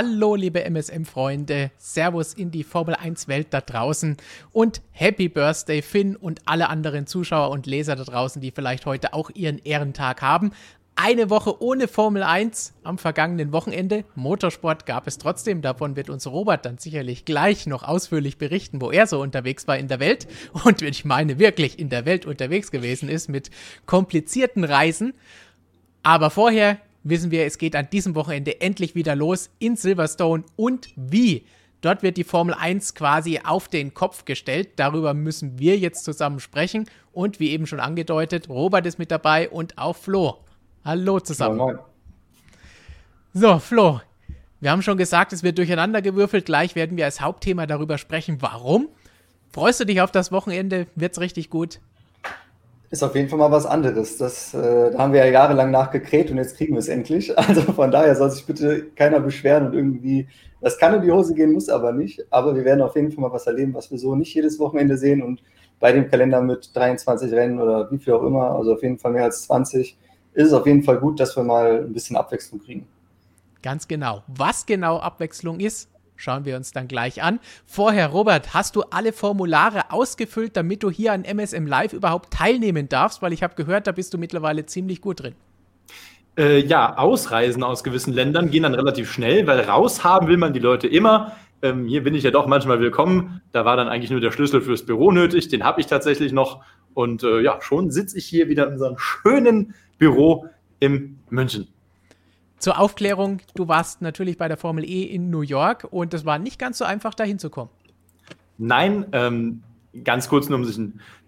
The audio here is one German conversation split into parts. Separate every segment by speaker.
Speaker 1: Hallo, liebe MSM-Freunde. Servus in die Formel 1-Welt da draußen. Und Happy Birthday, Finn und alle anderen Zuschauer und Leser da draußen, die vielleicht heute auch ihren Ehrentag haben. Eine Woche ohne Formel 1 am vergangenen Wochenende. Motorsport gab es trotzdem. Davon wird uns Robert dann sicherlich gleich noch ausführlich berichten, wo er so unterwegs war in der Welt. Und ich meine, wirklich in der Welt unterwegs gewesen ist mit komplizierten Reisen. Aber vorher wissen wir, es geht an diesem Wochenende endlich wieder los in Silverstone und wie. Dort wird die Formel 1 quasi auf den Kopf gestellt. Darüber müssen wir jetzt zusammen sprechen. Und wie eben schon angedeutet, Robert ist mit dabei und auch Flo. Hallo zusammen. Moin, moin. So, Flo, wir haben schon gesagt, es wird durcheinander gewürfelt. Gleich werden wir als Hauptthema darüber sprechen, warum. Freust du dich auf das Wochenende? Wird's richtig gut?
Speaker 2: Ist auf jeden Fall mal was anderes. Das, äh, da haben wir ja jahrelang nachgekräht und jetzt kriegen wir es endlich. Also von daher soll sich bitte keiner beschweren und irgendwie, das kann in die Hose gehen, muss aber nicht. Aber wir werden auf jeden Fall mal was erleben, was wir so nicht jedes Wochenende sehen und bei dem Kalender mit 23 Rennen oder wie viel auch immer, also auf jeden Fall mehr als 20, ist es auf jeden Fall gut, dass wir mal ein bisschen Abwechslung kriegen.
Speaker 1: Ganz genau. Was genau Abwechslung ist, Schauen wir uns dann gleich an. Vorher, Robert, hast du alle Formulare ausgefüllt, damit du hier an MSM Live überhaupt teilnehmen darfst? Weil ich habe gehört, da bist du mittlerweile ziemlich gut drin.
Speaker 3: Äh, ja, Ausreisen aus gewissen Ländern gehen dann relativ schnell, weil raushaben will man die Leute immer. Ähm, hier bin ich ja doch manchmal willkommen. Da war dann eigentlich nur der Schlüssel fürs Büro nötig. Den habe ich tatsächlich noch. Und äh, ja, schon sitze ich hier wieder in unserem schönen Büro in München.
Speaker 1: Zur Aufklärung, du warst natürlich bei der Formel E in New York und es war nicht ganz so einfach, da hinzukommen.
Speaker 3: Nein, ähm, ganz kurz nur, um sich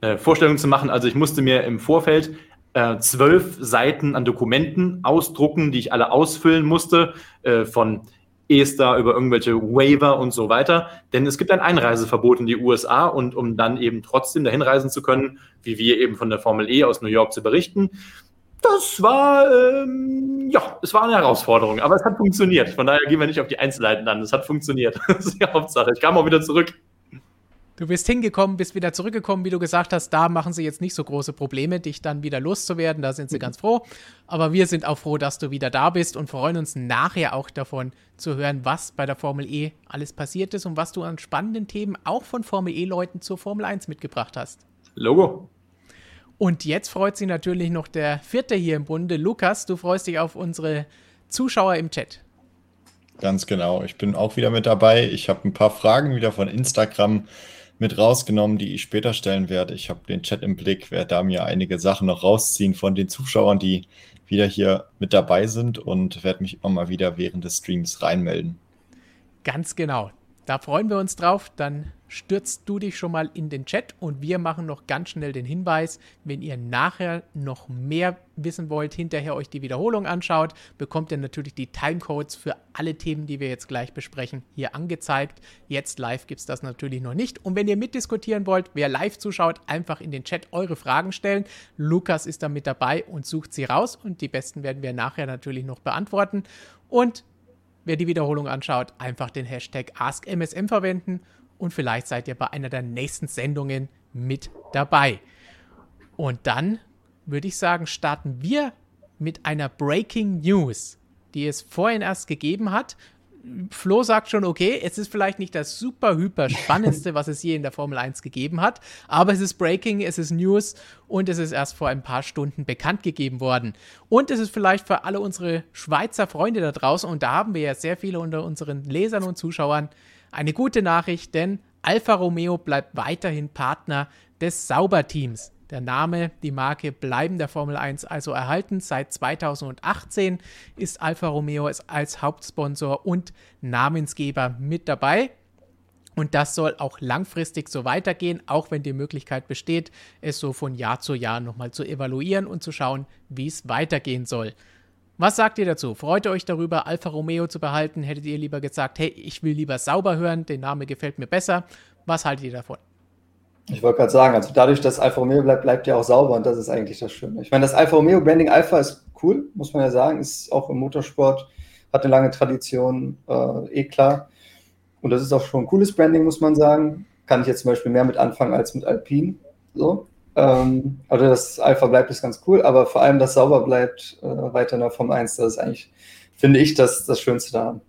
Speaker 3: eine Vorstellung zu machen. Also ich musste mir im Vorfeld äh, zwölf Seiten an Dokumenten ausdrucken, die ich alle ausfüllen musste, äh, von ESTA über irgendwelche Waiver und so weiter. Denn es gibt ein Einreiseverbot in die USA und um dann eben trotzdem dahin reisen zu können, wie wir eben von der Formel E aus New York zu berichten, das war, ähm, ja, es war eine Herausforderung, aber es hat funktioniert. Von daher gehen wir nicht auf die Einzelheiten an. Es hat funktioniert. Das ist die Hauptsache. Ich kam auch wieder zurück.
Speaker 1: Du bist hingekommen, bist wieder zurückgekommen, wie du gesagt hast. Da machen sie jetzt nicht so große Probleme, dich dann wieder loszuwerden. Da sind sie mhm. ganz froh. Aber wir sind auch froh, dass du wieder da bist und freuen uns nachher auch davon zu hören, was bei der Formel E alles passiert ist und was du an spannenden Themen auch von Formel E-Leuten zur Formel 1 mitgebracht hast.
Speaker 3: Logo.
Speaker 1: Und jetzt freut sich natürlich noch der vierte hier im Bunde. Lukas, du freust dich auf unsere Zuschauer im Chat.
Speaker 4: Ganz genau. Ich bin auch wieder mit dabei. Ich habe ein paar Fragen wieder von Instagram mit rausgenommen, die ich später stellen werde. Ich habe den Chat im Blick, werde da mir einige Sachen noch rausziehen von den Zuschauern, die wieder hier mit dabei sind und werde mich immer mal wieder während des Streams reinmelden.
Speaker 1: Ganz genau. Da freuen wir uns drauf. Dann stürzt du dich schon mal in den Chat und wir machen noch ganz schnell den Hinweis, wenn ihr nachher noch mehr wissen wollt, hinterher euch die Wiederholung anschaut, bekommt ihr natürlich die Timecodes für alle Themen, die wir jetzt gleich besprechen, hier angezeigt. Jetzt live gibt es das natürlich noch nicht. Und wenn ihr mitdiskutieren wollt, wer live zuschaut, einfach in den Chat eure Fragen stellen. Lukas ist da mit dabei und sucht sie raus und die besten werden wir nachher natürlich noch beantworten. Und wer die Wiederholung anschaut, einfach den Hashtag AskMSM verwenden und vielleicht seid ihr bei einer der nächsten Sendungen mit dabei. Und dann würde ich sagen, starten wir mit einer Breaking News, die es vorhin erst gegeben hat. Flo sagt schon, okay, es ist vielleicht nicht das super, hyper spannendste, was es je in der Formel 1 gegeben hat, aber es ist Breaking, es ist News und es ist erst vor ein paar Stunden bekannt gegeben worden. Und es ist vielleicht für alle unsere Schweizer Freunde da draußen, und da haben wir ja sehr viele unter unseren Lesern und Zuschauern, eine gute Nachricht, denn Alfa Romeo bleibt weiterhin Partner des Sauberteams. Der Name, die Marke bleiben der Formel 1 also erhalten. Seit 2018 ist Alfa Romeo als Hauptsponsor und Namensgeber mit dabei. Und das soll auch langfristig so weitergehen, auch wenn die Möglichkeit besteht, es so von Jahr zu Jahr nochmal zu evaluieren und zu schauen, wie es weitergehen soll. Was sagt ihr dazu? Freut ihr euch darüber, Alfa Romeo zu behalten? Hättet ihr lieber gesagt, hey, ich will lieber sauber hören, der Name gefällt mir besser? Was haltet ihr davon?
Speaker 2: Ich wollte gerade sagen, also dadurch, dass Alfa Romeo bleibt, bleibt ja auch sauber und das ist eigentlich das Schöne. Ich meine, das Alfa Romeo Branding Alpha ist cool, muss man ja sagen, ist auch im Motorsport, hat eine lange Tradition, äh, eh klar. Und das ist auch schon ein cooles Branding, muss man sagen. Kann ich jetzt zum Beispiel mehr mit anfangen als mit Alpine. So. Ähm, also das Alpha bleibt ist ganz cool, aber vor allem das sauber bleibt äh, weiter in der Form 1, das ist eigentlich, finde ich, das, das Schönste daran.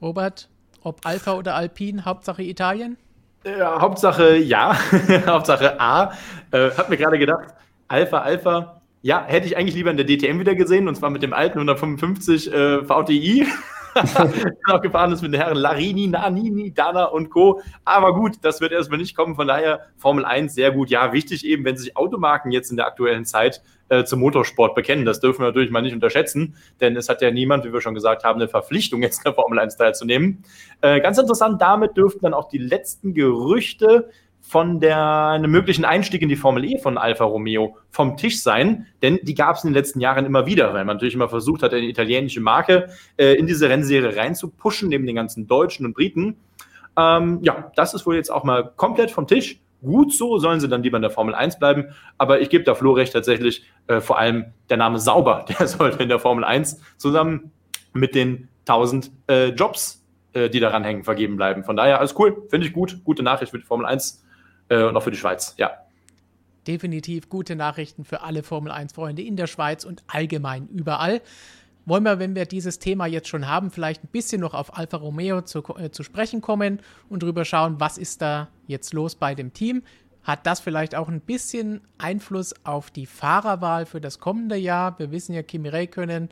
Speaker 1: Robert, ob Alpha oder Alpin, Hauptsache Italien?
Speaker 3: Ja, Hauptsache ja, Hauptsache A. Äh, hab mir gerade gedacht, Alpha, Alpha, ja, hätte ich eigentlich lieber in der DTM wieder gesehen, und zwar mit dem alten 155 äh, VTI. auch gefahren ist mit den Herren Larini, Nanini, Dana und Co. Aber gut, das wird erstmal nicht kommen. Von daher Formel 1 sehr gut. Ja, wichtig eben, wenn sich Automarken jetzt in der aktuellen Zeit äh, zum Motorsport bekennen. Das dürfen wir natürlich mal nicht unterschätzen, denn es hat ja niemand, wie wir schon gesagt haben, eine Verpflichtung, jetzt in der Formel 1 teilzunehmen. Äh, ganz interessant, damit dürften dann auch die letzten Gerüchte von der einem möglichen Einstieg in die Formel E von Alfa Romeo vom Tisch sein, denn die gab es in den letzten Jahren immer wieder, weil man natürlich immer versucht hat, eine italienische Marke äh, in diese Rennserie reinzupuschen, neben den ganzen Deutschen und Briten. Ähm, ja, das ist wohl jetzt auch mal komplett vom Tisch. Gut so, sollen sie dann lieber in der Formel 1 bleiben. Aber ich gebe da Flo recht tatsächlich, äh, vor allem der Name Sauber, der sollte in der Formel 1 zusammen mit den 1000 äh, Jobs, äh, die daran hängen, vergeben bleiben. Von daher alles cool, finde ich gut. Gute Nachricht für die Formel 1 äh, und auch für die Schweiz, ja.
Speaker 1: Definitiv gute Nachrichten für alle Formel 1-Freunde in der Schweiz und allgemein überall. Wollen wir, wenn wir dieses Thema jetzt schon haben, vielleicht ein bisschen noch auf Alfa Romeo zu, äh, zu sprechen kommen und drüber schauen, was ist da jetzt los bei dem Team? Hat das vielleicht auch ein bisschen Einfluss auf die Fahrerwahl für das kommende Jahr? Wir wissen ja, Kimi Räikkönen,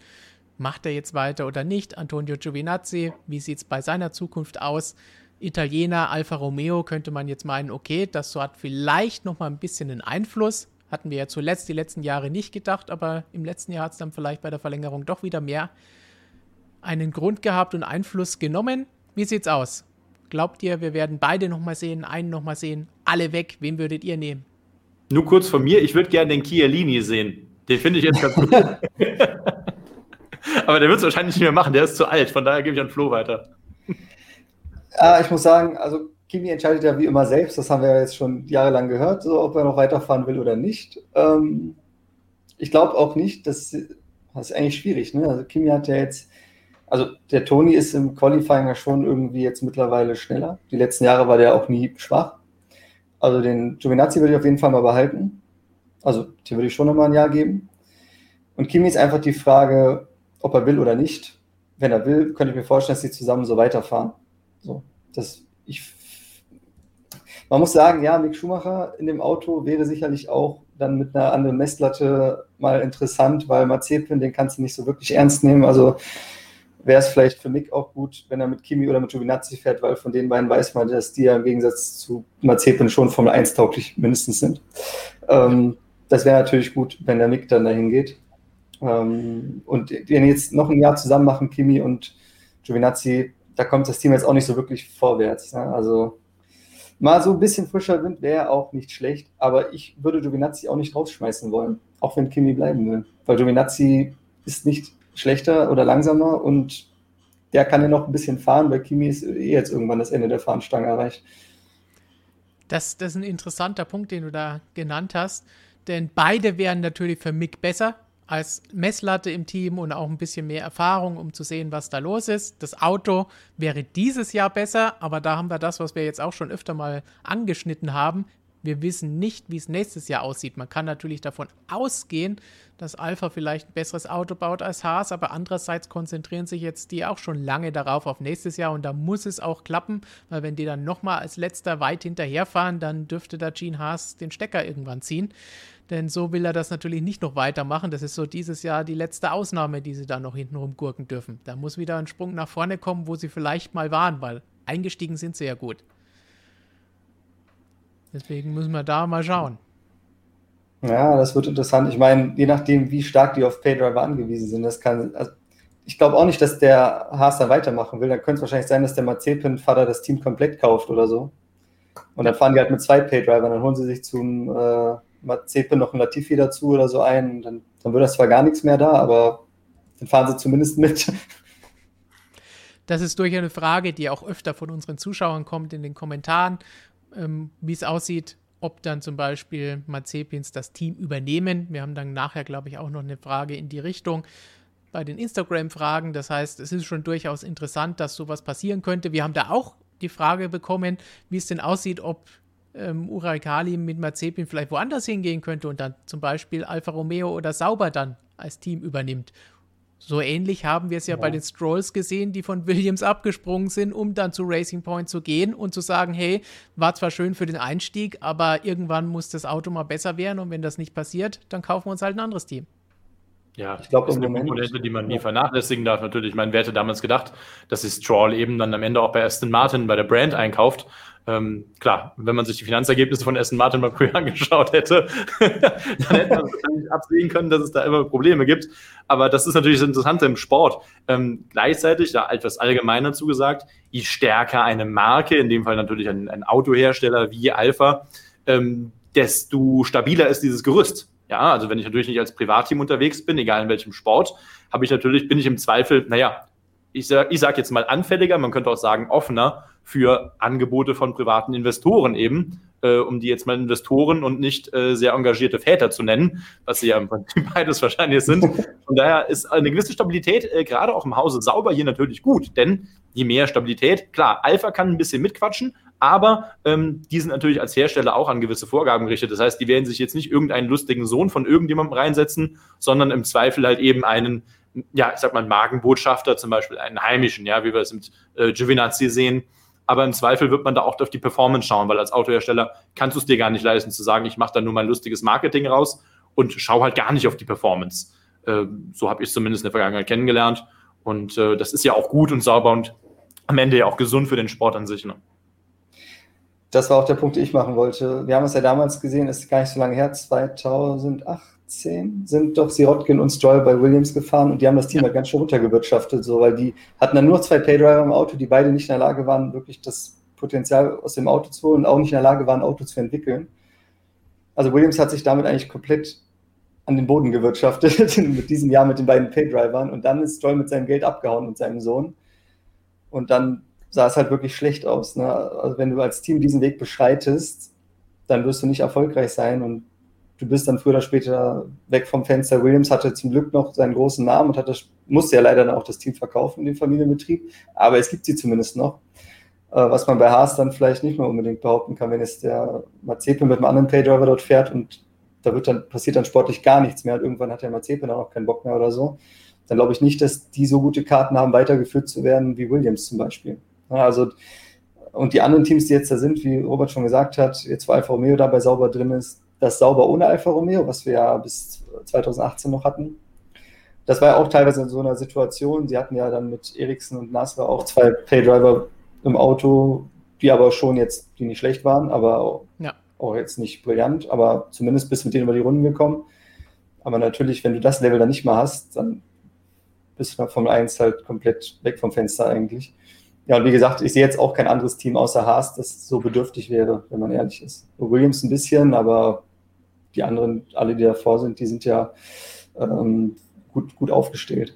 Speaker 1: macht er jetzt weiter oder nicht? Antonio Giovinazzi, wie sieht es bei seiner Zukunft aus? Italiener Alfa Romeo könnte man jetzt meinen, okay, das so hat vielleicht noch mal ein bisschen einen Einfluss. Hatten wir ja zuletzt die letzten Jahre nicht gedacht, aber im letzten Jahr hat es dann vielleicht bei der Verlängerung doch wieder mehr einen Grund gehabt und Einfluss genommen. Wie sieht's aus? Glaubt ihr, wir werden beide noch mal sehen, einen noch mal sehen, alle weg? Wen würdet ihr nehmen?
Speaker 3: Nur kurz von mir, ich würde gerne den Chiellini sehen. Den finde ich jetzt ganz gut. aber der wird es wahrscheinlich nicht mehr machen, der ist zu alt, von daher gebe ich an Flo weiter.
Speaker 2: Ja, ich muss sagen, also Kimi entscheidet ja wie immer selbst, das haben wir ja jetzt schon jahrelang gehört, so ob er noch weiterfahren will oder nicht. Ähm, ich glaube auch nicht, dass das ist eigentlich schwierig. Ne? Also Kimi hat ja jetzt, also der Toni ist im Qualifying ja schon irgendwie jetzt mittlerweile schneller. Die letzten Jahre war der auch nie schwach. Also den Giovinazzi würde ich auf jeden Fall mal behalten. Also den würde ich schon nochmal ein Jahr geben. Und Kimi ist einfach die Frage, ob er will oder nicht. Wenn er will, könnte ich mir vorstellen, dass sie zusammen so weiterfahren. So, das, ich, man muss sagen, ja, Mick Schumacher in dem Auto wäre sicherlich auch dann mit einer anderen Messlatte mal interessant, weil Mazepin, den kannst du nicht so wirklich ernst nehmen. Also wäre es vielleicht für Mick auch gut, wenn er mit Kimi oder mit Giovinazzi fährt, weil von den beiden weiß man, dass die ja im Gegensatz zu Mazepin schon Formel 1 tauglich mindestens sind. Ähm, das wäre natürlich gut, wenn der Mick dann dahin geht. Ähm, und den jetzt noch ein Jahr zusammen machen, Kimi und Giovinazzi, da kommt das Team jetzt auch nicht so wirklich vorwärts. Ne? Also mal so ein bisschen frischer Wind wäre auch nicht schlecht, aber ich würde Giovinazzi auch nicht rausschmeißen wollen, auch wenn Kimi bleiben will. Weil Giovinazzi ist nicht schlechter oder langsamer und der kann ja noch ein bisschen fahren, weil Kimi ist eh jetzt irgendwann das Ende der Fahnenstange erreicht.
Speaker 1: Das, das ist ein interessanter Punkt, den du da genannt hast, denn beide wären natürlich für Mick besser, als Messlatte im Team und auch ein bisschen mehr Erfahrung, um zu sehen, was da los ist. Das Auto wäre dieses Jahr besser, aber da haben wir das, was wir jetzt auch schon öfter mal angeschnitten haben. Wir wissen nicht, wie es nächstes Jahr aussieht. Man kann natürlich davon ausgehen, dass Alpha vielleicht ein besseres Auto baut als Haas, aber andererseits konzentrieren sich jetzt die auch schon lange darauf auf nächstes Jahr und da muss es auch klappen, weil wenn die dann nochmal als letzter weit hinterherfahren, dann dürfte da Gene Haas den Stecker irgendwann ziehen. Denn so will er das natürlich nicht noch weitermachen. Das ist so dieses Jahr die letzte Ausnahme, die sie da noch hintenrum gurken dürfen. Da muss wieder ein Sprung nach vorne kommen, wo sie vielleicht mal waren, weil eingestiegen sind sie ja gut. Deswegen müssen wir da mal schauen.
Speaker 2: Ja, das wird interessant. Ich meine, je nachdem, wie stark die auf Paydriver angewiesen sind, das kann. Also ich glaube auch nicht, dass der Haas da weitermachen will. Dann könnte es wahrscheinlich sein, dass der Mazepin-Vater das Team komplett kauft oder so. Und dann fahren die halt mit zwei Paydrivern, dann holen sie sich zum äh, Mazepin noch ein Latifi dazu oder so ein. Dann, dann wird das zwar gar nichts mehr da, aber dann fahren sie zumindest mit.
Speaker 1: Das ist durchaus eine Frage, die auch öfter von unseren Zuschauern kommt in den Kommentaren, ähm, wie es aussieht, ob dann zum Beispiel Mazepins das Team übernehmen. Wir haben dann nachher, glaube ich, auch noch eine Frage in die Richtung bei den Instagram-Fragen. Das heißt, es ist schon durchaus interessant, dass sowas passieren könnte. Wir haben da auch die Frage bekommen, wie es denn aussieht, ob ähm, Urakali mit Mazepin vielleicht woanders hingehen könnte und dann zum Beispiel Alfa Romeo oder Sauber dann als Team übernimmt. So ähnlich haben wir es ja, ja, bei den Strolls gesehen, die von Williams abgesprungen sind, um dann zu Racing Point zu gehen und zu sagen, hey, war zwar schön für den Einstieg, aber irgendwann muss das Auto mal besser werden und wenn das nicht passiert, dann kaufen wir uns halt ein anderes Team.
Speaker 3: Ja, ich glaube, das ist eine Komponente, die man nie vernachlässigen darf. Natürlich, mein, wer hätte damals gedacht, dass sich Stroll eben dann am Ende auch bei Aston Martin, bei der Brand einkauft. Ähm, klar, wenn man sich die Finanzergebnisse von Aston Martin mal früher angeschaut hätte, dann hätte man wahrscheinlich absehen können, dass es da immer Probleme gibt. Aber das ist natürlich das Interessante im Sport. Ähm, gleichzeitig, da etwas allgemeiner zugesagt, je stärker eine Marke, in dem Fall natürlich ein, ein Autohersteller wie Alpha, ähm, desto stabiler ist dieses Gerüst. Ja, also wenn ich natürlich nicht als Privatteam unterwegs bin, egal in welchem Sport, habe ich natürlich, bin ich im Zweifel, naja, ich sage sag jetzt mal anfälliger, man könnte auch sagen offener für Angebote von privaten Investoren eben, äh, um die jetzt mal Investoren und nicht äh, sehr engagierte Väter zu nennen, was sie ja im Prinzip beides wahrscheinlich sind. Von daher ist eine gewisse Stabilität äh, gerade auch im Hause sauber hier natürlich gut, denn je mehr Stabilität, klar, Alpha kann ein bisschen mitquatschen, aber ähm, die sind natürlich als Hersteller auch an gewisse Vorgaben gerichtet. Das heißt, die werden sich jetzt nicht irgendeinen lustigen Sohn von irgendjemandem reinsetzen, sondern im Zweifel halt eben einen, ja, ich sag mal, Magenbotschafter, zum Beispiel einen heimischen, ja, wie wir es mit äh, sehen. Aber im Zweifel wird man da auch auf die Performance schauen, weil als Autohersteller kannst du es dir gar nicht leisten, zu sagen, ich mache da nur mein lustiges Marketing raus und schau halt gar nicht auf die Performance. Äh, so habe ich es zumindest in der Vergangenheit kennengelernt. Und äh, das ist ja auch gut und sauber und am Ende ja auch gesund für den Sport an sich. Ne?
Speaker 2: das war auch der Punkt, den ich machen wollte. Wir haben es ja damals gesehen, ist gar nicht so lange her, 2018 sind doch Sirotkin und Stroll bei Williams gefahren und die haben das Team ja. halt ganz schön runtergewirtschaftet, so, weil die hatten dann nur zwei Paydriver im Auto, die beide nicht in der Lage waren, wirklich das Potenzial aus dem Auto zu holen und auch nicht in der Lage waren, ein Auto zu entwickeln. Also Williams hat sich damit eigentlich komplett an den Boden gewirtschaftet mit diesem Jahr mit den beiden Paydrivern und dann ist Stroll mit seinem Geld abgehauen und seinem Sohn. Und dann sah es halt wirklich schlecht aus. Ne? Also wenn du als Team diesen Weg beschreitest, dann wirst du nicht erfolgreich sein und du bist dann früher oder später weg vom Fenster. Williams hatte zum Glück noch seinen großen Namen und hat das, musste ja leider dann auch das Team verkaufen, den Familienbetrieb, aber es gibt sie zumindest noch. Äh, was man bei Haas dann vielleicht nicht mehr unbedingt behaupten kann, wenn jetzt der Mazepin mit einem anderen Paydriver dort fährt und da wird dann, passiert dann sportlich gar nichts mehr und irgendwann hat der Mazepin auch keinen Bock mehr oder so, dann glaube ich nicht, dass die so gute Karten haben, weitergeführt zu werden wie Williams zum Beispiel. Also, und die anderen Teams, die jetzt da sind, wie Robert schon gesagt hat, jetzt wo Alfa Romeo dabei sauber drin ist, das sauber ohne Alfa Romeo, was wir ja bis 2018 noch hatten. Das war ja auch teilweise in so einer Situation. Sie hatten ja dann mit Eriksen und Nasra auch zwei Paydriver im Auto, die aber schon jetzt, die nicht schlecht waren, aber auch, ja. auch jetzt nicht brillant, aber zumindest bis mit denen über die Runden gekommen. Aber natürlich, wenn du das Level dann nicht mehr hast, dann bist du von 1 halt komplett weg vom Fenster eigentlich. Ja, und wie gesagt, ich sehe jetzt auch kein anderes Team außer Haas, das so bedürftig wäre, wenn man ehrlich ist. Williams ein bisschen, aber die anderen, alle, die davor sind, die sind ja ähm, gut, gut aufgestellt.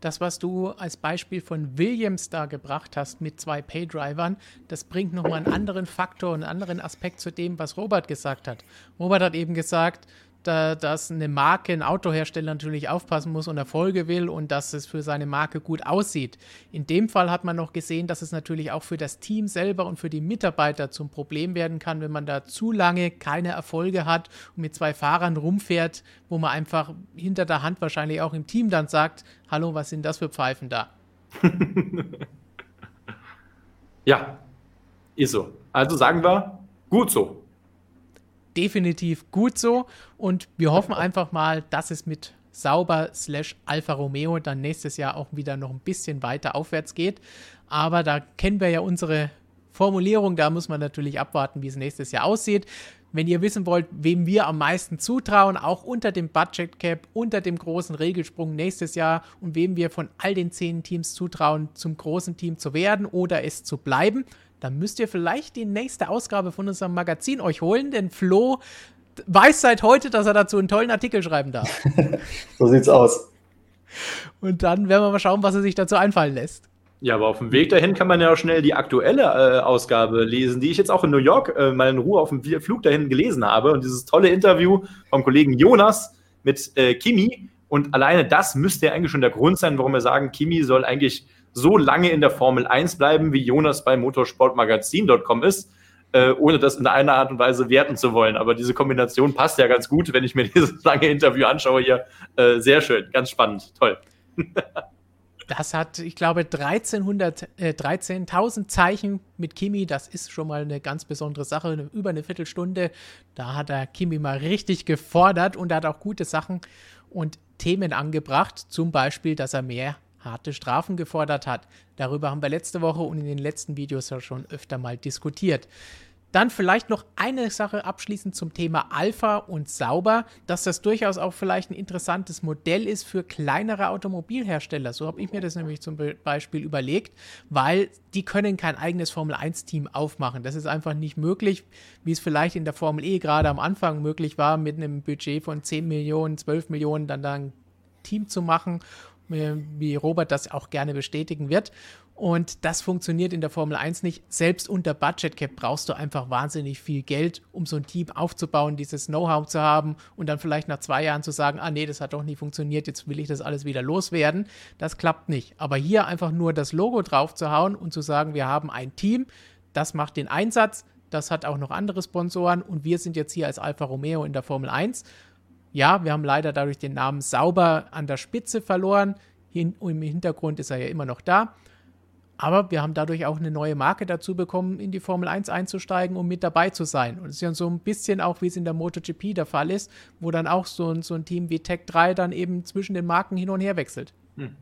Speaker 1: Das, was du als Beispiel von Williams da gebracht hast mit zwei Paydrivern, das bringt nochmal einen anderen Faktor, einen anderen Aspekt zu dem, was Robert gesagt hat. Robert hat eben gesagt, da, dass eine Marke, ein Autohersteller natürlich aufpassen muss und Erfolge will und dass es für seine Marke gut aussieht. In dem Fall hat man noch gesehen, dass es natürlich auch für das Team selber und für die Mitarbeiter zum Problem werden kann, wenn man da zu lange keine Erfolge hat und mit zwei Fahrern rumfährt, wo man einfach hinter der Hand wahrscheinlich auch im Team dann sagt, hallo, was sind das für Pfeifen da?
Speaker 3: ja, ist so. Also sagen wir, gut so
Speaker 1: definitiv gut so. Und wir hoffen einfach mal, dass es mit Sauber slash Alfa Romeo dann nächstes Jahr auch wieder noch ein bisschen weiter aufwärts geht. Aber da kennen wir ja unsere Formulierung. Da muss man natürlich abwarten, wie es nächstes Jahr aussieht. Wenn ihr wissen wollt, wem wir am meisten zutrauen, auch unter dem Budget Cap, unter dem großen Regelsprung nächstes Jahr und wem wir von all den zehn Teams zutrauen, zum großen Team zu werden oder es zu bleiben, dann müsst ihr vielleicht die nächste Ausgabe von unserem Magazin euch holen, denn Flo weiß seit heute, dass er dazu einen tollen Artikel schreiben darf.
Speaker 2: so sieht's aus.
Speaker 1: Und dann werden wir mal schauen, was er sich dazu einfallen lässt.
Speaker 3: Ja, aber auf dem Weg dahin kann man ja auch schnell die aktuelle äh, Ausgabe lesen, die ich jetzt auch in New York äh, mal in Ruhe auf dem Flug dahin gelesen habe. Und dieses tolle Interview vom Kollegen Jonas mit äh, Kimi. Und alleine das müsste ja eigentlich schon der Grund sein, warum wir sagen, Kimi soll eigentlich so lange in der Formel 1 bleiben, wie Jonas bei motorsportmagazin.com ist. äh, ohne das in einer Art und Weise werten zu wollen. Aber diese Kombination passt ja ganz gut, wenn ich mir dieses lange Interview anschaue hier. Äh, sehr schön, ganz spannend, toll.
Speaker 1: Das hat, ich glaube, 1300, äh, 13.000 Zeichen mit Kimi. Das ist schon mal eine ganz besondere Sache. Über eine Viertelstunde. Da hat er Kimi mal richtig gefordert und er hat auch gute Sachen und Themen angebracht. Zum Beispiel, dass er mehr harte Strafen gefordert hat. Darüber haben wir letzte Woche und in den letzten Videos ja schon öfter mal diskutiert. Dann vielleicht noch eine Sache abschließend zum Thema Alpha und sauber, dass das durchaus auch vielleicht ein interessantes Modell ist für kleinere Automobilhersteller. So habe ich mir das nämlich zum Beispiel überlegt, weil die können kein eigenes Formel-1-Team aufmachen. Das ist einfach nicht möglich, wie es vielleicht in der Formel E gerade am Anfang möglich war, mit einem Budget von 10 Millionen, 12 Millionen dann da ein Team zu machen wie Robert das auch gerne bestätigen wird. Und das funktioniert in der Formel 1 nicht. Selbst unter Budget Cap brauchst du einfach wahnsinnig viel Geld, um so ein Team aufzubauen, dieses Know-how zu haben und dann vielleicht nach zwei Jahren zu sagen, ah nee, das hat doch nicht funktioniert, jetzt will ich das alles wieder loswerden. Das klappt nicht. Aber hier einfach nur das Logo drauf zu hauen und zu sagen, wir haben ein Team, das macht den Einsatz, das hat auch noch andere Sponsoren und wir sind jetzt hier als Alfa Romeo in der Formel 1. Ja, wir haben leider dadurch den Namen Sauber an der Spitze verloren. Hin Im Hintergrund ist er ja immer noch da. Aber wir haben dadurch auch eine neue Marke dazu bekommen, in die Formel 1 einzusteigen, um mit dabei zu sein. Und es ist ja so ein bisschen auch, wie es in der MotoGP der Fall ist, wo dann auch so ein, so ein Team wie Tech 3 dann eben zwischen den Marken hin und her wechselt. Hm.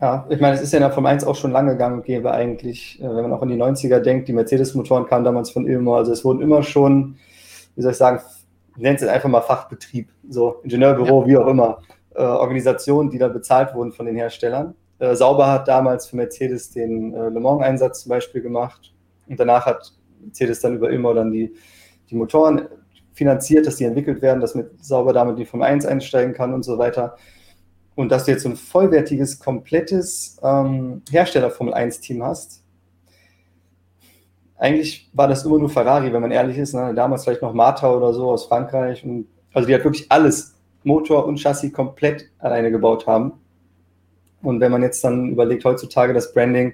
Speaker 2: Ja, ich meine, es ist ja in der Formel 1 auch schon lange gang und gäbe eigentlich, äh, wenn man auch an die 90er denkt, die Mercedes-Motoren kamen damals von Ilmor, also es wurden immer schon, wie soll ich sagen, nennt es einfach mal Fachbetrieb, so Ingenieurbüro, ja. wie auch immer, äh, Organisationen, die da bezahlt wurden von den Herstellern. Äh, Sauber hat damals für Mercedes den äh, Le Mans-Einsatz zum Beispiel gemacht. Und danach hat Mercedes dann über immer dann die, die Motoren finanziert, dass die entwickelt werden, dass mit Sauber damit die Formel 1 einsteigen kann und so weiter. Und dass du jetzt so ein vollwertiges, komplettes ähm, Hersteller-Formel 1-Team hast. Eigentlich war das immer nur Ferrari, wenn man ehrlich ist. Ne? Damals vielleicht noch Marta oder so aus Frankreich. Und, also die hat wirklich alles, Motor und Chassis, komplett alleine gebaut haben. Und wenn man jetzt dann überlegt, heutzutage das Branding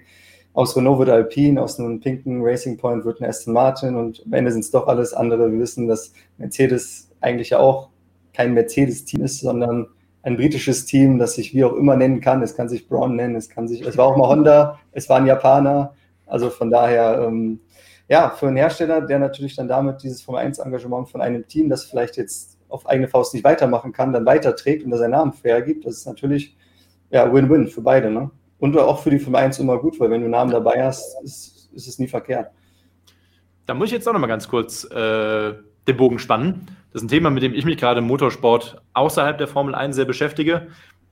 Speaker 2: aus Renault wird Alpine, aus einem pinken Racing Point wird ein Aston Martin und am Ende sind es doch alles andere. Wir wissen, dass Mercedes eigentlich ja auch kein Mercedes-Team ist, sondern ein britisches Team, das sich wie auch immer nennen kann. Es kann sich Braun nennen, es kann sich, es war auch mal Honda, es war ein Japaner. Also von daher, ähm, ja, für einen Hersteller, der natürlich dann damit dieses Formel 1 Engagement von einem Team, das vielleicht jetzt auf eigene Faust nicht weitermachen kann, dann weiterträgt und da seinen Namen fair das ist natürlich ja, Win-Win für beide, ne? Und auch für die Formel 1 immer gut, weil wenn du Namen dabei hast, ist, ist es nie verkehrt.
Speaker 3: Da muss ich jetzt auch noch mal ganz kurz äh, den Bogen spannen. Das ist ein Thema, mit dem ich mich gerade im Motorsport außerhalb der Formel 1 sehr beschäftige.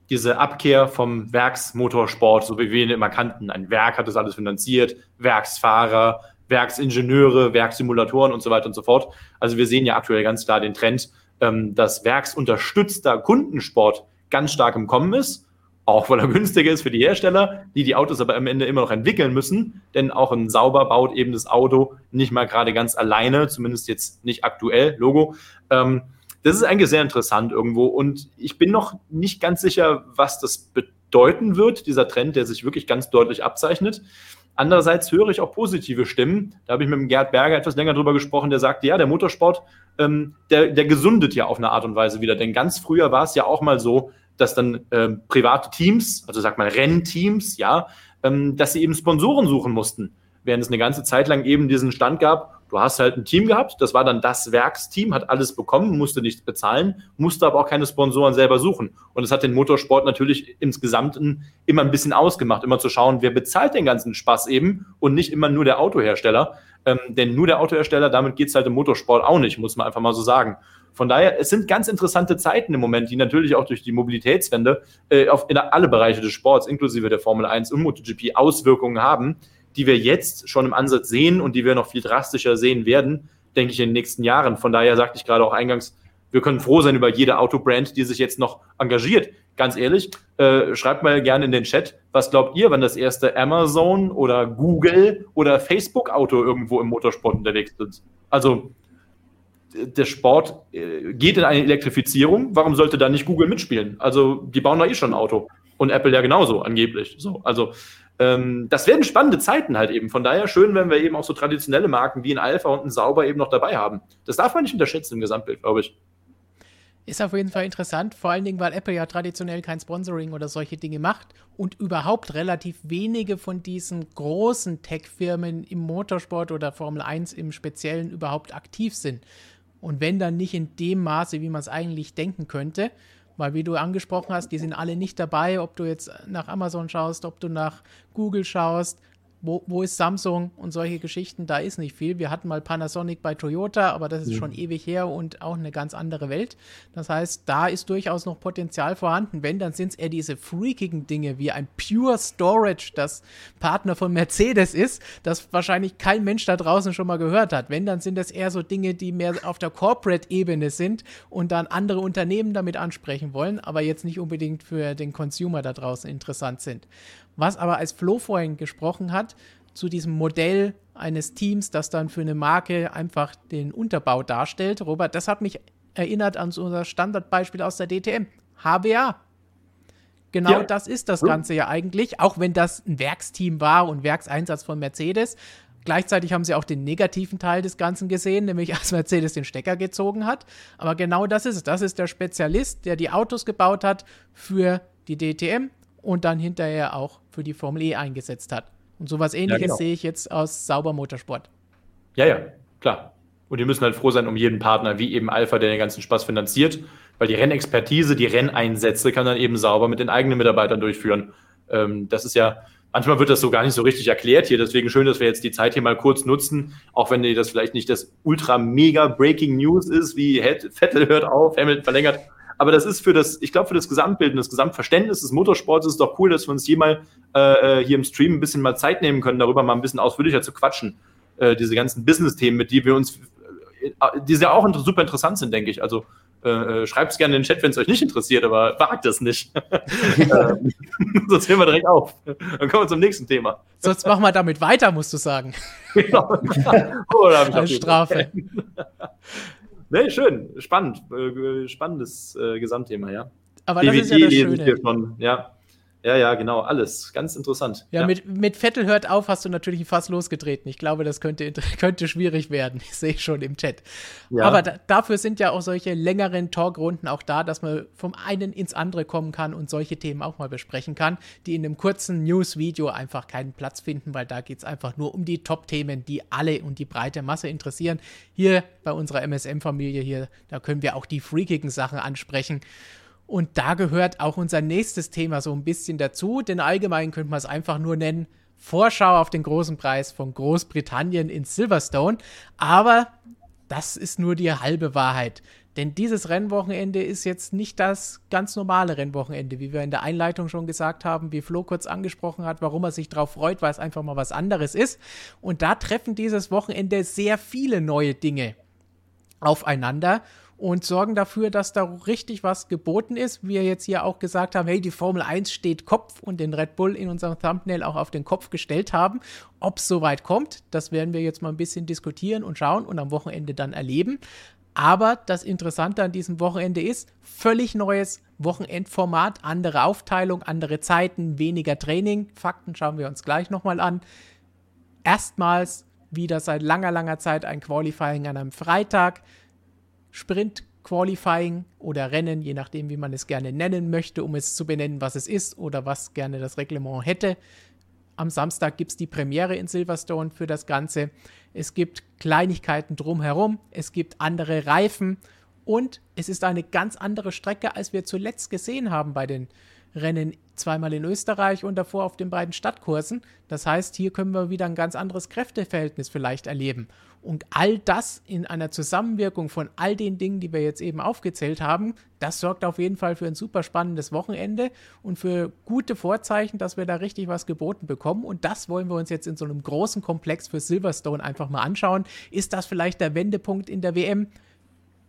Speaker 3: Diese Abkehr vom Werksmotorsport, so wie wir ihn immer kannten. Ein Werk hat das alles finanziert, Werksfahrer, Werksingenieure, Werksimulatoren und so weiter und so fort. Also wir sehen ja aktuell ganz klar den Trend, ähm, dass werksunterstützter Kundensport ganz stark im Kommen ist auch weil er günstiger ist für die Hersteller, die die Autos aber am Ende immer noch entwickeln müssen, denn auch ein Sauber baut eben das Auto nicht mal gerade ganz alleine, zumindest jetzt nicht aktuell, Logo. Ähm, das ist eigentlich sehr interessant irgendwo und ich bin noch nicht ganz sicher, was das bedeuten wird, dieser Trend, der sich wirklich ganz deutlich abzeichnet. Andererseits höre ich auch positive Stimmen. Da habe ich mit dem Gerd Berger etwas länger drüber gesprochen, der sagte, ja, der Motorsport, ähm, der, der gesundet ja auf eine Art und Weise wieder. Denn ganz früher war es ja auch mal so, dass dann ähm, private Teams, also sag mal Rennteams, ja, ähm, dass sie eben Sponsoren suchen mussten. Während es eine ganze Zeit lang eben diesen Stand gab, du hast halt ein Team gehabt, das war dann das Werksteam, hat alles bekommen, musste nichts bezahlen, musste aber auch keine Sponsoren selber suchen. Und es hat den Motorsport natürlich insgesamt immer ein bisschen ausgemacht, immer zu schauen, wer bezahlt den ganzen Spaß eben und nicht immer nur der Autohersteller. Ähm, denn nur der Autohersteller, damit geht es halt im Motorsport auch nicht, muss man einfach mal so sagen. Von daher, es sind ganz interessante Zeiten im Moment, die natürlich auch durch die Mobilitätswende äh, auf in alle Bereiche des Sports, inklusive der Formel 1 und MotoGP, Auswirkungen haben, die wir jetzt schon im Ansatz sehen und die wir noch viel drastischer sehen werden, denke ich, in den nächsten Jahren. Von daher sagte ich gerade auch eingangs, wir können froh sein über jede Autobrand, die sich jetzt noch engagiert. Ganz ehrlich, äh, schreibt mal gerne in den Chat, was glaubt ihr, wann das erste Amazon oder Google oder Facebook-Auto irgendwo im Motorsport unterwegs ist? Also der Sport äh, geht in eine Elektrifizierung, warum sollte da nicht Google mitspielen? Also die bauen da eh schon ein Auto. Und Apple ja genauso, angeblich. So, also Ähm, das werden spannende Zeiten halt eben. Von daher schön, wenn wir eben auch so traditionelle Marken wie ein Alpha und ein Sauber eben noch dabei haben. Das darf man nicht unterschätzen im Gesamtbild, glaube ich.
Speaker 1: Ist auf jeden Fall interessant, vor allen Dingen, weil Apple ja traditionell kein Sponsoring oder solche Dinge macht und überhaupt relativ wenige von diesen großen Tech-Firmen im Motorsport oder Formel 1 im Speziellen überhaupt aktiv sind. Und wenn dann nicht in dem Maße, wie man es eigentlich denken könnte, weil wie du angesprochen hast, die sind alle nicht dabei, ob du jetzt nach Amazon schaust, ob du nach Google schaust, wo, wo ist Samsung und solche Geschichten, da ist nicht viel. Wir hatten mal Panasonic bei Toyota, aber das ist mhm. schon ewig her und auch eine ganz andere Welt. Das heißt, da ist durchaus noch Potenzial vorhanden. Wenn, dann sind es eher diese freakigen Dinge wie ein Pure Storage, das Partner von Mercedes ist, das wahrscheinlich kein Mensch da draußen schon mal gehört hat. Wenn, dann sind das eher so Dinge, die mehr auf der Corporate-Ebene sind und dann andere Unternehmen damit ansprechen wollen, aber jetzt nicht unbedingt für den Consumer da draußen interessant sind. Was aber als Flo vorhin gesprochen hat, zu diesem Modell eines Teams, das dann für eine Marke einfach den Unterbau darstellt. Robert, das hat mich erinnert an unser Standardbeispiel aus der DTM. HBA. Genau ja. das ist das Ganze ja eigentlich, auch wenn das ein Werksteam war und Werkseinsatz von Mercedes. Gleichzeitig haben sie auch den negativen Teil des Ganzen gesehen, nämlich als Mercedes den Stecker gezogen hat. Aber genau das ist es. Das ist der Spezialist, der die Autos gebaut hat für die DTM, und dann hinterher auch für die Formel E eingesetzt hat. Und sowas ähnliches ja, genau. sehe ich jetzt aus Sauber Motorsport.
Speaker 3: Ja, ja, klar. Und die müssen halt froh sein um jeden Partner, wie eben Alpha, der den ganzen Spaß finanziert, weil die Rennexpertise, die Renneinsätze kann dann eben sauber mit den eigenen Mitarbeitern durchführen. Ähm, das ist ja, manchmal wird das so gar nicht so richtig erklärt hier, deswegen schön, dass wir jetzt die Zeit hier mal kurz nutzen, auch wenn das vielleicht nicht das ultra mega Breaking News ist, wie Vettel hört auf, Hamilton verlängert, aber das ist für das, ich glaube, für das Gesamtbild und das Gesamtverständnis des Motorsports ist es doch cool, dass wir uns hier mal äh, äh, hier im Stream ein bisschen mal Zeit nehmen können, darüber mal ein bisschen ausführlicher zu quatschen. Äh, diese ganzen Business-Themen, mit die wir uns, äh, die ja auch super interessant sind, denke ich. Also äh, äh schreibt es gerne in den Chat, wenn es euch nicht interessiert, aber wagt es nicht. Sonst hören wir direkt auf. Dann kommen wir zum nächsten Thema.
Speaker 1: Sonst machen wir damit weiter, musst du sagen. Genau. oh, da ich Als Strafe.
Speaker 3: Nee, schön, spannend, äh, spannendes äh, Gesamtthema, ja.
Speaker 1: Aber DVD das ist ja das Schöne.
Speaker 3: Schon, ja. Ja, ja, genau, alles. Ganz interessant.
Speaker 1: Ja, ja, Mit, mit Vettel hört auf, hast du natürlich fast losgetreten. Ich glaube, das könnte, könnte schwierig werden. Ich sehe schon im Chat. Ja. Aber da, dafür sind ja auch solche längeren Talkrunden auch da, dass man vom einen ins andere kommen kann und solche Themen auch mal besprechen kann, die in einem kurzen News-Video einfach keinen Platz finden, weil da geht es einfach nur um die Top-Themen, die alle und die breite Masse interessieren. Hier bei unserer MSM-Familie hier, da können wir auch die freakigen Sachen ansprechen. Und da gehört auch unser nächstes Thema so ein bisschen dazu, denn allgemein könnte man es einfach nur nennen, Vorschau auf den großen Preis von Großbritannien in Silverstone. Aber das ist nur die halbe Wahrheit. Denn dieses Rennwochenende ist jetzt nicht das ganz normale Rennwochenende, wie wir in der Einleitung schon gesagt haben, wie Flo kurz angesprochen hat, warum er sich darauf freut, weil es einfach mal was anderes ist. Und da treffen dieses Wochenende sehr viele neue Dinge aufeinander und sorgen dafür, dass da richtig was geboten ist. Wir jetzt hier auch gesagt haben, hey, die Formel 1 steht Kopf und den Red Bull in unserem Thumbnail auch auf den Kopf gestellt haben. Ob es soweit kommt, das werden wir jetzt mal ein bisschen diskutieren und schauen und am Wochenende dann erleben. Aber das Interessante an diesem Wochenende ist, völlig neues Wochenendformat, andere Aufteilung, andere Zeiten, weniger Training. Fakten schauen wir uns gleich nochmal an. Erstmals wieder seit langer, langer Zeit ein Qualifying an einem Freitag. Sprint Qualifying oder Rennen, je nachdem, wie man es gerne nennen möchte, um es zu benennen, was es ist oder was gerne das Reglement hätte. Am Samstag gibt es die Premiere in Silverstone für das Ganze. Es gibt Kleinigkeiten drumherum, es gibt andere Reifen und es ist eine ganz andere Strecke, als wir zuletzt gesehen haben bei den Rennen zweimal in Österreich und davor auf den beiden Stadtkursen. Das heißt, hier können wir wieder ein ganz anderes Kräfteverhältnis vielleicht erleben. Und all das in einer Zusammenwirkung von all den Dingen, die wir jetzt eben aufgezählt haben, das sorgt auf jeden Fall für ein super spannendes Wochenende und für gute Vorzeichen, dass wir da richtig was geboten bekommen. Und das wollen wir uns jetzt in so einem großen Komplex für Silverstone einfach mal anschauen. Ist das vielleicht der Wendepunkt in der WM?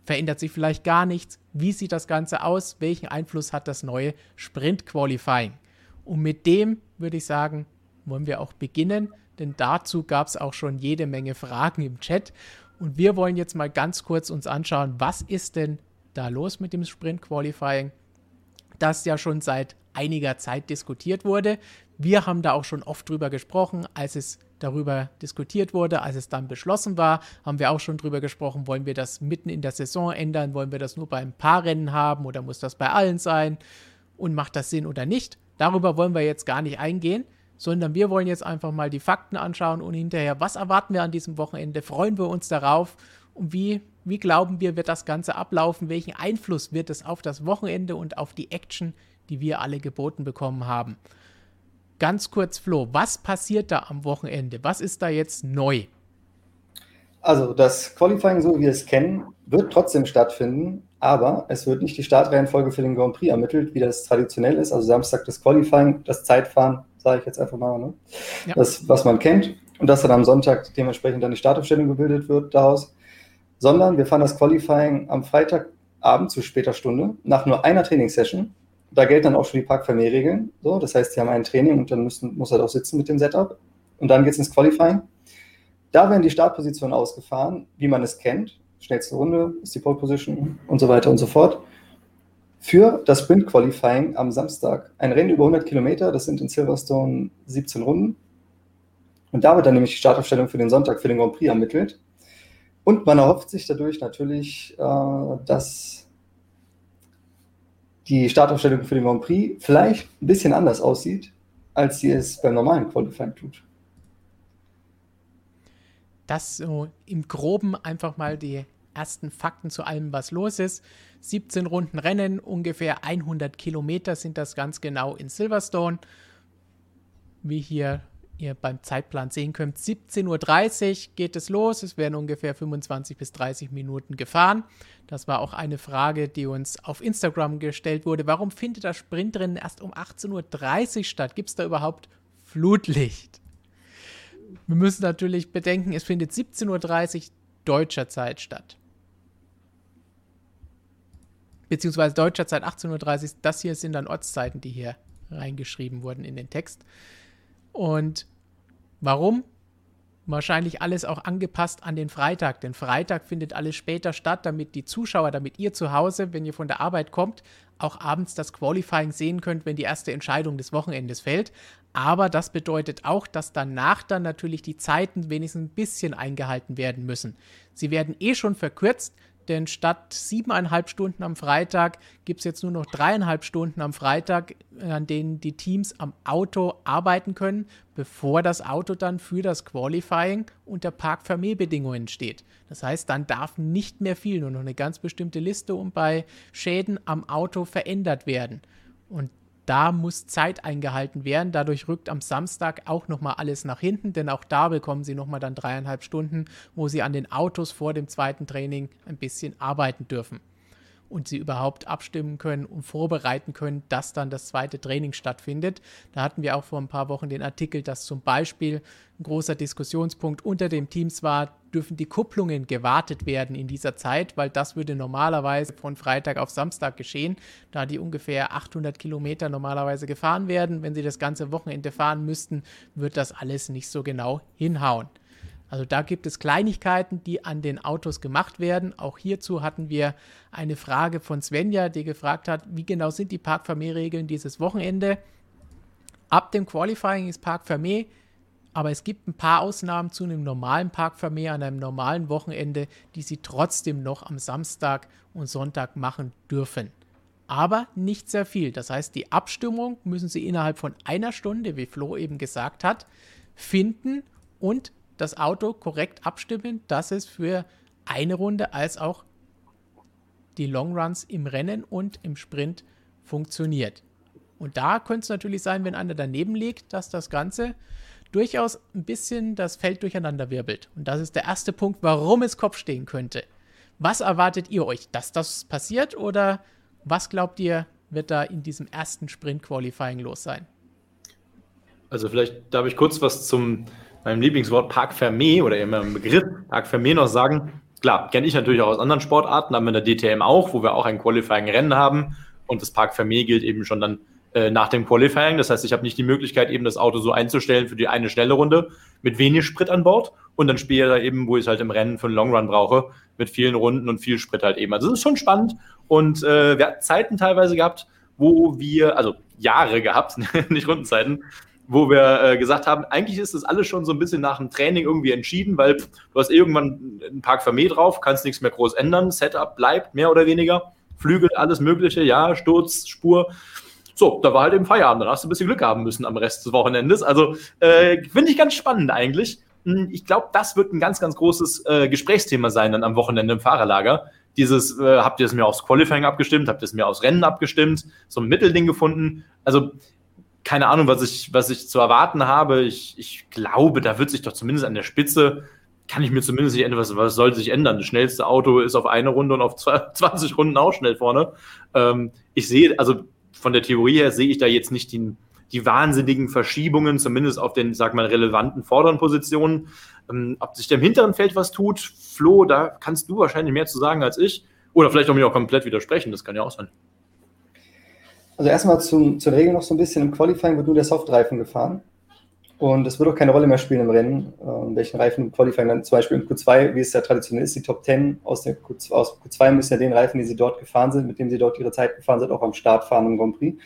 Speaker 1: Verändert sich vielleicht gar nichts? Wie sieht das Ganze aus? Welchen Einfluss hat das neue Sprint Qualifying? Und mit dem würde ich sagen, wollen wir auch beginnen, denn dazu gab es auch schon jede Menge Fragen im Chat. Und wir wollen jetzt mal ganz kurz uns anschauen, was ist denn da los mit dem Sprint Qualifying, das ja schon seit einiger Zeit diskutiert wurde. Wir haben da auch schon oft drüber gesprochen, als es darüber diskutiert wurde, als es dann beschlossen war, haben wir auch schon drüber gesprochen, wollen wir das mitten in der Saison ändern, wollen wir das nur bei ein paar Rennen haben oder muss das bei allen sein und macht das Sinn oder nicht? Darüber wollen wir jetzt gar nicht eingehen, sondern wir wollen jetzt einfach mal die Fakten anschauen und hinterher, was erwarten wir an diesem Wochenende, freuen wir uns darauf und wie, wie glauben wir, wird das Ganze ablaufen, welchen Einfluss wird es auf das Wochenende und auf die Action, die wir alle geboten bekommen haben. Ganz kurz, Flo, was passiert da am Wochenende? Was ist da jetzt neu?
Speaker 2: Also das Qualifying, so wie wir es kennen, wird trotzdem stattfinden, aber es wird nicht die Startreihenfolge für den Grand Prix ermittelt, wie das traditionell ist. Also Samstag das Qualifying, das Zeitfahren, sage ich jetzt einfach mal, ne? ja. das, was man kennt. Und dass dann am Sonntag dementsprechend dann die Startaufstellung gebildet wird daraus. Sondern wir fahren das Qualifying am Freitagabend zu später Stunde nach nur einer Trainingssession da gelten dann auch schon die Park-Regeln. So, das heißt, sie haben ein Training und dann müssen, muss er auch sitzen mit dem Setup. Und dann geht es ins Qualifying. Da werden die Startpositionen ausgefahren, wie man es kennt. Schnellste Runde ist die Pole Position und so weiter und so fort. Für das Sprint Qualifying am Samstag. Ein Rennen über 100 Kilometer, das sind in Silverstone 17 Runden. Und da wird dann nämlich die Startaufstellung für den Sonntag, für den Grand Prix ermittelt. Und man erhofft sich dadurch natürlich, äh, dass die Startaufstellung für den Grand Prix vielleicht ein bisschen anders aussieht, als sie es beim normalen Qualifying tut.
Speaker 1: Das so im Groben einfach mal die ersten Fakten zu allem, was los ist. 17 Runden Rennen, ungefähr 100 Kilometer sind das ganz genau in Silverstone. Wie hier ihr beim Zeitplan sehen könnt, 17.30 Uhr geht es los. Es werden ungefähr 25 bis 30 Minuten gefahren. Das war auch eine Frage, die uns auf Instagram gestellt wurde. Warum findet das Sprintrennen erst um 18.30 Uhr statt? Gibt es da überhaupt Flutlicht? Wir müssen natürlich bedenken, es findet 17.30 Uhr deutscher Zeit statt. Beziehungsweise deutscher Zeit 18.30 Uhr. Das hier sind dann Ortszeiten, die hier reingeschrieben wurden in den Text. Und warum? Wahrscheinlich alles auch angepasst an den Freitag, denn Freitag findet alles später statt, damit die Zuschauer, damit ihr zu Hause, wenn ihr von der Arbeit kommt, auch abends das Qualifying sehen könnt, wenn die erste Entscheidung des Wochenendes fällt. Aber das bedeutet auch, dass danach dann natürlich die Zeiten wenigstens ein bisschen eingehalten werden müssen. Sie werden eh schon verkürzt, denn statt siebeneinhalb Stunden am Freitag gibt es jetzt nur noch dreieinhalb Stunden am Freitag, an denen die Teams am Auto arbeiten können, bevor das Auto dann für das Qualifying unter Park-Fermé-Bedingungen steht. Das heißt, dann darf nicht mehr viel, nur noch eine ganz bestimmte Liste und bei Schäden am Auto verändert werden. Und da muss Zeit eingehalten werden. Dadurch rückt am Samstag auch nochmal alles nach hinten, denn auch da bekommen sie nochmal dann dreieinhalb Stunden, wo sie an den Autos vor dem zweiten Training ein bisschen arbeiten dürfen und sie überhaupt abstimmen können und vorbereiten können, dass dann das zweite Training stattfindet. Da hatten wir auch vor ein paar Wochen den Artikel, dass zum Beispiel ein großer Diskussionspunkt unter den Teams war, dürfen die Kupplungen gewartet werden in dieser Zeit, weil das würde normalerweise von Freitag auf Samstag geschehen, da die ungefähr 800 Kilometer normalerweise gefahren werden. Wenn sie das ganze Wochenende fahren müssten, wird das alles nicht so genau hinhauen. Also da gibt es Kleinigkeiten, die an den Autos gemacht werden. Auch hierzu hatten wir eine Frage von Svenja, die gefragt hat, wie genau sind die Park-Fermé-Regeln dieses Wochenende? Ab dem Qualifying ist Park-Fermé, aber es gibt ein paar Ausnahmen zu einem normalen Park-Fermé an einem normalen Wochenende, die sie trotzdem noch am Samstag und Sonntag machen dürfen. Aber nicht sehr viel. Das heißt, die Abstimmung müssen sie innerhalb von einer Stunde, wie Flo eben gesagt hat, finden und das Auto korrekt abstimmen, dass es für eine Runde als auch die Longruns im Rennen und im Sprint funktioniert. Und da könnte es natürlich sein, wenn einer daneben liegt, dass das Ganze durchaus ein bisschen das Feld durcheinander wirbelt. Und das ist der erste Punkt, warum es Kopf stehen könnte. Was erwartet ihr euch, dass das passiert oder was glaubt ihr, wird da in diesem ersten Sprint-Qualifying los sein?
Speaker 3: Also vielleicht darf ich kurz was zum meinem Lieblingswort Park Fermé oder eben im Begriff Park Fermé noch sagen. Klar, kenne ich natürlich auch aus anderen Sportarten, haben wir in der DTM auch, wo wir auch ein Qualifying-Rennen haben. Und das Park Fermé gilt eben schon dann äh, nach dem Qualifying. Das heißt, ich habe nicht die Möglichkeit, eben das Auto so einzustellen für die eine schnelle Runde mit wenig Sprit an Bord und dann später eben, wo ich es halt im Rennen für einen Long Run brauche, mit vielen Runden und viel Sprit halt eben. Also das ist schon spannend und äh, wir hatten Zeiten teilweise gehabt, wo wir, also Jahre gehabt, nicht Rundenzeiten, wo wir äh, gesagt haben, eigentlich ist das alles schon so ein bisschen nach dem Training irgendwie entschieden, weil du hast irgendwann einen Park Vermeer drauf, kannst nichts mehr groß ändern, Setup bleibt mehr oder weniger, Flügel, alles Mögliche, ja, Sturz, Spur. So, da war halt eben Feierabend, dann hast du ein bisschen Glück haben müssen am Rest des Wochenendes. Also äh, finde ich ganz spannend eigentlich. Hm, ich glaube, das wird ein ganz, ganz großes äh, Gesprächsthema sein dann am Wochenende im Fahrerlager. Dieses, äh, habt ihr es mir aufs Qualifying abgestimmt, habt ihr es mir aufs Rennen abgestimmt, so ein Mittelding gefunden. Also keine Ahnung, was ich, was ich zu erwarten habe. Ich, ich glaube, da wird sich doch zumindest an der Spitze, kann ich mir zumindest nicht ändern, was, was soll sich ändern? Das schnellste Auto ist auf eine Runde und auf 20 Runden auch schnell vorne. Ähm, ich sehe, also von der Theorie her sehe ich da jetzt nicht die, die wahnsinnigen Verschiebungen, zumindest auf den, sag mal, relevanten vorderen Positionen. Ähm, ob sich da im hinteren Feld was tut, Flo, da kannst du wahrscheinlich mehr zu sagen als ich. Oder vielleicht auch mir auch komplett widersprechen, das kann ja auch sein.
Speaker 2: Also erstmal zum, zur Regel noch so ein bisschen. Im Qualifying wird nur der Softreifen gefahren. Und es wird auch keine Rolle mehr spielen im Rennen, äh, welchen Reifen im Qualifying dann zum Beispiel im Q2, wie es ja traditionell ist, die Top 10 aus, der Q2, aus Q2 müssen ja den Reifen, die sie dort gefahren sind, mit dem sie dort ihre Zeit gefahren sind, auch am Start fahren im Grand Prix.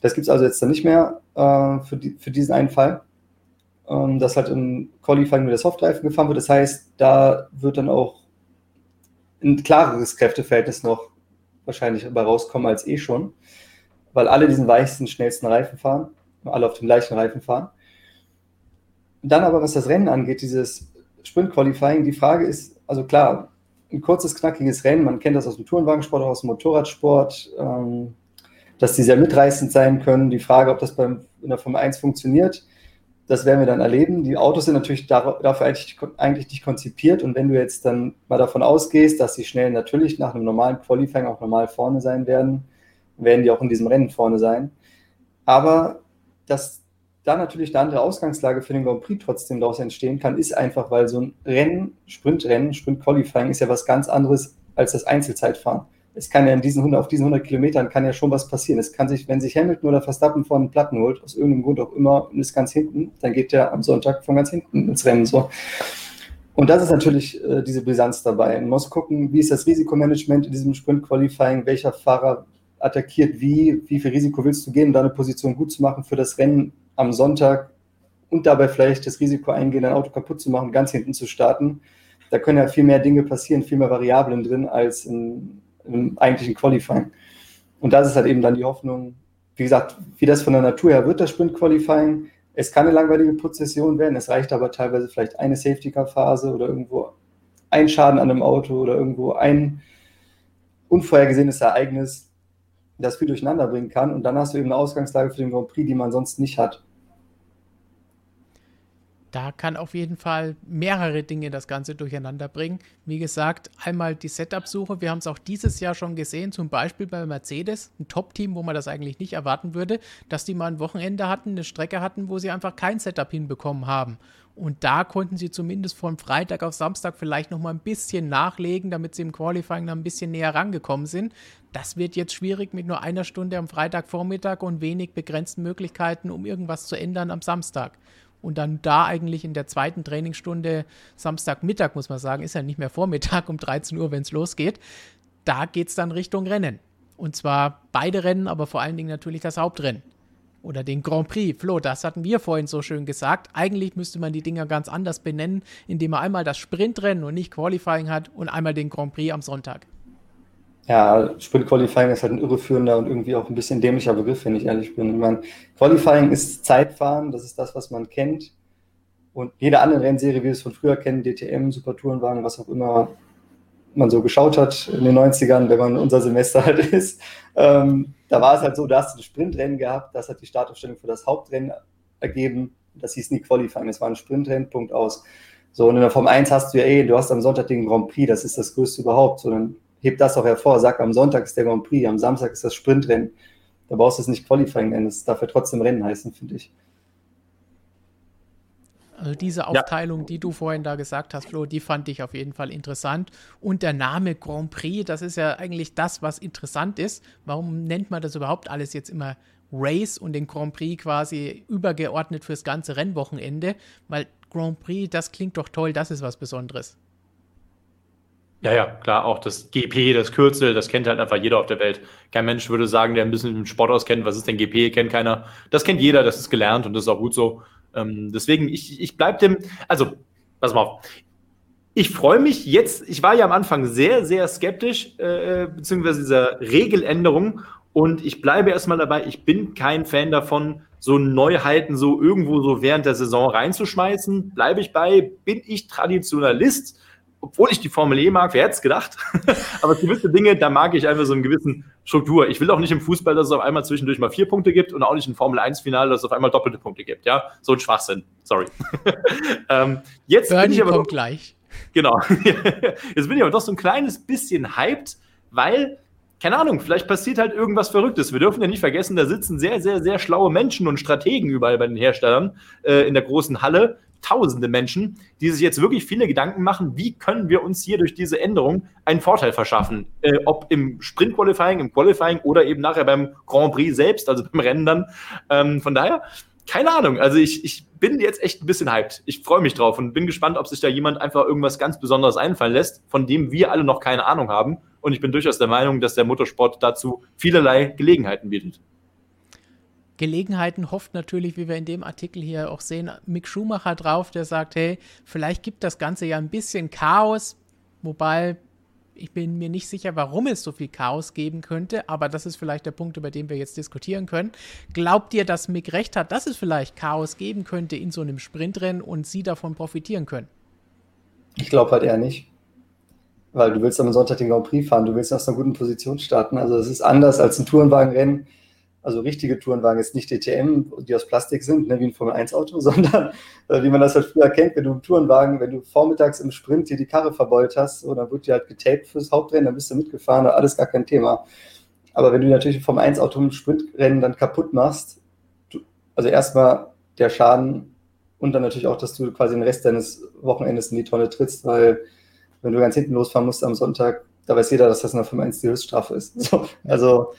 Speaker 2: Das gibt es also jetzt dann nicht mehr äh, für, die, für diesen einen Fall, ähm, dass halt im Qualifying nur der Softreifen gefahren wird. Das heißt, da wird dann auch ein klareres Kräfteverhältnis noch wahrscheinlich dabei rauskommen als eh schon weil alle diesen weichsten, schnellsten Reifen fahren, alle auf dem gleichen Reifen fahren. Dann aber, was das Rennen angeht, dieses Sprint-Qualifying, die Frage ist, also klar, ein kurzes, knackiges Rennen, man kennt das aus dem Tourenwagensport, auch aus dem Motorradsport, ähm, dass die sehr mitreißend sein können. Die Frage, ob das beim, in der Formel 1 funktioniert, das werden wir dann erleben. Die Autos sind natürlich dafür eigentlich, eigentlich nicht konzipiert. Und wenn du jetzt dann mal davon ausgehst, dass sie schnell natürlich nach einem normalen Qualifying auch normal vorne sein werden, werden die auch in diesem Rennen vorne sein. Aber dass da natürlich eine andere Ausgangslage für den Grand Prix trotzdem daraus entstehen kann, ist einfach, weil so ein Rennen, Sprintrennen, Sprint-Qualifying ist ja was ganz anderes als das Einzelzeitfahren. Es kann ja in diesen 100, auf diesen 100 Kilometern kann ja schon was passieren. Es kann sich, wenn sich Hamilton oder Verstappen von Platten holt, aus irgendeinem Grund auch immer und ist ganz hinten, dann geht der am Sonntag von ganz hinten ins Rennen. So. Und das ist natürlich äh, diese Brisanz dabei. Man muss gucken, wie ist das Risikomanagement in diesem Sprint-Qualifying, welcher Fahrer attackiert, wie, wie viel Risiko willst du gehen, um deine Position gut zu machen für das Rennen am Sonntag und dabei vielleicht das Risiko eingehen, dein Auto kaputt zu machen, ganz hinten zu starten. Da können ja viel mehr Dinge passieren, viel mehr Variablen drin als im, im eigentlichen Qualifying. Und das ist halt eben dann die Hoffnung, wie gesagt, wie das von der Natur her wird, das Sprint-Qualifying. Es kann eine langweilige Prozession werden, es reicht aber teilweise vielleicht eine Safety-Car-Phase oder irgendwo ein Schaden an einem Auto oder irgendwo ein unvorhergesehenes Ereignis, das viel durcheinander bringen kann. Und dann hast du eben eine Ausgangslage für den Grand Prix, die man sonst nicht hat.
Speaker 1: Da kann auf jeden Fall mehrere Dinge das Ganze durcheinander bringen. Wie gesagt, einmal die Setup-Suche. Wir haben es auch dieses Jahr schon gesehen, zum Beispiel bei Mercedes, ein Top-Team, wo man das eigentlich nicht erwarten würde, dass die mal ein Wochenende hatten, eine Strecke hatten, wo sie einfach kein Setup hinbekommen haben. Und da konnten sie zumindest von Freitag auf Samstag vielleicht noch mal ein bisschen nachlegen, damit sie im Qualifying dann ein bisschen näher rangekommen sind. Das wird jetzt schwierig mit nur einer Stunde am Freitagvormittag und wenig begrenzten Möglichkeiten, um irgendwas zu ändern am Samstag. Und dann da eigentlich in der zweiten Trainingsstunde, Samstagmittag muss man sagen, ist ja nicht mehr Vormittag um 13 Uhr, wenn es losgeht, da geht es dann Richtung Rennen. Und zwar beide Rennen, aber vor allen Dingen natürlich das Hauptrennen oder den Grand Prix. Flo, das hatten wir vorhin so schön gesagt. Eigentlich müsste man die Dinger ganz anders benennen, indem man einmal das Sprintrennen und nicht Qualifying hat und einmal den Grand Prix am Sonntag.
Speaker 2: Ja, Sprint Qualifying ist halt ein irreführender und irgendwie auch ein bisschen dämlicher Begriff, wenn ich ehrlich bin. Ich meine, Qualifying ist Zeitfahren, das ist das, was man kennt. Und jede andere Rennserie, wie wir es von früher kennen, DTM, Supertourenwagen, was auch immer, man so geschaut hat in den 90ern, wenn man unser Semester halt ist, ähm, da war es halt so, da hast du ein Sprintrennen gehabt, das hat die Startaufstellung für das Hauptrennen ergeben. Das hieß nie Qualifying, es war ein Sprintrennen, Punkt aus. So, und in der Form 1 hast du ja eh, du hast am Sonntag den Grand Prix, das ist das größte überhaupt. So, dann heb das auch hervor, sag, am Sonntag ist der Grand Prix, am Samstag ist das Sprintrennen. Da brauchst du es nicht Qualifying nennen, das darf ja trotzdem Rennen heißen, finde ich.
Speaker 1: Also diese Aufteilung, ja. die du vorhin da gesagt hast, Flo, die fand ich auf jeden Fall interessant. Und der Name Grand Prix, das ist ja eigentlich das, was interessant ist. Warum nennt man das überhaupt alles jetzt immer Race und den Grand Prix quasi übergeordnet fürs ganze Rennwochenende? Weil Grand Prix, das klingt doch toll, das ist was Besonderes.
Speaker 3: Ja, ja, klar, auch das GP, das Kürzel, das kennt halt einfach jeder auf der Welt. Kein Mensch würde sagen, der ein bisschen im Sport auskennt, was ist denn GP, kennt keiner. Das kennt jeder, das ist gelernt und das ist auch gut so. Ähm, deswegen, ich, ich bleibe dem, also, pass mal auf. Ich freue mich jetzt, ich war ja am Anfang sehr, sehr skeptisch, äh, äh beziehungsweise dieser Regeländerung und ich bleibe erstmal dabei, ich bin kein Fan davon, so Neuheiten so irgendwo so während der Saison reinzuschmeißen. Bleibe ich bei, bin ich Traditionalist obwohl ich die Formel E mag, wer hätte es gedacht? Aber gewisse Dinge, da mag ich einfach so einen gewissen Struktur. Ich will auch nicht im Fußball, dass es auf einmal zwischendurch mal vier Punkte gibt und auch nicht im Formel 1-Finale, dass es auf einmal doppelte Punkte gibt. Ja, so ein Schwachsinn. Sorry.
Speaker 1: ähm, jetzt Bernie bin ich aber kommt gleich.
Speaker 3: Genau. jetzt bin ich aber doch so ein kleines bisschen hyped, weil keine Ahnung, vielleicht passiert halt irgendwas Verrücktes. Wir dürfen ja nicht vergessen, da sitzen sehr, sehr, sehr schlaue Menschen und Strategen überall bei den Herstellern äh, in der großen Halle, tausende Menschen, die sich jetzt wirklich viele Gedanken machen, wie können wir uns hier durch diese Änderung einen Vorteil verschaffen? Äh, ob im Sprint-Qualifying, im Qualifying oder eben nachher beim Grand Prix selbst, also beim Rennen dann. Ähm, von daher, keine Ahnung. Also ich, ich bin jetzt echt ein bisschen hyped. Ich freue mich drauf und bin gespannt, ob sich da jemand einfach irgendwas ganz Besonderes einfallen lässt, von dem wir alle noch keine Ahnung haben. Und ich bin durchaus der Meinung, dass der Motorsport dazu vielerlei Gelegenheiten bietet.
Speaker 1: Gelegenheiten hofft natürlich, wie wir in dem Artikel hier auch sehen, Mick Schumacher drauf, der sagt, hey, vielleicht gibt das Ganze ja ein bisschen Chaos, wobei ich bin mir nicht sicher, warum es so viel Chaos geben könnte, aber das ist vielleicht der Punkt, über den wir jetzt diskutieren können. Glaubt ihr, dass Mick recht hat, dass es vielleicht Chaos geben könnte in so einem Sprintrennen und sie davon profitieren können?
Speaker 2: Ich glaube halt eher nicht. Weil du willst am Sonntag den Grand Prix fahren, du willst aus einer guten Position starten. Also es ist anders als ein Tourenwagenrennen also richtige Tourenwagen, jetzt nicht DTM, die aus Plastik sind, ne, wie ein Formel-1-Auto, sondern äh, wie man das halt früher kennt, wenn du einen Tourenwagen, wenn du vormittags im Sprint dir die Karre verbeult hast, so, dann wird die halt getaped fürs Hauptrennen, dann bist du mitgefahren, alles gar kein Thema. Aber wenn du natürlich ein Formel-1-Auto im Sprintrennen dann kaputt machst, du, also erstmal der Schaden und dann natürlich auch, dass du quasi den Rest deines Wochenendes in die Tonne trittst, weil wenn du ganz hinten losfahren musst am Sonntag, da weiß jeder, dass das eine Formel 1 die Höchststrafe ist. So, also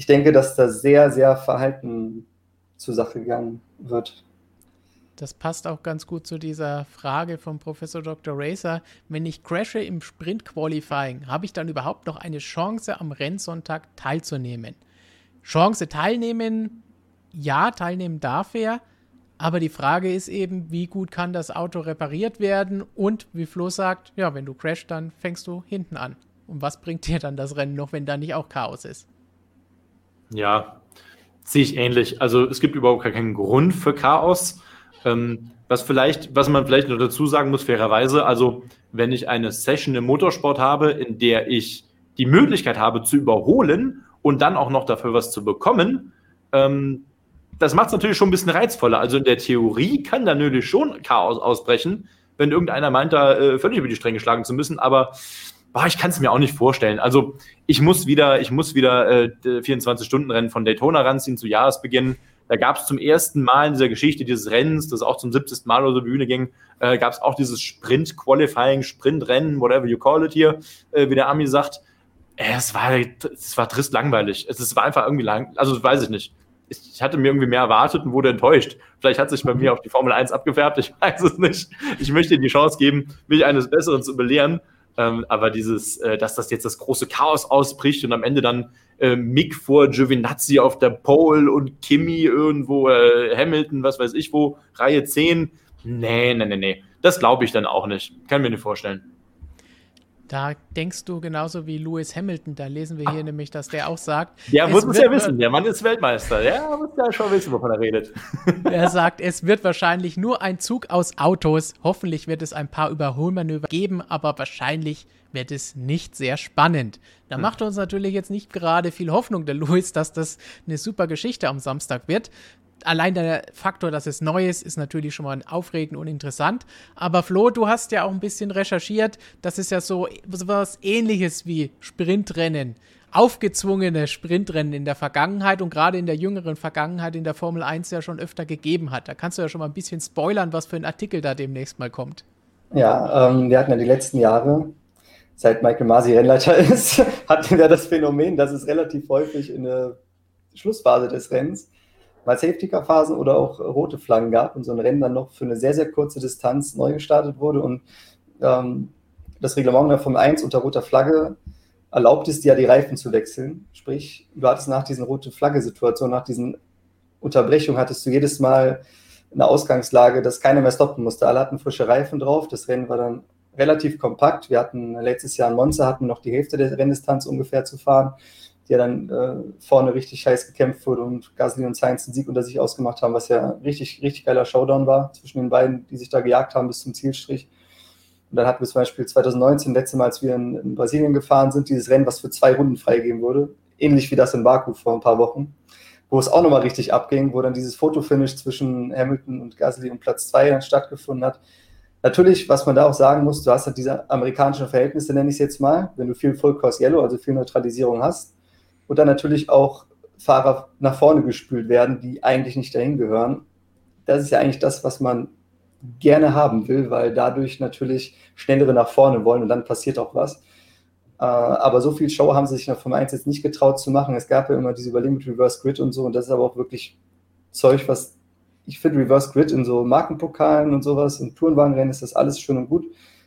Speaker 2: ich denke, dass da sehr, sehr verhalten zur Sache gegangen wird.
Speaker 1: Das passt auch ganz gut zu dieser Frage von Professor Dr. Racer. Wenn ich crashe im Sprint-Qualifying, habe ich dann überhaupt noch eine Chance, am Rennsonntag teilzunehmen? Chance teilnehmen, ja, teilnehmen darf er. Aber die Frage ist eben, wie gut kann das Auto repariert werden? Und wie Flo sagt, ja, wenn du crashst, dann fängst du hinten an. Und was bringt dir dann das Rennen noch, wenn da nicht auch Chaos ist?
Speaker 3: Ja, sehe ich ähnlich. Also es gibt überhaupt keinen Grund für Chaos. Ähm, was vielleicht, was man vielleicht noch dazu sagen muss, fairerweise, also wenn ich eine Session im Motorsport habe, in der ich die Möglichkeit habe zu überholen und dann auch noch dafür was zu bekommen, ähm, das macht es natürlich schon ein bisschen reizvoller. Also in der Theorie kann da natürlich schon Chaos ausbrechen, wenn irgendeiner meint, da äh, völlig über die Stränge schlagen zu müssen, aber boah, ich kann es mir auch nicht vorstellen. Also ich muss wieder, ich muss wieder äh, 24-Stunden-Rennen von Daytona ranziehen zu Jahresbeginn. Da gab es zum ersten Mal in dieser Geschichte dieses Rennens, das auch zum 70. Mal oder so Bühne ging, äh, gab es auch dieses Sprint-Qualifying, Sprint-Rennen, whatever you call it hier, äh, wie der Ami sagt. Äh, es war, es war trist langweilig. Es, es war einfach irgendwie lang, also weiß ich nicht. Ich hatte mir irgendwie mehr erwartet und wurde enttäuscht. Vielleicht hat sich bei mir auf die Formel 1 abgefärbt, ich weiß es nicht. Ich möchte die Chance geben, mich eines Besseren zu belehren. Ähm, aber dieses, äh, dass das jetzt das große Chaos ausbricht und am Ende dann äh, Mick vor Giovinazzi auf der Pole und Kimi irgendwo, äh, Hamilton, was weiß ich wo, Reihe 10. Nee, nee, nee, nee. Das glaube ich dann auch nicht. Kann mir nicht vorstellen.
Speaker 1: Da denkst du genauso wie Lewis Hamilton. Da lesen wir hier ah. nämlich, dass der auch sagt.
Speaker 3: Der muss es ja wissen. Der Mann ist Weltmeister. Der muss ja schon wissen, wovon er redet.
Speaker 1: Er sagt, es wird wahrscheinlich nur ein Zug aus Autos. Hoffentlich wird es ein paar Überholmanöver geben, aber wahrscheinlich wird es nicht sehr spannend. Da hm. macht uns natürlich jetzt nicht gerade viel Hoffnung, der Lewis, dass das eine super Geschichte am Samstag wird allein der Faktor, dass es neu ist, ist natürlich schon mal aufregend und interessant. Aber Flo, du hast ja auch ein bisschen recherchiert. Das ist ja so was ähnliches wie Sprintrennen. Aufgezwungene Sprintrennen in der Vergangenheit und gerade in der jüngeren Vergangenheit in der Formel 1 ja schon öfter gegeben hat. Da kannst du ja schon mal ein bisschen spoilern, was für ein Artikel da demnächst mal kommt.
Speaker 2: Ja, ähm, wir hatten ja die letzten Jahre, seit Michael Masi Rennleiter ist, hatten wir das Phänomen, dass es relativ häufig in der Schlussphase des Rennens mal Safety-Car-Phasen oder auch rote Flaggen gab und so ein Rennen dann noch für eine sehr, sehr kurze Distanz neu gestartet wurde. Und ähm, das Reglement der Formel 1 unter roter Flagge erlaubt es dir die Reifen zu wechseln. Sprich, du hattest nach diesen roten Flagge-Situationen, nach diesen Unterbrechungen, hattest du jedes Mal eine Ausgangslage, dass keiner mehr stoppen musste. Alle hatten frische Reifen drauf. Das Rennen war dann relativ kompakt. Wir hatten letztes Jahr in Monza hatten noch die Hälfte der Renndistanz ungefähr zu fahren, ja dann äh, vorne richtig heiß gekämpft wurde und Gasly und Sainz den Sieg unter sich ausgemacht haben, was ja richtig, richtig geiler Showdown war zwischen den beiden, die sich da gejagt haben bis zum Zielstrich. Und dann hatten wir zum Beispiel 2019, letzte Mal, als wir in, in Brasilien gefahren sind, dieses Rennen, was für zwei Runden freigegeben wurde, ähnlich wie das in Baku vor ein paar Wochen, wo es auch nochmal richtig abging, wo dann dieses Fotofinish zwischen Hamilton und Gasly und Platz 2 dann stattgefunden hat. Natürlich, was man da auch sagen muss, du hast halt diese amerikanischen Verhältnisse, nenne ich es jetzt mal, wenn du viel Full Course Yellow, also viel Neutralisierung hast, und dann natürlich auch Fahrer nach vorne gespült werden, die eigentlich nicht dahin gehören. Das ist ja eigentlich das, was man gerne haben will, weil dadurch natürlich schnellere nach vorne wollen und dann passiert auch was. Äh, aber so viel Show haben sie sich nach Formel 1 jetzt nicht getraut zu machen. Es gab ja immer diese Überlegung mit Reverse Grid und so und das ist aber auch wirklich Zeug, was ich finde, Reverse Grid in so Markenpokalen und sowas und Tourenwagenrennen ist das alles schön und gut.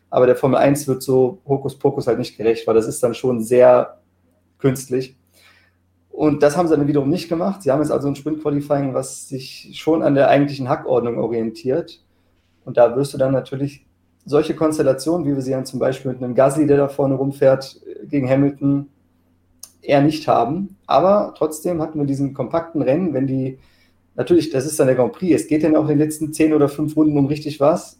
Speaker 2: Aber der Formel 1 wird so Hokuspokus halt nicht gerecht, weil das ist dann schon sehr künstlich. Und das haben sie dann wiederum nicht gemacht. Sie haben jetzt also ein Sprint-Qualifying, was sich schon an der eigentlichen Hackordnung orientiert. Und da wirst du dann natürlich solche Konstellationen, wie wir sie dann zum Beispiel mit einem Gasly, der da vorne rumfährt, gegen Hamilton, eher nicht haben. Aber trotzdem hatten wir diesen kompakten Rennen, wenn die, natürlich, das ist dann der Grand Prix, es geht dann auch in den letzten zehn oder fünf Runden um richtig was.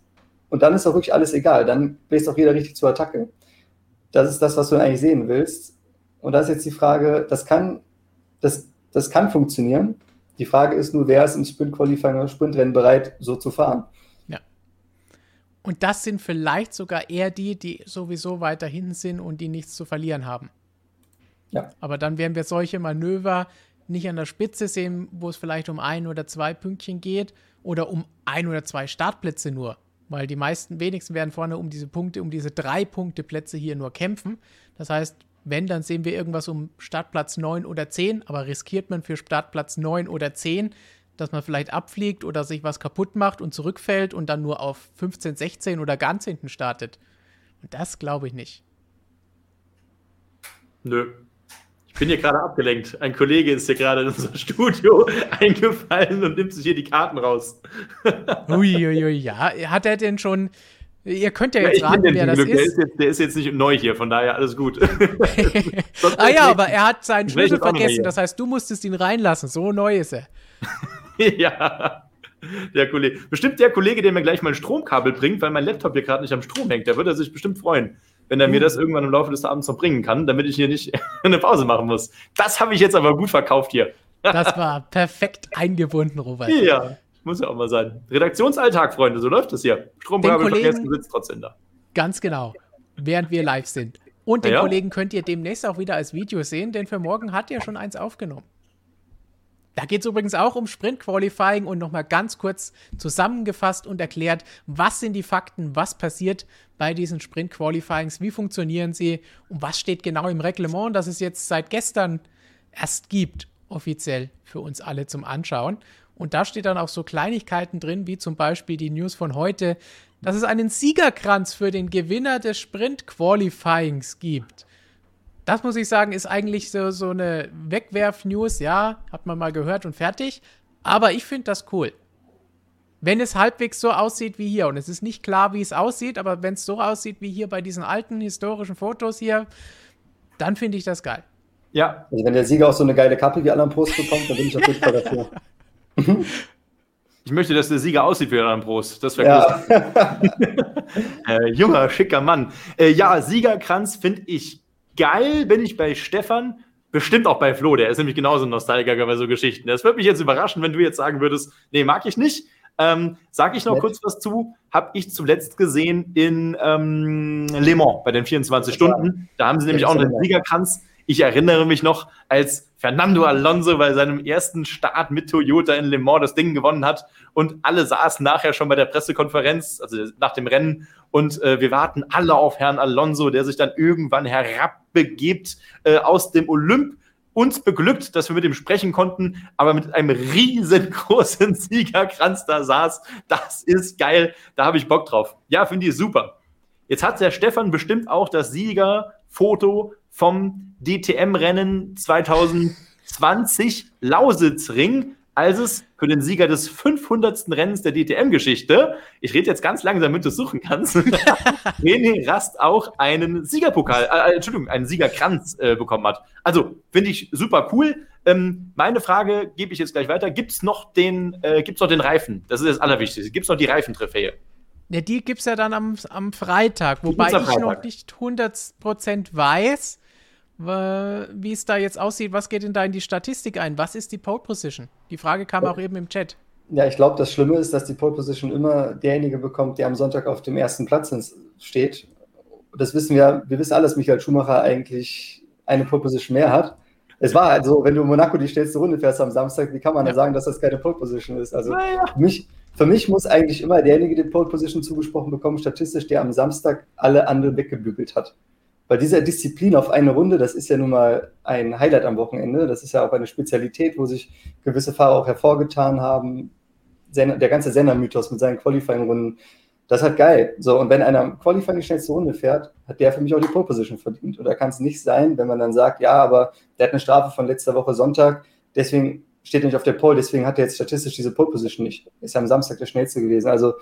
Speaker 2: Und dann ist auch wirklich alles egal. Dann bläst auch jeder richtig zur Attacke. Das ist das, was du eigentlich sehen willst. Und da ist jetzt die Frage, das kann, das, das kann funktionieren. Die Frage ist nur, wer ist im Sprint-Qualifying oder Sprintrennen bereit, so zu fahren?
Speaker 1: Und das sind vielleicht sogar eher die, die sowieso weiter hinten sind und die nichts zu verlieren haben. Ja. Aber dann werden wir solche Manöver nicht an der Spitze sehen, wo es vielleicht um ein oder zwei Pünktchen geht oder um ein oder zwei Startplätze nur. Weil die meisten, wenigsten werden vorne um diese Punkte, um diese drei Punkte Plätze hier nur kämpfen. Das heißt, wenn, dann sehen wir irgendwas um Startplatz 9 oder 10, aber riskiert man für Startplatz 9 oder 10, dass man vielleicht abfliegt oder sich was kaputt macht und zurückfällt und dann nur auf 15, 16 oder ganz hinten startet. Und das glaube ich nicht.
Speaker 3: Nö. Ich bin hier gerade abgelenkt. Ein Kollege ist hier gerade in unser Studio eingefallen und nimmt sich hier die Karten raus.
Speaker 1: Uiuiui, ui, ja. Hat er denn schon. Ihr könnt ja jetzt ja, raten, wer das Glück. ist.
Speaker 3: Der, ist jetzt, der ist jetzt nicht neu hier, von daher alles gut.
Speaker 1: ah ja, aber er hat seinen Schlüssel vergessen. Das heißt, du musstest ihn reinlassen. So neu ist er.
Speaker 3: ja. Der Kollege. Bestimmt der Kollege, der mir gleich mal ein Stromkabel bringt, weil mein Laptop hier gerade nicht am Strom hängt. Der würde sich bestimmt freuen, wenn er mir das irgendwann im Laufe des Abends noch bringen kann, damit ich hier nicht eine Pause machen muss. Das habe ich jetzt aber gut verkauft hier.
Speaker 1: das war perfekt eingebunden, Robert.
Speaker 3: Ja, muss ja auch mal sein. Redaktionsalltag, Freunde, so läuft es hier. Stromkabel vergessen, sitzt trotzdem da.
Speaker 1: Ganz genau. Während wir live sind. Und den ja. Kollegen könnt ihr demnächst auch wieder als Video sehen, denn für morgen hat er schon eins aufgenommen. Da geht es übrigens auch um Sprint-Qualifying und nochmal ganz kurz zusammengefasst und erklärt, was sind die Fakten, was passiert bei diesen Sprint-Qualifyings, wie funktionieren sie und was steht genau im Reglement, das es jetzt seit gestern erst gibt, offiziell für uns alle zum Anschauen. Und da steht dann auch so Kleinigkeiten drin, wie zum Beispiel die News von heute, dass es einen Siegerkranz für den Gewinner des Sprint-Qualifyings gibt das muss ich sagen, ist eigentlich so, so eine Wegwerf-News. Ja, hat man mal gehört und fertig. Aber ich finde das cool. Wenn es halbwegs so aussieht wie hier, und es ist nicht klar, wie es aussieht, aber wenn es so aussieht wie hier bei diesen alten historischen Fotos hier, dann finde ich das geil.
Speaker 2: Ja. Also wenn der Sieger auch so eine geile Kappe wie Alan Prost bekommt, dann bin ich auf jeden Fall dafür.
Speaker 3: Ich möchte, dass der Sieger aussieht wie Alan Prost. Das wäre ja. äh, junger, schicker Mann. Äh, ja, Siegerkranz finde ich geil bin ich bei Stefan, bestimmt auch bei Flo, der ist nämlich genauso ein Nostalgiker bei so Geschichten. Das würde mich jetzt überraschen, wenn du jetzt sagen würdest, nee, mag ich nicht. Ähm, Sage ich noch Nett. kurz was zu, habe ich zuletzt gesehen in ähm, Le Mans bei den 24 Stunden. Da haben sie nämlich auch einen Siegerkranz. Ich erinnere mich noch, als Fernando Alonso bei seinem ersten Start mit Toyota in Le Mans das Ding gewonnen hat und alle saßen nachher schon bei der Pressekonferenz, also nach dem Rennen und äh, wir warten alle auf Herrn Alonso, der sich dann irgendwann herabbegibt äh, aus dem Olymp. Uns beglückt, dass wir mit ihm sprechen konnten, aber mit einem riesengroßen Siegerkranz da saß. Das ist geil. Da habe ich Bock drauf. Ja, finde ich super. Jetzt hat der Stefan bestimmt auch das Siegerfoto vom DTM-Rennen 2020 Lausitzring als es für den Sieger des 500. Rennens der DTM-Geschichte, ich rede jetzt ganz langsam, damit du es suchen kannst, René Rast auch einen Siegerpokal, äh, äh, Entschuldigung, einen Siegerkranz äh, bekommen hat. Also, finde ich super cool. Ähm, meine Frage gebe ich jetzt gleich weiter. Gibt es noch, den, äh, noch den Reifen? Das ist das Allerwichtigste. Gibt es noch die Reifentrophäe?
Speaker 1: Ja, die gibt es ja dann am, am Freitag, wobei ich Freitag. noch nicht 100% weiß, wie es da jetzt aussieht. Was geht denn da in die Statistik ein? Was ist die Pole Position? Die Frage kam auch eben im Chat.
Speaker 2: Ja, ich glaube, das Schlimme ist, dass die Pole Position immer derjenige bekommt, der am Sonntag auf dem ersten Platz steht. Das wissen wir, wir wissen alle, dass Michael Schumacher eigentlich eine Pole Position mehr hat. Es war also, wenn du in Monaco die schnellste Runde fährst am Samstag, wie kann man ja. dann sagen, dass das keine Pole Position ist? Also ja. für, mich, für mich muss eigentlich immer derjenige die Pole Position zugesprochen bekommen, statistisch, der am Samstag alle anderen weggebügelt hat bei dieser Disziplin auf eine Runde, das ist ja nun mal ein Highlight am Wochenende. Das ist ja auch eine Spezialität, wo sich gewisse Fahrer auch hervorgetan haben. Der ganze Sendermythos mit seinen Qualifying-Runden, das hat geil. So, und wenn einer im Qualifying die schnellste Runde fährt, hat der für mich auch die Pole Position verdient. Oder kann es nicht sein, wenn man dann sagt, ja, aber der hat eine Strafe von letzter Woche Sonntag, deswegen steht er nicht auf der Pole, deswegen hat er jetzt statistisch diese Pole Position nicht. Ist ja am Samstag der schnellste gewesen. Also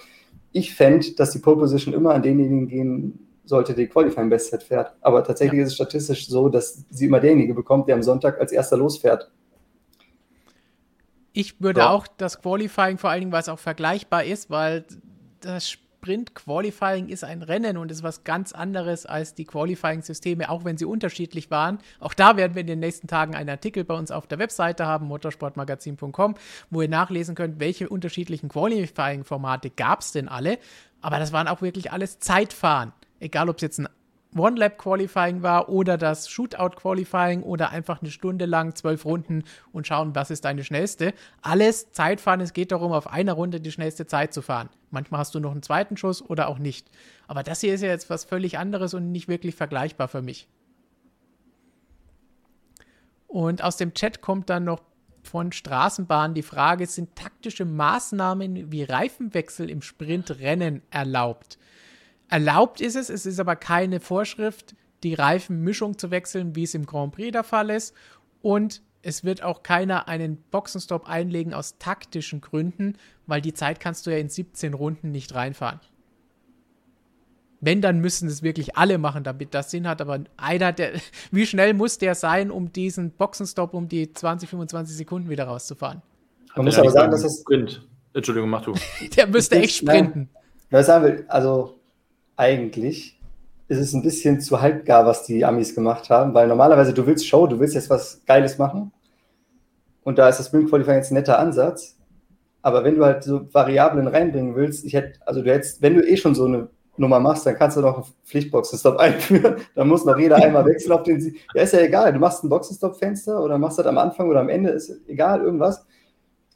Speaker 2: ich fände, dass die Pole Position immer an denjenigen gehen sollte, die Qualifying Bestzeit fährt. Aber tatsächlich ja. ist es statistisch so, dass sie immer derjenige bekommt, der am Sonntag als erster losfährt.
Speaker 1: Ich würde ja. auch das Qualifying, vor allen Dingen, weil es auch vergleichbar ist, weil das Sprint Qualifying ist ein Rennen und ist was ganz anderes als die Qualifying-Systeme, auch wenn sie unterschiedlich waren. Auch da werden wir in den nächsten Tagen einen Artikel bei uns auf der Webseite haben, motorsportmagazin.com, wo ihr nachlesen könnt, welche unterschiedlichen Qualifying-Formate gab es denn alle. Aber das waren auch wirklich alles Zeitfahren egal ob es jetzt ein One-Lap-Qualifying war oder das Shootout-Qualifying oder einfach eine Stunde lang zwölf Runden und schauen, was ist deine schnellste. Alles Zeitfahren, es geht darum, auf einer Runde die schnellste Zeit zu fahren. Manchmal hast du noch einen zweiten Schuss oder auch nicht. Aber das hier ist ja jetzt was völlig anderes und nicht wirklich vergleichbar für mich. Und aus dem Chat kommt dann noch von Straßenbahn die Frage, sind taktische Maßnahmen wie Reifenwechsel im Sprintrennen erlaubt? Erlaubt ist es, es ist aber keine Vorschrift, die Reifenmischung zu wechseln, wie es im Grand Prix der Fall ist. Und es wird auch keiner einen Boxenstopp einlegen aus taktischen Gründen, weil die Zeit kannst du ja in 17 Runden nicht reinfahren. Wenn, dann müssen es wirklich alle machen, damit das Sinn hat. Aber einer, der, wie schnell muss der sein, um diesen Boxenstopp um die 20, 25 Sekunden wieder rauszufahren?
Speaker 2: Man muss aber sagen, dass es.
Speaker 3: Sprint. Entschuldigung, mach du.
Speaker 1: der müsste echt sprinten.
Speaker 2: Nein, sagen will, also eigentlich ist es ein bisschen zu halbgar, was die Amis gemacht haben, weil normalerweise du willst Show, du willst jetzt was Geiles machen. Und da ist das Sprint Qualifying jetzt ein netter Ansatz, aber wenn du halt so Variablen reinbringen willst, ich hätte, also du hättest, wenn du eh schon so eine Nummer machst, dann kannst du noch einen Pflichtboxenstopp einführen, dann muss noch jeder einmal wechseln auf den, ja ist ja egal, du machst ein Boxenstopp-Fenster oder machst das am Anfang oder am Ende, ist egal, irgendwas,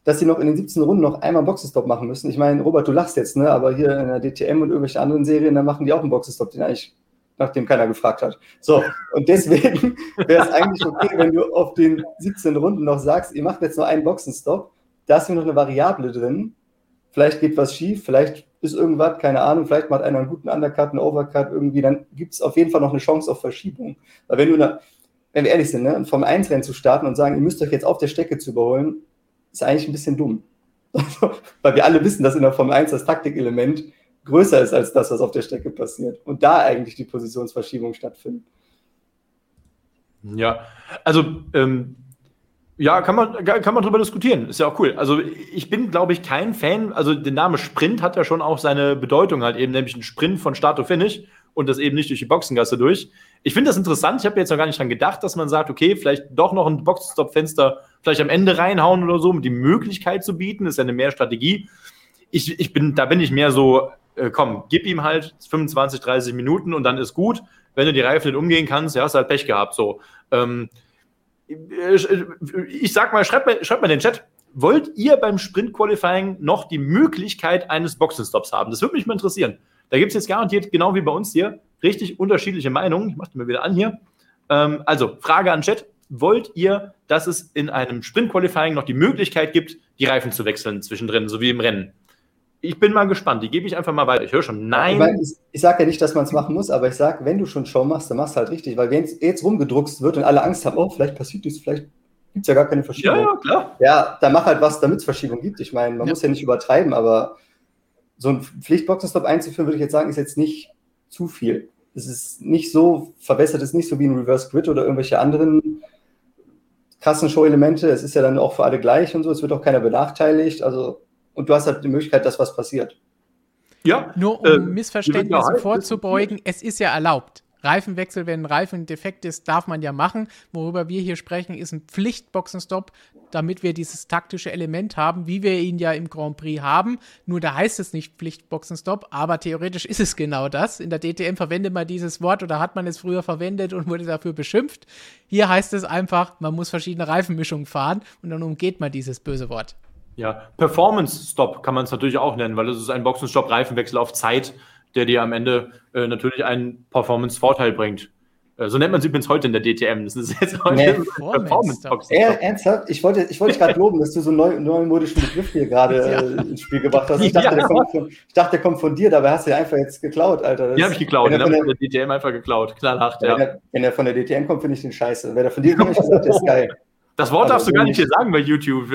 Speaker 2: dass sie noch in den 17 Runden noch einmal einen Boxenstopp machen müssen. Ich meine, Robert, du lachst jetzt, ne? aber hier in der DTM und irgendwelche anderen Serien, da machen die auch einen Boxenstopp, den eigentlich, nachdem keiner gefragt hat. So, und deswegen wäre es eigentlich okay, wenn du auf den 17 Runden noch sagst, ihr macht jetzt nur einen Boxenstopp, da ist mir noch eine Variable drin. Vielleicht geht was schief, vielleicht ist irgendwas, keine Ahnung, vielleicht macht einer einen guten Undercut, einen Overcut irgendwie, dann gibt es auf jeden Fall noch eine Chance auf Verschiebung. Weil wenn du, eine, wenn wir ehrlich sind, ne, vom Einrennen zu starten und sagen, ihr müsst euch jetzt auf der Strecke zu überholen, ist eigentlich ein bisschen dumm. Weil wir alle wissen, dass in der Formel 1 das Taktikelement größer ist als das, was auf der Strecke passiert. Und da eigentlich die Positionsverschiebung stattfindet.
Speaker 3: Ja, also ähm, ja, kann man, kann man drüber diskutieren. Ist ja auch cool. Also ich bin, glaube ich, kein Fan. Also der Name Sprint hat ja schon auch seine Bedeutung halt eben, nämlich ein Sprint von Start to Finish und das eben nicht durch die Boxengasse durch. Ich finde das interessant. Ich habe jetzt noch gar nicht dran gedacht, dass man sagt, okay, vielleicht doch noch ein Boxenstopp-Fenster vielleicht am Ende reinhauen oder so, um die Möglichkeit zu bieten. Ist ja eine mehr Strategie. Ich, ich bin, da bin ich mehr so, äh, komm, gib ihm halt 25, 30 Minuten und dann ist gut. Wenn du die Reifen nicht umgehen kannst, ja, hast halt Pech gehabt. So. Ähm, ich, ich sag mal, schreibt mal, schreibt mal in den Chat, wollt ihr beim Sprint-Qualifying noch die Möglichkeit eines Boxenstops haben? Das würde mich mal interessieren. Da gibt es jetzt garantiert, genau wie bei uns hier, richtig unterschiedliche Meinungen. Ich mache mal wieder an hier. Ähm, also, Frage an Chat. Wollt ihr, dass es in einem Sprint-Qualifying noch die Möglichkeit gibt, die Reifen zu wechseln zwischendrin, so wie im Rennen? ich bin mal gespannt. Die gebe ich einfach mal weiter. Ich höre schon, nein.
Speaker 2: Ich, ich, ich sage ja nicht, dass man es machen muss, aber ich sage, wenn du schon Show machst, dann machst du halt richtig. Weil wenn es jetzt rumgedruckst wird und alle Angst haben, oh, vielleicht passiert das, vielleicht gibt es ja gar keine Verschiebung.
Speaker 3: Ja, ja, klar.
Speaker 2: Ja, dann mach halt was, damit es Verschiebung gibt. Ich meine, man ja. muss ja nicht übertreiben, aber so ein Pflichtboxenstopp einzuführen, würde ich jetzt sagen, ist jetzt nicht zu viel. Es ist nicht so verbessert, es ist nicht so wie ein Reverse Grid oder irgendwelche anderen krassen Show-Elemente. Es ist ja dann auch für alle gleich und so. Es wird auch keiner benachteiligt. Also, und du hast halt die Möglichkeit, dass was passiert.
Speaker 1: Ja. Nur um äh, Missverständnissen vorzubeugen, es ist ja erlaubt. Reifenwechsel, wenn ein Reifen defekt ist, darf man ja machen. Worüber wir hier sprechen, ist ein Pflichtboxenstopp, damit wir dieses taktische Element haben, wie wir ihn ja im Grand Prix haben. Nur da heißt es nicht Pflichtboxenstopp, aber theoretisch ist es genau das. In der DTM verwendet man dieses Wort oder hat man es früher verwendet und wurde dafür beschimpft. Hier heißt es einfach, man muss verschiedene Reifenmischungen fahren und dann umgeht man dieses böse Wort.
Speaker 3: Ja, Performance Stop kann man es natürlich auch nennen, weil es ist ein Boxenstopp, Reifenwechsel auf Zeit der dir am Ende äh, natürlich einen Performance-Vorteil bringt. Äh, so nennt man sie übrigens heute in der DTM. Das ist jetzt heute nee,
Speaker 2: Performance. Er, ernsthaft? Ich wollte, ich wollte dich gerade loben, dass du so einen neu, neumodischen Begriff hier gerade ja. äh, ins Spiel gebracht hast. Ich dachte, ja. der kommt von, ich dachte, der kommt von dir, dabei hast du den einfach jetzt geklaut, Alter.
Speaker 3: Das, die habe ich geklaut, den habe ich von der DTM einfach geklaut. Knallhart,
Speaker 2: ja. Wenn er, wenn er von der DTM kommt, finde ich den scheiße. Wenn er von dir kommt, ich gesagt, der ist geil.
Speaker 3: Das Wort darfst du gar nicht hier sagen bei YouTube.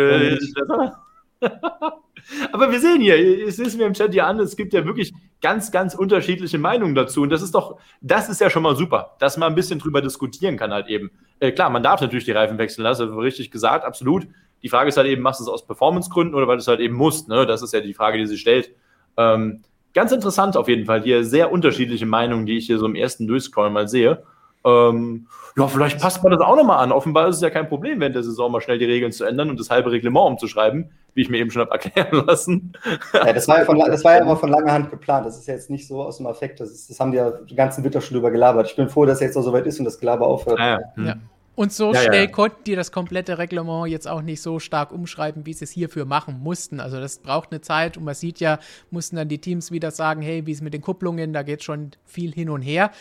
Speaker 3: Aber wir sehen hier, es ist mir im Chat ja an, es gibt ja wirklich ganz, ganz unterschiedliche Meinungen dazu. Und das ist doch, das ist ja schon mal super, dass man ein bisschen drüber diskutieren kann halt eben. Äh, klar, man darf natürlich die Reifen wechseln lassen, richtig gesagt, absolut. Die Frage ist halt eben, machst du es aus Performancegründen oder weil du es halt eben musst? Ne? Das ist ja die Frage, die sich stellt. Ähm, ganz interessant auf jeden Fall, hier sehr unterschiedliche Meinungen, die ich hier so im ersten Durchscrollen mal sehe. Ähm, ja, vielleicht passt man das auch nochmal an. Offenbar ist es ja kein Problem, während der Saison mal schnell die Regeln zu ändern und das halbe Reglement umzuschreiben, wie ich mir eben schon habe erklären lassen.
Speaker 2: Ja, das war ja, von, das war ja aber von langer Hand geplant. Das ist ja jetzt nicht so aus dem Affekt. Das, ist, das haben die ja den ganzen Winter schon drüber gelabert. Ich bin froh, dass jetzt auch soweit ist und das Gelaber aufhört.
Speaker 1: Ja, ja. ja. Und so ja, schnell ja. konnten die das komplette Reglement jetzt auch nicht so stark umschreiben, wie sie es hierfür machen mussten. Also das braucht eine Zeit und man sieht ja, mussten dann die Teams wieder sagen, hey, wie ist mit den Kupplungen, da geht schon viel hin und her.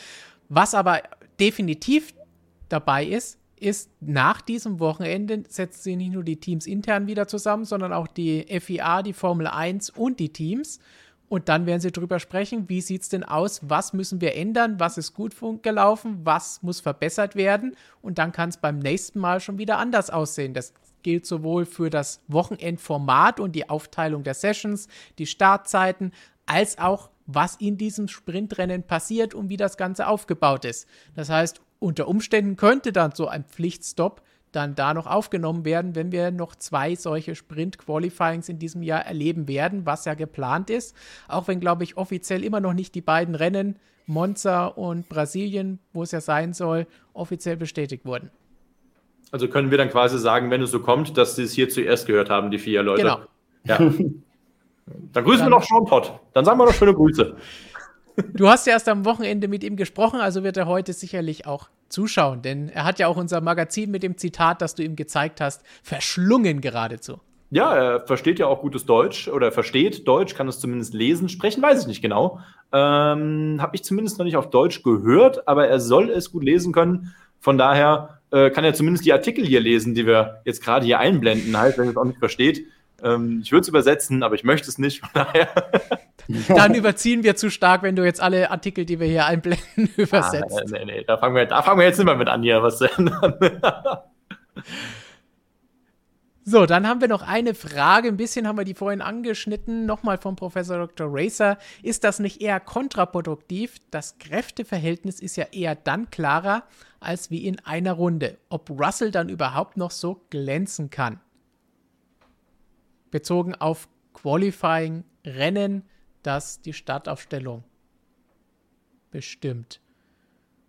Speaker 1: Was aber definitiv dabei ist, ist, nach diesem Wochenende setzen sie nicht nur die Teams intern wieder zusammen, sondern auch die FIA, die Formel 1 und die Teams. Und dann werden sie darüber sprechen, wie sieht es denn aus, was müssen wir ändern, was ist gut gelaufen, was muss verbessert werden. Und dann kann es beim nächsten Mal schon wieder anders aussehen. Das gilt sowohl für das Wochenendformat und die Aufteilung der Sessions, die Startzeiten, als auch was in diesem Sprintrennen passiert und wie das Ganze aufgebaut ist. Das heißt, unter Umständen könnte dann so ein Pflichtstopp dann da noch aufgenommen werden, wenn wir noch zwei solche Sprint-Qualifyings in diesem Jahr erleben werden, was ja geplant ist. Auch wenn, glaube ich, offiziell immer noch nicht die beiden Rennen, Monza und Brasilien, wo es ja sein soll, offiziell bestätigt wurden.
Speaker 3: Also können wir dann quasi sagen, wenn es so kommt, dass sie es hier zuerst gehört haben, die vier Leute. Genau. Ja. Dann grüßen dann, wir noch Sean Pott. Dann sagen wir noch schöne Grüße.
Speaker 1: Du hast ja erst am Wochenende mit ihm gesprochen, also wird er heute sicherlich auch zuschauen, denn er hat ja auch unser Magazin mit dem Zitat, das du ihm gezeigt hast, verschlungen geradezu.
Speaker 3: Ja, er versteht ja auch gutes Deutsch oder versteht Deutsch, kann es zumindest lesen. Sprechen weiß ich nicht genau. Ähm, Habe ich zumindest noch nicht auf Deutsch gehört, aber er soll es gut lesen können. Von daher äh, kann er zumindest die Artikel hier lesen, die wir jetzt gerade hier einblenden, halt, wenn er es auch nicht versteht. Ähm, ich würde es übersetzen, aber ich möchte es nicht. Von daher.
Speaker 1: Dann überziehen wir zu stark, wenn du jetzt alle Artikel, die wir hier einblenden, übersetzt. Ah,
Speaker 3: nee, nee, da fangen wir, da fangen wir jetzt nicht mehr mit an, hier was zu ändern.
Speaker 1: So, dann haben wir noch eine Frage. Ein bisschen haben wir die vorhin angeschnitten. Nochmal vom Professor Dr. Racer. Ist das nicht eher kontraproduktiv? Das Kräfteverhältnis ist ja eher dann klarer als wie in einer Runde. Ob Russell dann überhaupt noch so glänzen kann bezogen auf Qualifying-Rennen, das die Startaufstellung bestimmt.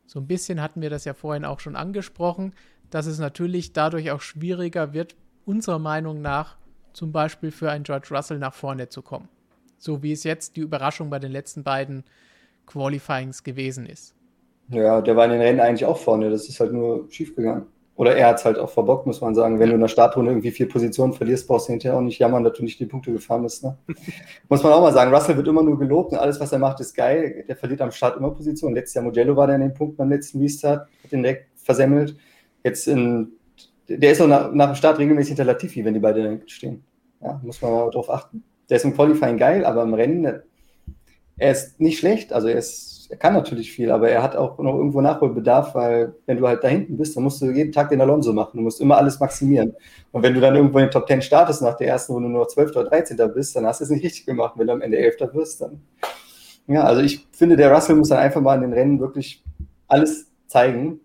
Speaker 1: So ein bisschen hatten wir das ja vorhin auch schon angesprochen, dass es natürlich dadurch auch schwieriger wird, unserer Meinung nach zum Beispiel für einen George Russell nach vorne zu kommen. So wie es jetzt die Überraschung bei den letzten beiden Qualifyings gewesen ist.
Speaker 2: Ja, der war in den Rennen eigentlich auch vorne, das ist halt nur schiefgegangen. Oder er hat es halt auch verbockt, muss man sagen. Wenn du in der Startrunde irgendwie vier Positionen verlierst, brauchst du hinterher auch nicht jammern, dass du nicht die Punkte gefahren bist. Ne? muss man auch mal sagen. Russell wird immer nur gelobt und alles, was er macht, ist geil. Der verliert am Start immer Positionen. Letztes Jahr Mugello war der in den Punkt beim letzten Restart, hat den direkt versemmelt. Jetzt in, der ist auch nach, nach dem Start regelmäßig hinter Latifi, wenn die beide stehen. Ja, muss man mal drauf achten. der ist im Qualifying geil, aber im Rennen, er ist nicht schlecht. Also er, ist, er kann natürlich viel, aber er hat auch noch irgendwo Nachholbedarf, weil wenn du halt da hinten bist, dann musst du jeden Tag den Alonso machen. Du musst immer alles maximieren. Und wenn du dann irgendwo in den Top 10 startest nach der ersten, du nur 12. oder 13. bist, dann hast du es nicht richtig gemacht. Wenn du am Ende 11. wirst, dann. Ja, also ich finde, der Russell muss dann einfach mal in den Rennen wirklich alles zeigen.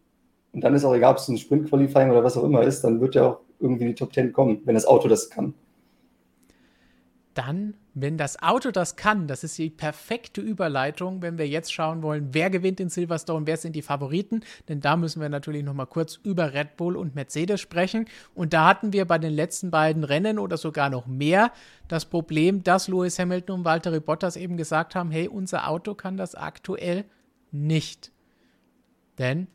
Speaker 2: Und dann ist auch egal, ob es ein Sprint-Qualifying oder was auch immer ist, dann wird er auch irgendwie in die Top 10 kommen, wenn das Auto das kann.
Speaker 1: Dann, wenn das Auto das kann, das ist die perfekte Überleitung, wenn wir jetzt schauen wollen, wer gewinnt in Silverstone, wer sind die Favoriten, denn da müssen wir natürlich noch mal kurz über Red Bull und Mercedes sprechen und da hatten wir bei den letzten beiden Rennen oder sogar noch mehr das Problem, dass Lewis Hamilton und Valtteri Bottas eben gesagt haben, hey, unser Auto kann das aktuell nicht. Denn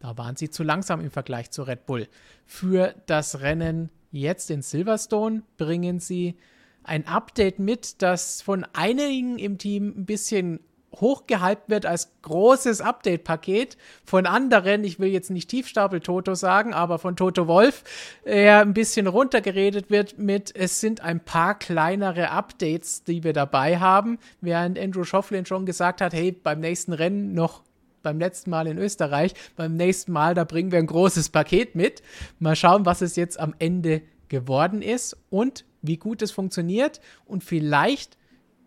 Speaker 1: da waren sie zu langsam im Vergleich zu Red Bull. Für das Rennen jetzt in Silverstone bringen sie ein Update mit, das von einigen im Team ein bisschen hochgehypt wird als großes Update-Paket. Von anderen, ich will jetzt nicht Tiefstapel Toto sagen, aber von Toto Wolf, er ein bisschen runtergeredet wird mit, es sind ein paar kleinere Updates, die wir dabei haben, während Andrew Schofflin schon gesagt hat, hey, beim nächsten Rennen noch beim letzten Mal in Österreich, beim nächsten Mal, da bringen wir ein großes Paket mit. Mal schauen, was es jetzt am Ende geworden ist und wie gut es funktioniert. Und vielleicht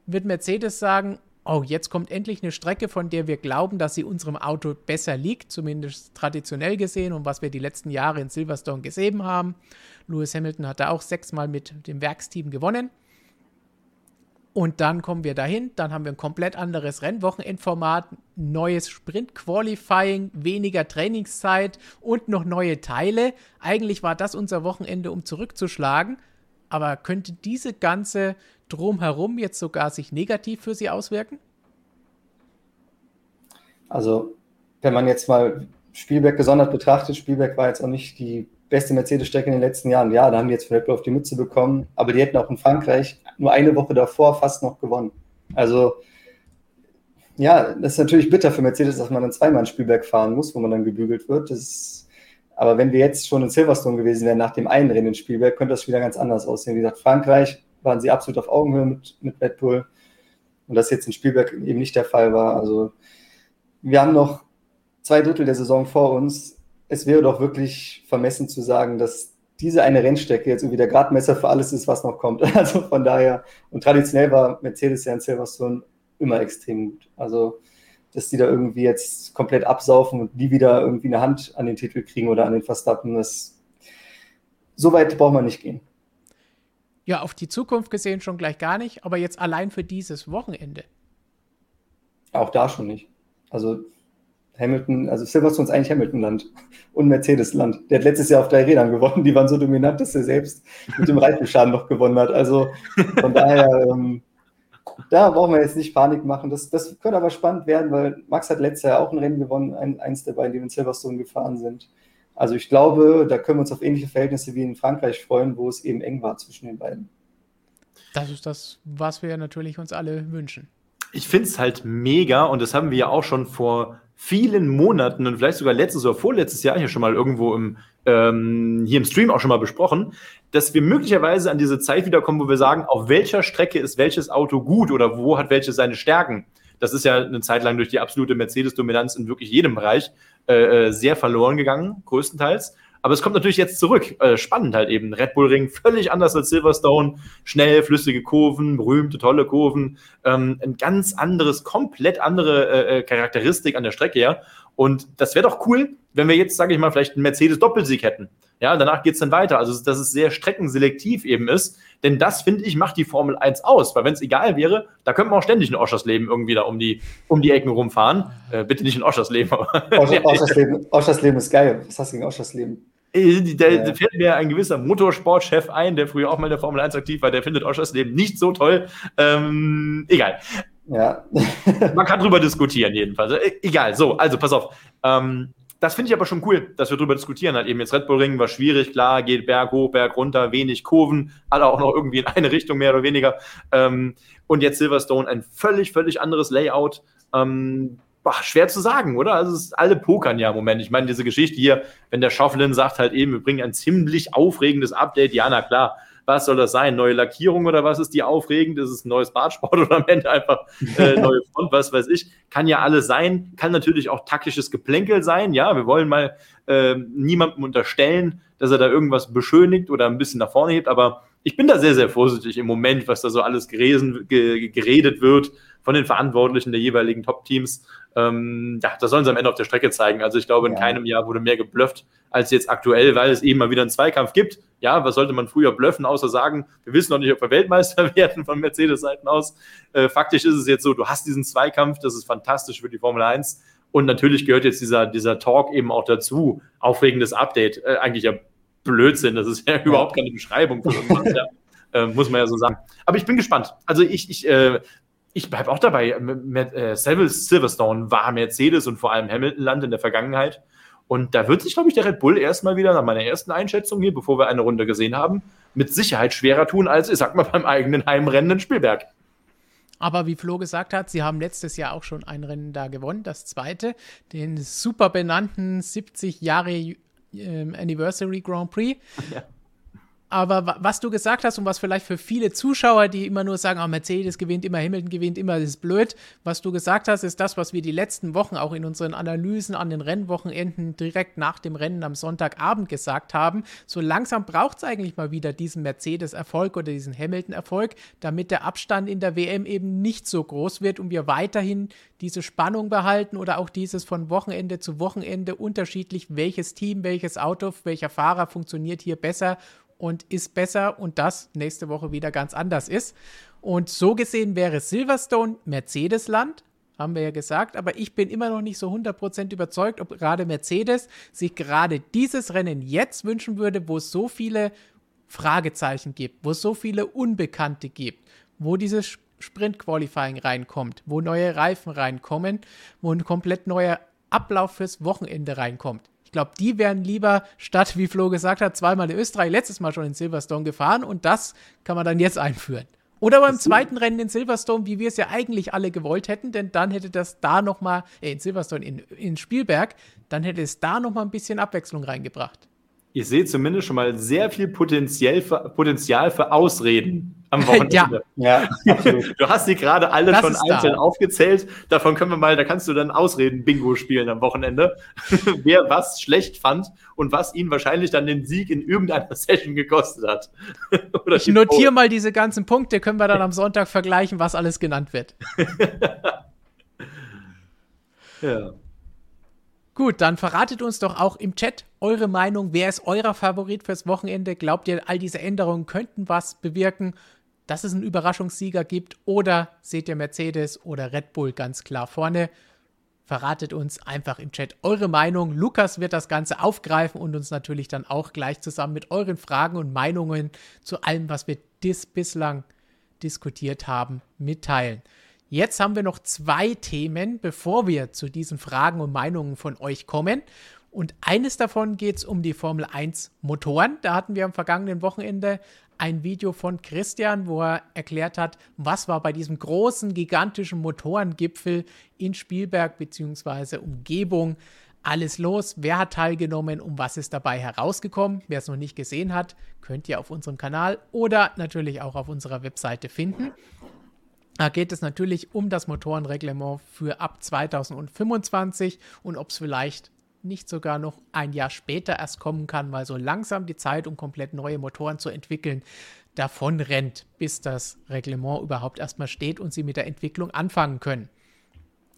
Speaker 1: wird Mercedes sagen, oh, jetzt kommt endlich eine Strecke, von der wir glauben, dass sie unserem Auto besser liegt, zumindest traditionell gesehen und was wir die letzten Jahre in Silverstone gesehen haben. Lewis Hamilton hat da auch sechsmal mit dem Werksteam gewonnen. Und dann kommen wir dahin, dann haben wir ein komplett anderes Rennwochenendformat, neues Sprint-Qualifying, weniger Trainingszeit und noch neue Teile. Eigentlich war das unser Wochenende, um zurückzuschlagen. Aber könnte diese ganze Drumherum jetzt sogar sich negativ für Sie auswirken?
Speaker 2: Also, wenn man jetzt mal Spielberg gesondert betrachtet, Spielberg war jetzt auch nicht die beste Mercedes-Strecke in den letzten Jahren. Ja, da haben die jetzt Red Bull auf die Mütze bekommen, aber die hätten auch in Frankreich nur eine Woche davor fast noch gewonnen. Also, ja, das ist natürlich bitter für Mercedes, dass man dann zweimal in Spielberg fahren muss, wo man dann gebügelt wird. Ist, aber wenn wir jetzt schon in Silverstone gewesen wären nach dem einen Rennen in Spielberg, könnte das wieder ganz anders aussehen. Wie gesagt, Frankreich waren sie absolut auf Augenhöhe mit, mit Red Bull. Und das jetzt in Spielberg eben nicht der Fall war. Also, wir haben noch zwei Drittel der Saison vor uns es wäre doch wirklich vermessen zu sagen, dass diese eine Rennstrecke jetzt irgendwie der Gradmesser für alles ist, was noch kommt. Also von daher, und traditionell war Mercedes ja in Silverstone immer extrem gut. Also, dass die da irgendwie jetzt komplett absaufen und die wieder irgendwie eine Hand an den Titel kriegen oder an den Verstappen, das, so weit braucht man nicht gehen.
Speaker 1: Ja, auf die Zukunft gesehen schon gleich gar nicht, aber jetzt allein für dieses Wochenende.
Speaker 2: Auch da schon nicht. Also Hamilton, also Silverstone ist eigentlich Hamilton-Land und Mercedes-Land. Der hat letztes Jahr auf drei Rädern gewonnen, die waren so dominant, dass er selbst mit dem Reifenschaden noch gewonnen hat. Also von daher, ähm, da brauchen wir jetzt nicht Panik machen. Das, das könnte aber spannend werden, weil Max hat letztes Jahr auch ein Rennen gewonnen, ein, eins der beiden, die in Silverstone gefahren sind. Also ich glaube, da können wir uns auf ähnliche Verhältnisse wie in Frankreich freuen, wo es eben eng war zwischen den beiden.
Speaker 1: Das ist das, was wir natürlich uns alle wünschen.
Speaker 3: Ich finde es halt mega und das haben wir ja auch schon vor vielen Monaten und vielleicht sogar letztes oder vorletztes Jahr hier schon mal irgendwo im, ähm, hier im Stream auch schon mal besprochen, dass wir möglicherweise an diese Zeit wiederkommen, wo wir sagen, auf welcher Strecke ist welches Auto gut oder wo hat welches seine Stärken. Das ist ja eine Zeit lang durch die absolute Mercedes-Dominanz in wirklich jedem Bereich äh, äh sehr verloren gegangen, größtenteils. Aber es kommt natürlich jetzt zurück. Äh, spannend halt eben. Red Bull Ring völlig anders als Silverstone. Schnell, flüssige Kurven, berühmte, tolle Kurven. Ähm, ein ganz anderes, komplett andere äh, äh Charakteristik an der Strecke her. Und das wäre doch cool, wenn wir jetzt, sage ich mal, vielleicht einen Mercedes-Doppelsieg hätten. Ja, danach geht es dann weiter. Also, dass es sehr streckenselektiv eben ist. Denn das, finde ich, macht die Formel 1 aus. Weil wenn es egal wäre, da könnte man auch ständig in Oschersleben irgendwie da um die, um die Ecken rumfahren. Äh, bitte nicht in Oschersleben.
Speaker 2: Oschersleben, Oschersleben ist geil. Was hast du gegen Oschersleben?
Speaker 3: Äh, da ja. fällt mir ein gewisser Motorsportchef ein, der früher auch mal in der Formel 1 aktiv war, der findet Oschersleben nicht so toll. Ähm, egal. Ja. Man kann drüber diskutieren, jedenfalls. Äh, egal, so, also pass auf. Ähm, das finde ich aber schon cool, dass wir drüber diskutieren. Halt eben jetzt Red Bull Ring war schwierig, klar, geht Berg hoch, Berg runter, wenig Kurven, alle auch noch irgendwie in eine Richtung mehr oder weniger. Ähm, und jetzt Silverstone ein völlig, völlig anderes Layout. Ähm, boah, schwer zu sagen, oder? Also es ist alle pokern ja im Moment. Ich meine, diese Geschichte hier, wenn der Schaufelin sagt halt eben, wir bringen ein ziemlich aufregendes Update, ja, na klar, was soll das sein? Neue Lackierung oder was ist die aufregend? Ist es ein neues Badsport oder am Ende einfach äh, neue Front, was weiß ich? Kann ja alles sein. Kann natürlich auch taktisches Geplänkel sein. Ja, wir wollen mal äh, niemandem unterstellen, dass er da irgendwas beschönigt oder ein bisschen nach vorne hebt, aber ich bin da sehr, sehr vorsichtig im Moment, was da so alles geresen, geredet wird von den Verantwortlichen der jeweiligen Top-Teams. Ähm, ja, das sollen sie am Ende auf der Strecke zeigen. Also ich glaube, in ja. keinem Jahr wurde mehr geblufft als jetzt aktuell, weil es eben mal wieder einen Zweikampf gibt. Ja, was sollte man früher bluffen, außer sagen, wir wissen noch nicht, ob wir Weltmeister werden von Mercedes-Seiten aus. Äh, faktisch ist es jetzt so, du hast diesen Zweikampf, das ist fantastisch für die Formel 1. Und natürlich gehört jetzt dieser, dieser Talk eben auch dazu. Aufregendes Update. Äh, eigentlich ja Blödsinn. Das ist ja, ja. überhaupt keine Beschreibung von irgendwas. ja. äh, muss man ja so sagen. Aber ich bin gespannt. Also ich, ich, äh, ich bleibe auch dabei. Mit, äh, Silverstone war Mercedes und vor allem Hamilton-Land in der Vergangenheit. Und da wird sich, glaube ich, der Red Bull erstmal wieder nach meiner ersten Einschätzung hier, bevor wir eine Runde gesehen haben, mit Sicherheit schwerer tun als, ich sag mal, beim eigenen Heimrennen in Spielberg.
Speaker 1: Aber wie Flo gesagt hat, sie haben letztes Jahr auch schon ein Rennen da gewonnen, das zweite, den super benannten 70 Jahre äh, Anniversary Grand Prix. Ja. Aber was du gesagt hast und was vielleicht für viele Zuschauer, die immer nur sagen, oh, Mercedes gewinnt immer, Hamilton gewinnt immer, das ist blöd. Was du gesagt hast, ist das, was wir die letzten Wochen auch in unseren Analysen an den Rennwochenenden direkt nach dem Rennen am Sonntagabend gesagt haben. So langsam braucht es eigentlich mal wieder diesen Mercedes-Erfolg oder diesen Hamilton-Erfolg, damit der Abstand in der WM eben nicht so groß wird und wir weiterhin diese Spannung behalten oder auch dieses von Wochenende zu Wochenende unterschiedlich, welches Team, welches Auto, welcher Fahrer funktioniert hier besser und ist besser und das nächste Woche wieder ganz anders ist. Und so gesehen wäre Silverstone Mercedes-Land, haben wir ja gesagt, aber ich bin immer noch nicht so 100% überzeugt, ob gerade Mercedes sich gerade dieses Rennen jetzt wünschen würde, wo es so viele Fragezeichen gibt, wo es so viele Unbekannte gibt, wo dieses Sprint-Qualifying reinkommt, wo neue Reifen reinkommen, wo ein komplett neuer Ablauf fürs Wochenende reinkommt glaube, die wären lieber statt, wie Flo gesagt hat, zweimal in Österreich, letztes Mal schon in Silverstone gefahren und das kann man dann jetzt einführen. Oder beim zweiten Rennen in Silverstone, wie wir es ja eigentlich alle gewollt hätten, denn dann hätte das da nochmal, äh, in Silverstone, in, in Spielberg, dann hätte es da nochmal ein bisschen Abwechslung reingebracht.
Speaker 3: Ich sehe zumindest schon mal sehr viel Potenzial für, Potenzial für Ausreden am Wochenende. ja. ja. Du hast sie gerade alle das schon einzeln da. aufgezählt. Davon können wir mal, da kannst du dann Ausreden-Bingo spielen am Wochenende. Wer was schlecht fand und was ihn wahrscheinlich dann den Sieg in irgendeiner Session gekostet hat.
Speaker 1: ich notiere mal diese ganzen Punkte, können wir dann am Sonntag vergleichen, was alles genannt wird. ja. Gut, dann verratet uns doch auch im Chat eure Meinung. Wer ist euer Favorit fürs Wochenende? Glaubt ihr, all diese Änderungen könnten was bewirken? dass es einen Überraschungssieger gibt oder seht ihr Mercedes oder Red Bull ganz klar vorne? Verratet uns einfach im Chat eure Meinung. Lukas wird das Ganze aufgreifen und uns natürlich dann auch gleich zusammen mit euren Fragen und Meinungen zu allem, was wir dis bislang diskutiert haben, mitteilen. Jetzt haben wir noch zwei Themen, bevor wir zu diesen Fragen und Meinungen von euch kommen. Und eines davon geht es um die Formel 1 Motoren. Da hatten wir am vergangenen Wochenende ein Video von Christian, wo er erklärt hat, was war bei diesem großen, gigantischen Motorengipfel in Spielberg bzw. Umgebung alles los, wer hat teilgenommen und was ist dabei herausgekommen. Wer es noch nicht gesehen hat, könnt ihr auf unserem Kanal oder natürlich auch auf unserer Webseite finden. Da geht es natürlich um das Motorenreglement für ab 2025 und ob es vielleicht nicht sogar noch ein Jahr später erst kommen kann, weil so langsam die Zeit, um komplett neue Motoren zu entwickeln, davon rennt, bis das Reglement überhaupt erstmal steht und sie mit der Entwicklung anfangen können.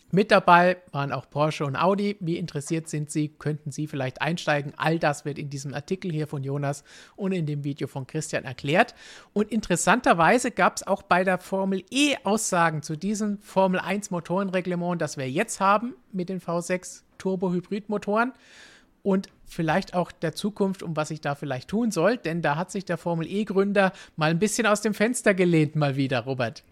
Speaker 1: Mit dabei waren auch Porsche und Audi. Wie interessiert sind Sie? Könnten Sie vielleicht einsteigen? All das wird in diesem Artikel hier von Jonas und in dem Video von Christian erklärt. Und interessanterweise gab es auch bei der Formel E Aussagen zu diesem Formel 1 Motorenreglement, das wir jetzt haben mit den V6 Turbo-Hybrid-Motoren und vielleicht auch der Zukunft, um was ich da vielleicht tun soll, denn da hat sich der Formel E-Gründer mal ein bisschen aus dem Fenster gelehnt, mal wieder, Robert.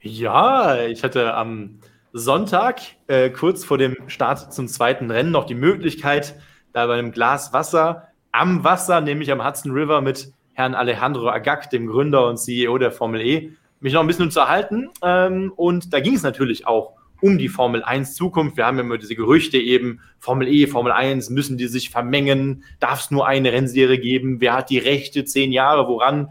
Speaker 3: Ja, ich hatte am Sonntag, äh, kurz vor dem Start zum zweiten Rennen, noch die Möglichkeit, da bei einem Glas Wasser am Wasser, nämlich am Hudson River, mit Herrn Alejandro Agag, dem Gründer und CEO der Formel E, mich noch ein bisschen zu erhalten. Ähm, und da ging es natürlich auch um die Formel 1 Zukunft. Wir haben immer diese Gerüchte eben, Formel E, Formel 1, müssen die sich vermengen? Darf es nur eine Rennserie geben? Wer hat die Rechte? Zehn Jahre, woran?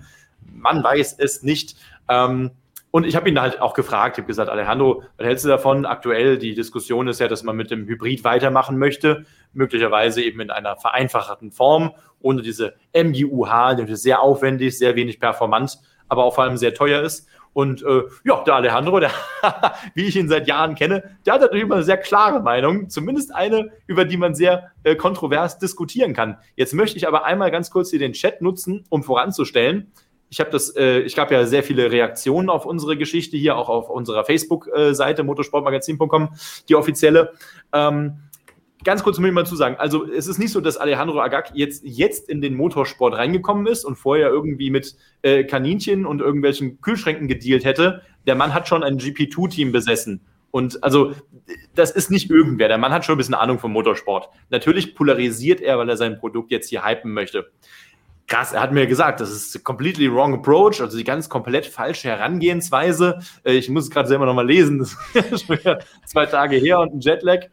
Speaker 3: man weiß es nicht. Ähm, und ich habe ihn halt auch gefragt, ich habe gesagt, Alejandro, was hältst du davon? Aktuell, die Diskussion ist ja, dass man mit dem Hybrid weitermachen möchte, möglicherweise eben in einer vereinfachten Form, ohne diese MGUH, die sehr aufwendig, sehr wenig performant, aber auch vor allem sehr teuer ist. Und äh, ja, der Alejandro, der, wie ich ihn seit Jahren kenne, der hat natürlich immer eine sehr klare Meinung, zumindest eine, über die man sehr äh, kontrovers diskutieren kann. Jetzt möchte ich aber einmal ganz kurz hier den Chat nutzen, um voranzustellen, ich habe das, äh, ich gab ja sehr viele Reaktionen auf unsere Geschichte hier, auch auf unserer Facebook-Seite motorsportmagazin.com, die offizielle. Ähm, ganz kurz muss ich mal zu sagen, also es ist nicht so, dass Alejandro Agag jetzt, jetzt in den Motorsport reingekommen ist und vorher irgendwie mit äh, Kaninchen und irgendwelchen Kühlschränken gedealt hätte. Der Mann hat schon ein GP2-Team besessen. Und also, das ist nicht irgendwer. Der Mann hat schon ein bisschen Ahnung vom Motorsport. Natürlich polarisiert er, weil er sein Produkt jetzt hier hypen möchte krass, er hat mir gesagt, das ist completely wrong approach, also die ganz komplett falsche Herangehensweise. Äh, ich muss es gerade selber nochmal lesen, das ist schon wieder zwei Tage her und ein Jetlag.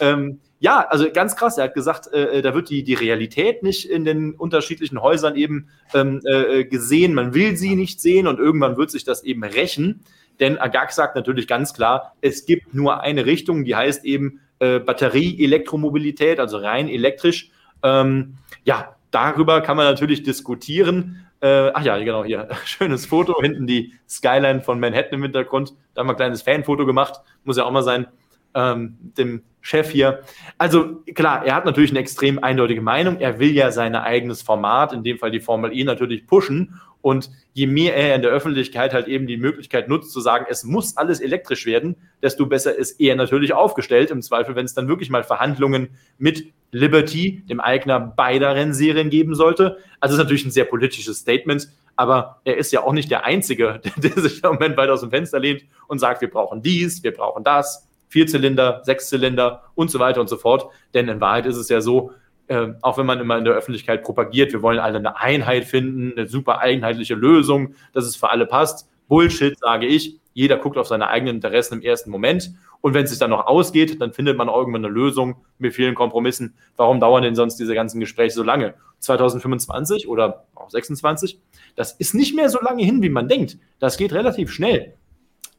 Speaker 3: Ähm, ja, also ganz krass, er hat gesagt, äh, äh, da wird die, die Realität nicht in den unterschiedlichen Häusern eben ähm, äh, gesehen, man will sie nicht sehen und irgendwann wird sich das eben rächen. Denn Agag sagt natürlich ganz klar, es gibt nur eine Richtung, die heißt eben äh, Batterie-Elektromobilität, also rein elektrisch. Ähm, ja, darüber kann man natürlich diskutieren. Äh, ach ja, genau, hier. Schönes Foto. Hinten die Skyline von Manhattan im Hintergrund. Da haben wir ein kleines Fanfoto gemacht. Muss ja auch mal sein. Ähm, dem Chef hier. Also klar, er hat natürlich eine extrem eindeutige Meinung. Er will ja sein eigenes Format, in dem Fall die Formel E, natürlich pushen. Und je mehr er in der Öffentlichkeit halt eben die Möglichkeit nutzt, zu sagen, es muss alles elektrisch werden, desto besser ist er natürlich aufgestellt. Im Zweifel, wenn es dann wirklich mal Verhandlungen mit Liberty, dem Eigner beider Rennserien, geben sollte. Also ist natürlich ein sehr politisches Statement, aber er ist ja auch nicht der Einzige, der, der sich im Moment weit aus dem Fenster lehnt und sagt, wir brauchen dies, wir brauchen das, Vierzylinder, Sechszylinder und so weiter und so fort. Denn in Wahrheit ist es ja so, äh, auch wenn man immer in der Öffentlichkeit propagiert, wir wollen alle eine Einheit finden, eine super einheitliche Lösung, dass es für alle passt. Bullshit, sage ich. Jeder guckt auf seine eigenen Interessen im ersten Moment. Und wenn es sich dann noch ausgeht, dann findet man irgendwann eine Lösung mit vielen Kompromissen. Warum dauern denn sonst diese ganzen Gespräche so lange? 2025 oder auch 26? Das ist nicht mehr so lange hin, wie man denkt. Das geht relativ schnell.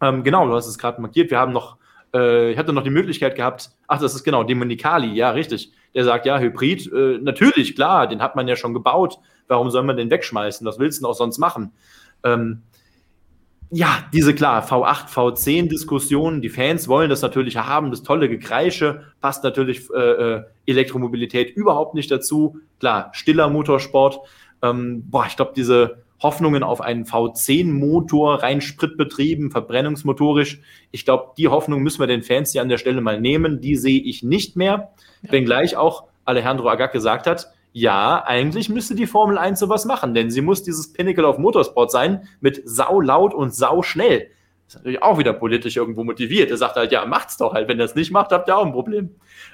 Speaker 3: Ähm, genau, du hast es gerade markiert. Wir haben noch äh, ich hatte noch die Möglichkeit gehabt, ach, das ist genau, Demonicali, ja, richtig. Der sagt, ja, Hybrid, äh, natürlich, klar, den hat man ja schon gebaut. Warum soll man den wegschmeißen? Was willst du denn auch sonst machen? Ähm, ja, diese klar, V8, V10-Diskussionen, die Fans wollen das natürlich haben, das tolle Gekreische, passt natürlich äh, äh Elektromobilität überhaupt nicht dazu. Klar, stiller Motorsport. Ähm, boah, ich glaube, diese Hoffnungen auf einen V10-Motor, rein spritbetrieben, verbrennungsmotorisch. Ich glaube, die Hoffnung müssen wir den Fans hier an der Stelle mal nehmen. Die sehe ich nicht mehr. Ja. Wenngleich auch Alejandro Agag gesagt hat, ja, eigentlich müsste die Formel 1 sowas machen, denn sie muss dieses Pinnacle of Motorsport sein mit sau laut und sau schnell. Natürlich auch wieder politisch irgendwo motiviert. Er sagt halt, ja, macht's doch halt. Wenn er es nicht macht, habt ihr auch ein Problem.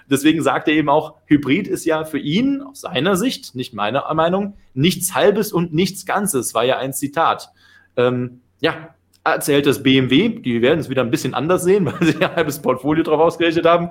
Speaker 3: Deswegen sagt er eben auch, Hybrid ist ja für ihn, aus seiner Sicht, nicht meiner Meinung, nichts Halbes und nichts Ganzes, war ja ein Zitat. Ähm, ja, erzählt das BMW, die werden es wieder ein bisschen anders sehen, weil sie ein halbes Portfolio drauf ausgerichtet haben.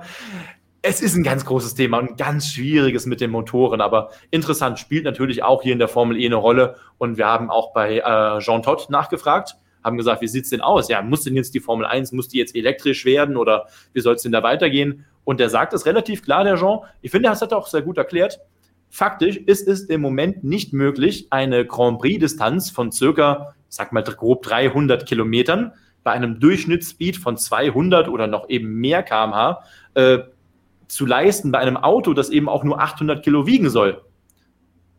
Speaker 3: Es ist ein ganz großes Thema und ganz schwieriges mit den Motoren, aber interessant spielt natürlich auch hier in der Formel E eine Rolle. Und wir haben auch bei äh, Jean Todt nachgefragt, haben gesagt, wie sieht es denn aus? Ja, muss denn jetzt die Formel 1, muss die jetzt elektrisch werden oder wie soll es denn da weitergehen? Und der sagt es relativ klar, der Jean. Ich finde, das hat er auch sehr gut erklärt. Faktisch ist es im Moment nicht möglich, eine Grand Prix-Distanz von circa, sag mal grob 300 Kilometern bei einem Durchschnittsspeed von 200 oder noch eben mehr kmh äh, zu leisten bei einem Auto, das eben auch nur 800 Kilo wiegen soll.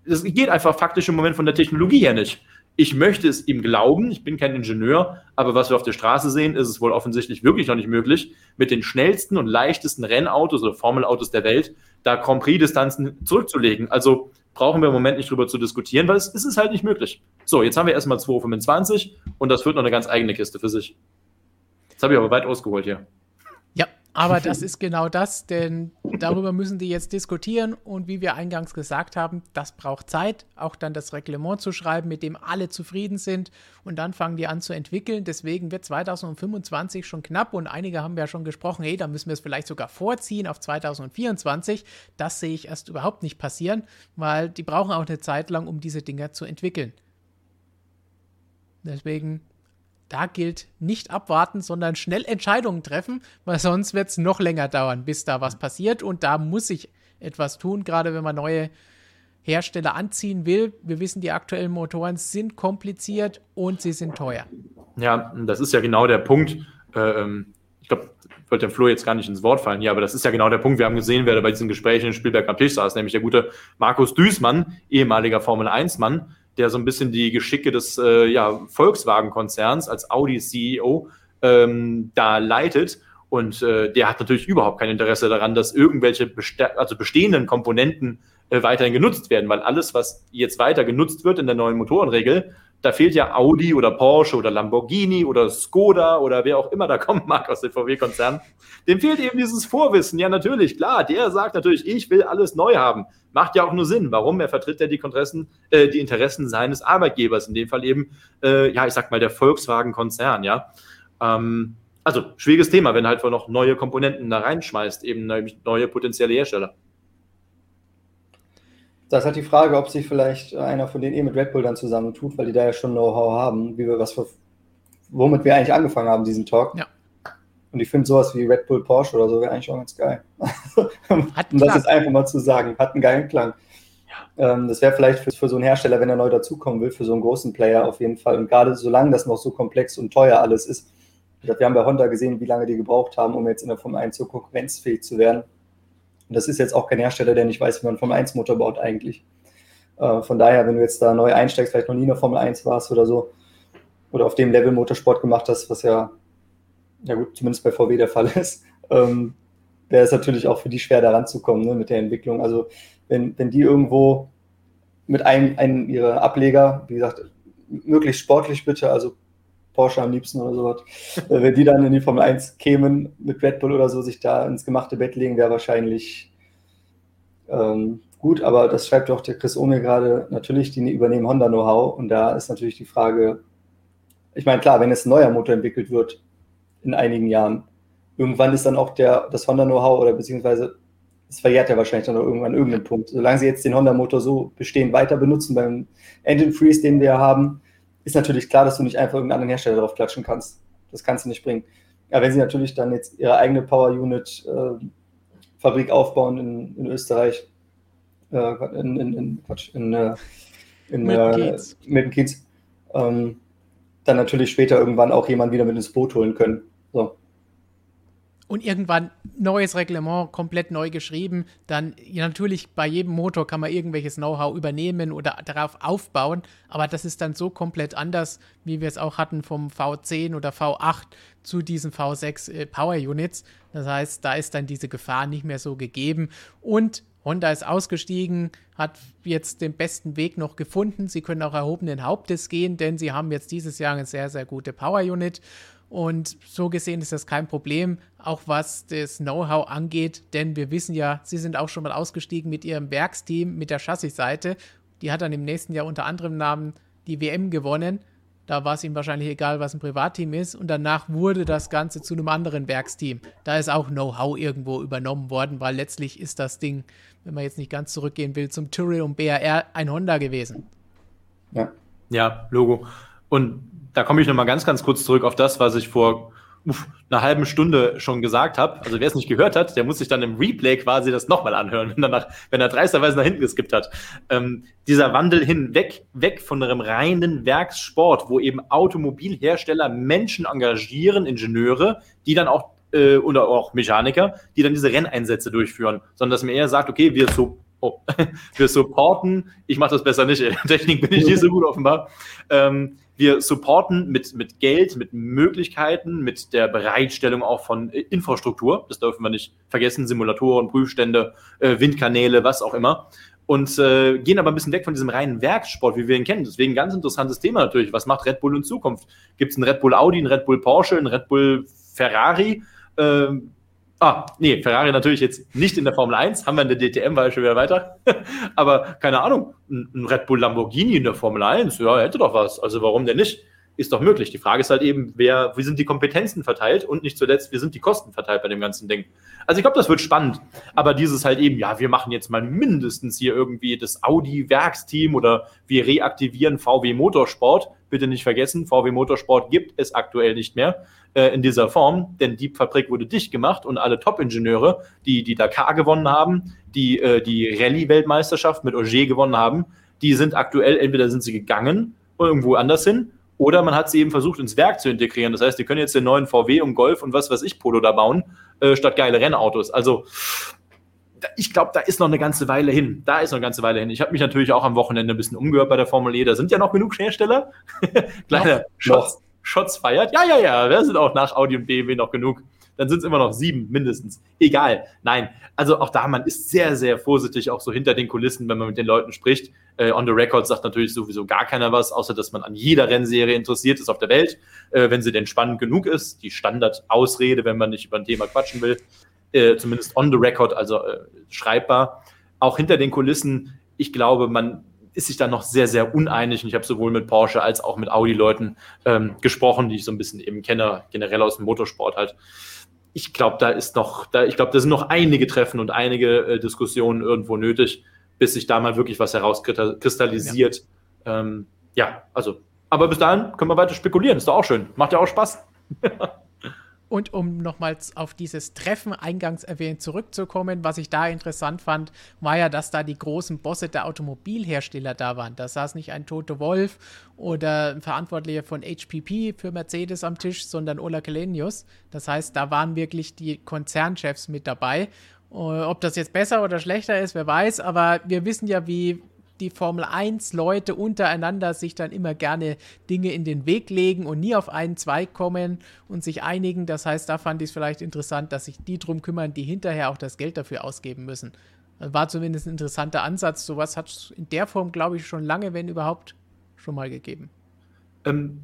Speaker 3: Das geht einfach faktisch im Moment von der Technologie her nicht. Ich möchte es ihm glauben, ich bin kein Ingenieur, aber was wir auf der Straße sehen, ist es wohl offensichtlich wirklich noch nicht möglich, mit den schnellsten und leichtesten Rennautos oder Formelautos der Welt da Grand Prix-Distanzen zurückzulegen. Also brauchen wir im Moment nicht drüber zu diskutieren, weil es ist es halt nicht möglich. So, jetzt haben wir erstmal 225 und das wird noch eine ganz eigene Kiste für sich. Jetzt habe ich aber weit ausgeholt hier.
Speaker 1: Aber das ist genau das, denn darüber müssen die jetzt diskutieren und wie wir eingangs gesagt haben, das braucht Zeit, auch dann das Reglement zu schreiben, mit dem alle zufrieden sind und dann fangen die an zu entwickeln. Deswegen wird 2025 schon knapp und einige haben ja schon gesprochen, hey, da müssen wir es vielleicht sogar vorziehen auf 2024. Das sehe ich erst überhaupt nicht passieren, weil die brauchen auch eine Zeit lang, um diese Dinger zu entwickeln. Deswegen, da gilt nicht abwarten, sondern schnell Entscheidungen treffen, weil sonst wird es noch länger dauern, bis da was passiert. Und da muss sich etwas tun, gerade wenn man neue Hersteller anziehen will. Wir wissen, die aktuellen Motoren sind kompliziert und sie sind teuer.
Speaker 3: Ja, das ist ja genau der Punkt. Äh, ähm, ich glaube, ich wollte dem Flo jetzt gar nicht ins Wort fallen hier, aber das ist ja genau der Punkt. Wir haben gesehen, wer da bei diesen Gesprächen in Spielberg am Tisch saß, nämlich der gute Markus Düßmann, ehemaliger Formel-1-Mann, der so ein bisschen die Geschicke des äh, ja, Volkswagen-Konzerns als Audi-CEO ähm, da leitet. Und äh, der hat natürlich überhaupt kein Interesse daran, dass irgendwelche beste also bestehenden Komponenten äh, weiterhin genutzt werden, weil alles, was jetzt weiter genutzt wird in der neuen Motorenregel, da fehlt ja Audi oder Porsche oder Lamborghini oder Skoda oder wer auch immer da kommen mag aus dem VW-Konzern. Dem fehlt eben dieses Vorwissen. Ja, natürlich, klar, der sagt natürlich, ich will alles neu haben. Macht ja auch nur Sinn. Warum? Er vertritt ja die, Interessen, äh, die Interessen seines Arbeitgebers, in dem Fall eben, äh, ja, ich sag mal, der Volkswagen-Konzern, ja. Ähm, also, schwieriges Thema, wenn halt noch neue Komponenten da reinschmeißt, eben neue potenzielle Hersteller.
Speaker 2: Da ist halt die Frage, ob sich vielleicht einer von denen eh mit Red Bull dann zusammentut, weil die da ja schon Know-how haben, wie wir was für, womit wir eigentlich angefangen haben, diesen Talk. Ja. Und ich finde sowas wie Red Bull Porsche oder so wäre eigentlich auch ganz geil. Hat um das jetzt einfach mal zu sagen, hat einen geilen Klang. Ja. Ähm, das wäre vielleicht für, für, so einen Hersteller, wenn er neu dazukommen will, für so einen großen Player auf jeden Fall. Und gerade solange das noch so komplex und teuer alles ist, wir haben bei Honda gesehen, wie lange die gebraucht haben, um jetzt in der Formel 1 so konkurrenzfähig zu werden. Und das ist jetzt auch kein Hersteller, der nicht weiß, wie man Formel 1 Motor baut eigentlich. Äh, von daher, wenn du jetzt da neu einsteigst, vielleicht noch nie in der Formel 1 warst oder so, oder auf dem Level Motorsport gemacht hast, was ja, ja gut, zumindest bei VW der Fall ist, ähm, wäre es natürlich auch für die schwer, da ranzukommen ne, mit der Entwicklung. Also wenn, wenn die irgendwo mit einem, einem ihrer Ableger, wie gesagt, möglichst sportlich bitte, also Porsche am liebsten oder sowas. Äh, wenn die dann in die Formel 1 kämen mit Red Bull oder so, sich da ins gemachte Bett legen, wäre wahrscheinlich ähm, gut. Aber das schreibt auch der Chris Ohne gerade. Natürlich, die übernehmen Honda Know-how. Und da ist natürlich die Frage, ich meine, klar, wenn jetzt ein neuer Motor entwickelt wird in einigen Jahren, irgendwann ist dann auch der, das Honda Know-how oder beziehungsweise es verjährt ja wahrscheinlich dann irgendwann irgendeinen Punkt. Solange sie jetzt den Honda-Motor so bestehend weiter benutzen beim Engine Freeze, den wir haben, ist natürlich klar, dass du nicht einfach irgendeinen anderen Hersteller drauf klatschen kannst. Das kannst du nicht bringen. Ja, wenn sie natürlich dann jetzt ihre eigene Power Unit äh, Fabrik aufbauen in, in Österreich, äh, in, in, in, Quatsch, in, äh, in äh, Kiez, ähm, dann natürlich später irgendwann auch jemand wieder mit ins Boot holen können. So
Speaker 1: und irgendwann neues Reglement, komplett neu geschrieben. Dann ja, natürlich bei jedem Motor kann man irgendwelches Know-how übernehmen oder darauf aufbauen, aber das ist dann so komplett anders, wie wir es auch hatten vom V10 oder V8 zu diesen V6 äh, Power Units. Das heißt, da ist dann diese Gefahr nicht mehr so gegeben und Honda ist ausgestiegen, hat jetzt den besten Weg noch gefunden. Sie können auch erhobenen Hauptes gehen, denn sie haben jetzt dieses Jahr eine sehr, sehr gute Power Unit. Und so gesehen ist das kein Problem, auch was das Know-how angeht, denn wir wissen ja, sie sind auch schon mal ausgestiegen mit ihrem Werksteam, mit der Chassis-Seite. Die hat dann im nächsten Jahr unter anderem Namen die WM gewonnen. Da war es ihm wahrscheinlich egal, was ein Privatteam ist. Und danach wurde das Ganze zu einem anderen Werksteam. Da ist auch Know-how irgendwo übernommen worden, weil letztlich ist das Ding, wenn man jetzt nicht ganz zurückgehen will, zum Tyrrell und BAR ein Honda gewesen.
Speaker 3: Ja. Ja, Logo. Und da komme ich nochmal ganz, ganz kurz zurück auf das, was ich vor uff, einer halben Stunde schon gesagt habe. Also wer es nicht gehört hat, der muss sich dann im Replay quasi das nochmal anhören, wenn, danach, wenn er dreisterweise nach hinten geskippt hat. Ähm, dieser Wandel hinweg, weg von einem reinen Werkssport, wo eben Automobilhersteller Menschen engagieren, Ingenieure, die dann auch äh, oder auch Mechaniker, die dann diese Renneinsätze durchführen, sondern dass man eher sagt, okay, wir so oh, wir supporten, ich mache das besser nicht, Technik bin ich nicht so gut offenbar, ähm, wir supporten mit, mit Geld, mit Möglichkeiten, mit der Bereitstellung auch von äh, Infrastruktur. Das dürfen wir nicht vergessen. Simulatoren, Prüfstände, äh, Windkanäle, was auch immer. Und äh, gehen aber ein bisschen weg von diesem reinen Werkssport, wie wir ihn kennen. Deswegen ein ganz interessantes Thema natürlich. Was macht Red Bull in Zukunft? Gibt es einen Red Bull Audi, einen Red Bull Porsche, einen Red Bull Ferrari? Ähm, Ah, nee, Ferrari natürlich jetzt nicht in der Formel 1, haben wir in der DTM, war ja schon wieder weiter. Aber keine Ahnung, ein Red Bull Lamborghini in der Formel 1, ja, hätte doch was. Also warum denn nicht? Ist doch möglich. Die Frage ist halt eben, wer, wie sind die Kompetenzen verteilt und nicht zuletzt, wie sind die Kosten verteilt bei dem ganzen Ding? Also ich glaube, das wird spannend. Aber dieses halt eben, ja, wir machen jetzt mal mindestens hier irgendwie das Audi-Werksteam oder wir reaktivieren VW Motorsport, bitte nicht vergessen, VW Motorsport gibt es aktuell nicht mehr äh, in dieser Form, denn die Fabrik wurde dicht gemacht und alle Top-Ingenieure, die die Dakar gewonnen haben, die äh, die Rallye-Weltmeisterschaft mit Auger gewonnen haben, die sind aktuell, entweder sind sie gegangen irgendwo anders hin oder man hat sie eben versucht, ins Werk zu integrieren. Das heißt, die können jetzt den neuen VW und Golf und was weiß ich, Polo da bauen, äh, statt geile Rennautos. Also, ich glaube, da ist noch eine ganze Weile hin. Da ist noch eine ganze Weile hin. Ich habe mich natürlich auch am Wochenende ein bisschen umgehört bei der Formel E. Da sind ja noch genug Hersteller. Kleine Shots, Shots feiert. Ja, ja, ja, da sind auch nach Audi und BMW noch genug dann sind es immer noch sieben mindestens. Egal. Nein, also auch da, man ist sehr, sehr vorsichtig, auch so hinter den Kulissen, wenn man mit den Leuten spricht. Äh, on the record sagt natürlich sowieso gar keiner was, außer dass man an jeder Rennserie interessiert ist auf der Welt, äh, wenn sie denn spannend genug ist. Die Standardausrede, wenn man nicht über ein Thema quatschen will. Äh, zumindest on the record, also äh, schreibbar. Auch hinter den Kulissen, ich glaube, man ist sich da noch sehr, sehr uneinig. Und ich habe sowohl mit Porsche als auch mit Audi-Leuten ähm, gesprochen, die ich so ein bisschen eben kenne, generell aus dem Motorsport halt ich glaube, da ist noch, da, ich glaube, da sind noch einige Treffen und einige äh, Diskussionen irgendwo nötig, bis sich da mal wirklich was herauskristallisiert. Ja. Ähm, ja, also, aber bis dahin können wir weiter spekulieren. Ist doch auch schön. Macht ja auch Spaß.
Speaker 1: Und um nochmals auf dieses Treffen eingangs erwähnt zurückzukommen, was ich da interessant fand, war ja, dass da die großen Bosse der Automobilhersteller da waren. Da saß nicht ein Toto Wolf oder ein Verantwortlicher von HPP für Mercedes am Tisch, sondern Ola Kelenius. Das heißt, da waren wirklich die Konzernchefs mit dabei. Ob das jetzt besser oder schlechter ist, wer weiß, aber wir wissen ja, wie die Formel 1 Leute untereinander sich dann immer gerne Dinge in den Weg legen und nie auf einen Zweig kommen und sich einigen. Das heißt, da fand ich es vielleicht interessant, dass sich die drum kümmern, die hinterher auch das Geld dafür ausgeben müssen. War zumindest ein interessanter Ansatz. Sowas hat es in der Form, glaube ich, schon lange, wenn überhaupt, schon mal gegeben.
Speaker 3: Ähm,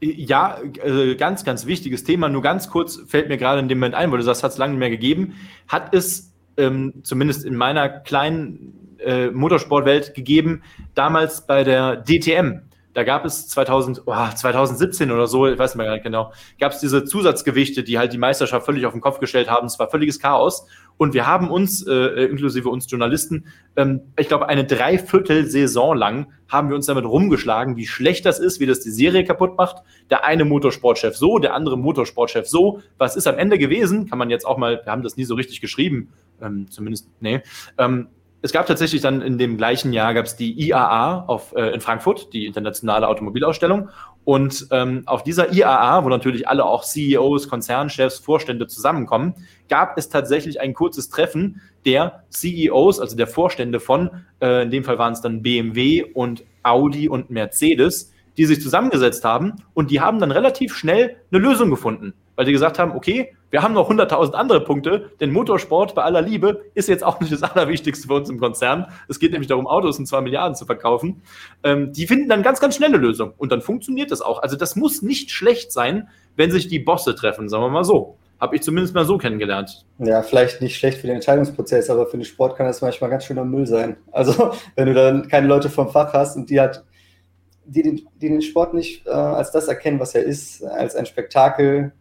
Speaker 3: ja, äh, ganz, ganz wichtiges Thema. Nur ganz kurz fällt mir gerade in dem Moment ein, weil du sagst, hat es lange nicht mehr gegeben. Hat es ähm, zumindest in meiner kleinen äh, Motorsportwelt gegeben, damals bei der DTM. Da gab es 2000, oh, 2017 oder so, ich weiß nicht mehr gar nicht genau, gab es diese Zusatzgewichte, die halt die Meisterschaft völlig auf den Kopf gestellt haben. Es war völliges Chaos. Und wir haben uns, äh, inklusive uns Journalisten, ähm, ich glaube, eine Dreiviertel-Saison lang haben wir uns damit rumgeschlagen, wie schlecht das ist, wie das die Serie kaputt macht. Der eine Motorsportchef so, der andere Motorsportchef so. Was ist am Ende gewesen? Kann man jetzt auch mal, wir haben das nie so richtig geschrieben, ähm, zumindest, nee. Ähm, es gab tatsächlich dann in dem gleichen Jahr gab es die IAA auf, äh, in Frankfurt, die internationale Automobilausstellung. Und ähm, auf dieser IAA, wo natürlich alle auch CEOs, Konzernchefs, Vorstände zusammenkommen, gab es tatsächlich ein kurzes Treffen der CEOs, also der Vorstände von, äh, in dem Fall waren es dann BMW und Audi und Mercedes, die sich zusammengesetzt haben und die haben dann relativ schnell eine Lösung gefunden, weil die gesagt haben, okay, wir haben noch 100.000 andere Punkte, denn Motorsport bei aller Liebe ist jetzt auch nicht das Allerwichtigste für uns im Konzern. Es geht nämlich darum, Autos in zwei Milliarden zu verkaufen. Ähm, die finden dann ganz, ganz schnelle Lösungen und dann funktioniert das auch. Also das muss nicht schlecht sein, wenn sich die Bosse treffen, sagen wir mal so. Habe ich zumindest mal so kennengelernt.
Speaker 2: Ja, vielleicht nicht schlecht für den Entscheidungsprozess, aber für den Sport kann das manchmal ganz schöner Müll sein. Also, wenn du dann keine Leute vom Fach hast und die hat, die den, die den Sport nicht äh, als das erkennen, was er ist, als ein Spektakel,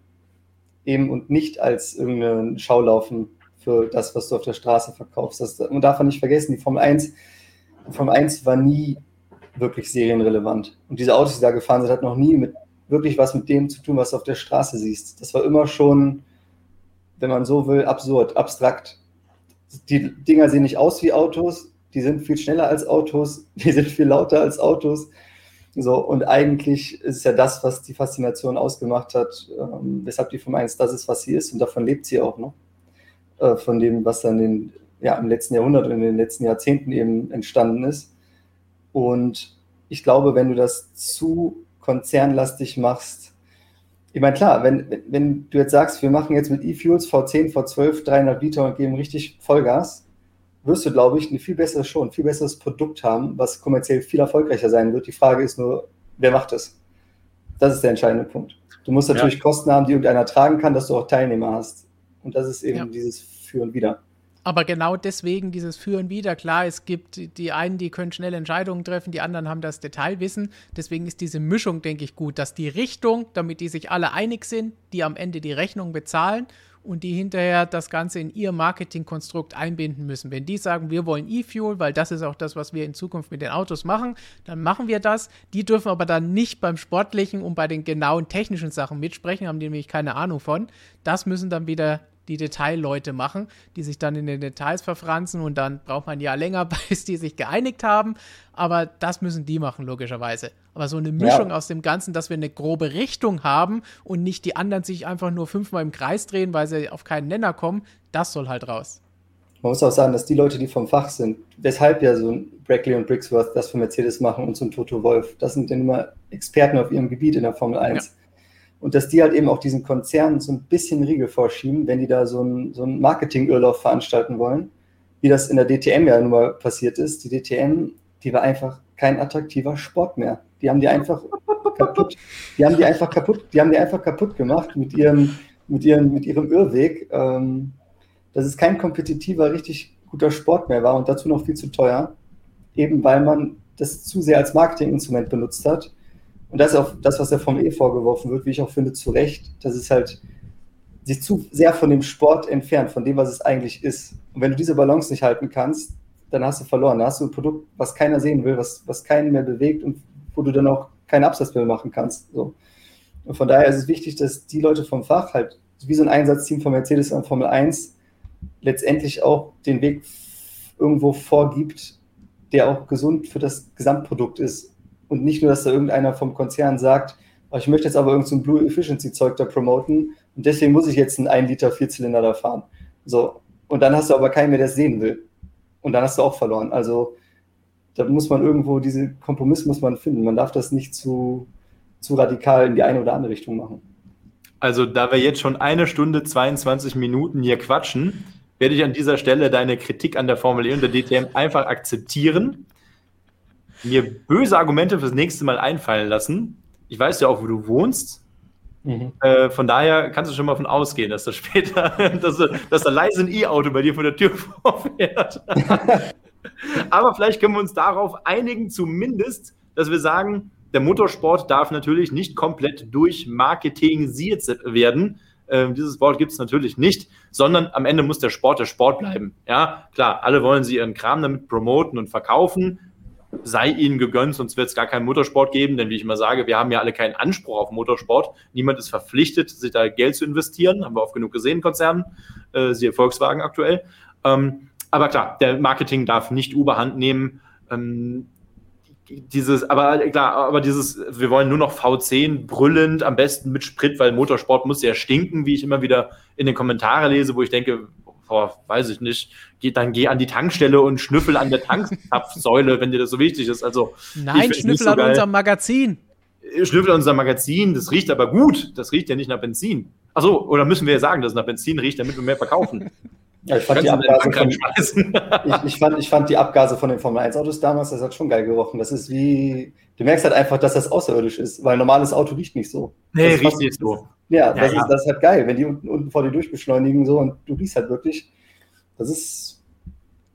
Speaker 2: eben und nicht als irgendein Schaulaufen für das, was du auf der Straße verkaufst. Das, man darf nicht vergessen, die Formel 1, die Formel 1 war nie wirklich serienrelevant. Und diese Autos, die da gefahren sind, hat noch nie mit, wirklich was mit dem zu tun, was du auf der Straße siehst. Das war immer schon, wenn man so will, absurd, abstrakt. Die Dinger sehen nicht aus wie Autos, die sind viel schneller als Autos, die sind viel lauter als Autos. So, und eigentlich ist es ja das, was die Faszination ausgemacht hat, ähm, weshalb die Formel 1 das ist, was sie ist. Und davon lebt sie auch noch. Äh, von dem, was dann den, ja, im letzten Jahrhundert und in den letzten Jahrzehnten eben entstanden ist. Und ich glaube, wenn du das zu konzernlastig machst, ich meine, klar, wenn, wenn du jetzt sagst, wir machen jetzt mit E-Fuels V10, V12 300 Liter und geben richtig Vollgas, wirst du, glaube ich, ein viel besseres schon, ein viel besseres Produkt haben, was kommerziell viel erfolgreicher sein wird. Die Frage ist nur, wer macht es? Das ist der entscheidende Punkt. Du musst natürlich ja. Kosten haben, die irgendeiner tragen kann, dass du auch Teilnehmer hast. Und das ist eben ja. dieses Für und Wider.
Speaker 1: Aber genau deswegen dieses Für und Wider. Klar, es gibt die einen, die können schnell Entscheidungen treffen, die anderen haben das Detailwissen. Deswegen ist diese Mischung, denke ich, gut, dass die Richtung, damit die sich alle einig sind, die am Ende die Rechnung bezahlen und die hinterher das Ganze in ihr Marketingkonstrukt einbinden müssen. Wenn die sagen, wir wollen E-Fuel, weil das ist auch das, was wir in Zukunft mit den Autos machen, dann machen wir das. Die dürfen aber dann nicht beim sportlichen und bei den genauen technischen Sachen mitsprechen, haben die nämlich keine Ahnung von. Das müssen dann wieder die Detailleute machen, die sich dann in den Details verfranzen und dann braucht man ja länger, bis die sich geeinigt haben. Aber das müssen die machen, logischerweise. Aber so eine Mischung ja. aus dem Ganzen, dass wir eine grobe Richtung haben und nicht die anderen sich einfach nur fünfmal im Kreis drehen, weil sie auf keinen Nenner kommen, das soll halt raus.
Speaker 2: Man muss auch sagen, dass die Leute, die vom Fach sind, weshalb ja so ein Brackley und Brixworth das für Mercedes machen und so ein Toto Wolf, das sind ja immer Experten auf ihrem Gebiet in der Formel 1. Ja. Und dass die halt eben auch diesen Konzernen so ein bisschen Riegel vorschieben, wenn die da so einen so Marketing-Urlaub veranstalten wollen, wie das in der DTM ja nun mal passiert ist. Die DTM, die war einfach kein attraktiver Sport mehr. Die haben die einfach kaputt, die haben die einfach kaputt, die haben die einfach kaputt gemacht mit ihrem, mit ihrem, mit ihrem Irrweg. Ähm, dass es kein kompetitiver, richtig guter Sport mehr war und dazu noch viel zu teuer, eben weil man das zu sehr als Marketinginstrument benutzt hat und das ist auch das, was der Formel E vorgeworfen wird, wie ich auch finde, zu Recht, dass es halt sich zu sehr von dem Sport entfernt, von dem, was es eigentlich ist. Und wenn du diese Balance nicht halten kannst, dann hast du verloren. Da hast du ein Produkt, was keiner sehen will, was, was keinen mehr bewegt und wo du dann auch keinen Absatz mehr machen kannst. So. Und von daher ist es wichtig, dass die Leute vom Fach halt, wie so ein Einsatzteam von Mercedes und Formel 1, letztendlich auch den Weg irgendwo vorgibt, der auch gesund für das Gesamtprodukt ist und nicht nur, dass da irgendeiner vom Konzern sagt, oh, ich möchte jetzt aber irgendein so Blue Efficiency Zeug da promoten und deswegen muss ich jetzt einen 1 Liter Vierzylinder da fahren. So. Und dann hast du aber keinen mehr, der es sehen will. Und dann hast du auch verloren. Also da muss man irgendwo, diesen Kompromiss muss man finden. Man darf das nicht zu, zu radikal in die eine oder andere Richtung machen.
Speaker 3: Also da wir jetzt schon eine Stunde 22 Minuten hier quatschen, werde ich an dieser Stelle deine Kritik an der Formel E und der DTM einfach akzeptieren mir böse Argumente fürs nächste Mal einfallen lassen. Ich weiß ja auch, wo du wohnst. Mhm. Äh, von daher kannst du schon mal davon ausgehen, dass das später, dass, dass da leise ein E-Auto bei dir vor der Tür vorfährt. Aber vielleicht können wir uns darauf einigen, zumindest, dass wir sagen, der Motorsport darf natürlich nicht komplett durch Marketing werden. Ähm, dieses Wort gibt es natürlich nicht, sondern am Ende muss der Sport der Sport bleiben. Ja, klar, alle wollen sie ihren Kram damit promoten und verkaufen sei ihnen gegönnt, sonst wird es gar keinen Motorsport geben, denn wie ich immer sage, wir haben ja alle keinen Anspruch auf Motorsport. Niemand ist verpflichtet, sich da Geld zu investieren, haben wir oft genug gesehen, Konzernen, äh, siehe Volkswagen aktuell. Ähm, aber klar, der Marketing darf nicht Überhand nehmen. Ähm, dieses, aber klar, aber dieses, wir wollen nur noch V10 brüllend, am besten mit Sprit, weil Motorsport muss ja stinken, wie ich immer wieder in den Kommentaren lese, wo ich denke, boah, weiß ich nicht, geh, dann geh an die Tankstelle und schnüffel an der Tankzapfsäule, wenn dir das so wichtig ist. Also,
Speaker 1: Nein, schnüffel so an geil. unserem Magazin.
Speaker 3: Schnüffel an unserem Magazin, das riecht aber gut. Das riecht ja nicht nach Benzin. Achso, oder müssen wir ja sagen, dass es nach Benzin riecht, damit wir mehr verkaufen?
Speaker 2: Ja, ich, fand die Abgase von, ich, ich, fand, ich fand die Abgase von den Formel-1-Autos damals, das hat schon geil gerochen. Das ist wie, du merkst halt einfach, dass das außerirdisch ist, weil ein normales Auto riecht nicht so.
Speaker 3: Nee, riecht nicht so.
Speaker 2: Ja, ja, das, ja. Ist, das ist halt geil, wenn die unten, unten vor dir durchbeschleunigen so und du riechst halt wirklich. Das ist,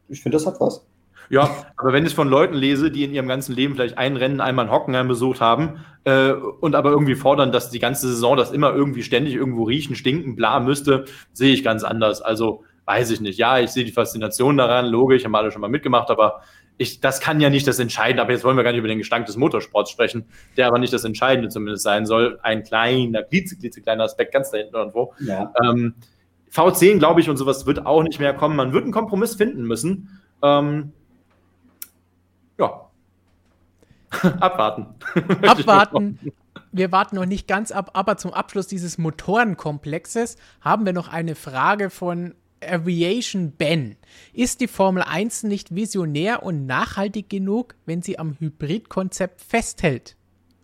Speaker 2: ich finde, das hat was.
Speaker 3: Ja, aber wenn ich von Leuten lese, die in ihrem ganzen Leben vielleicht ein Rennen einmal in Hockenheim besucht haben äh, und aber irgendwie fordern, dass die ganze Saison das immer irgendwie ständig irgendwo riechen, stinken, bla müsste, sehe ich ganz anders. Also weiß ich nicht. Ja, ich sehe die Faszination daran, logisch, haben alle schon mal mitgemacht, aber ich, das kann ja nicht das Entscheidende, aber jetzt wollen wir gar nicht über den Gestank des Motorsports sprechen, der aber nicht das Entscheidende zumindest sein soll. Ein kleiner, klitzekleiner Aspekt ganz da hinten irgendwo. Ja. Ähm, V10, glaube ich, und sowas wird auch nicht mehr kommen. Man wird einen Kompromiss finden müssen. Ähm, ja. Abwarten.
Speaker 1: Abwarten. Wir warten noch nicht ganz ab, aber zum Abschluss dieses Motorenkomplexes haben wir noch eine Frage von Aviation Ben. Ist die Formel 1 nicht visionär und nachhaltig genug, wenn sie am Hybridkonzept festhält?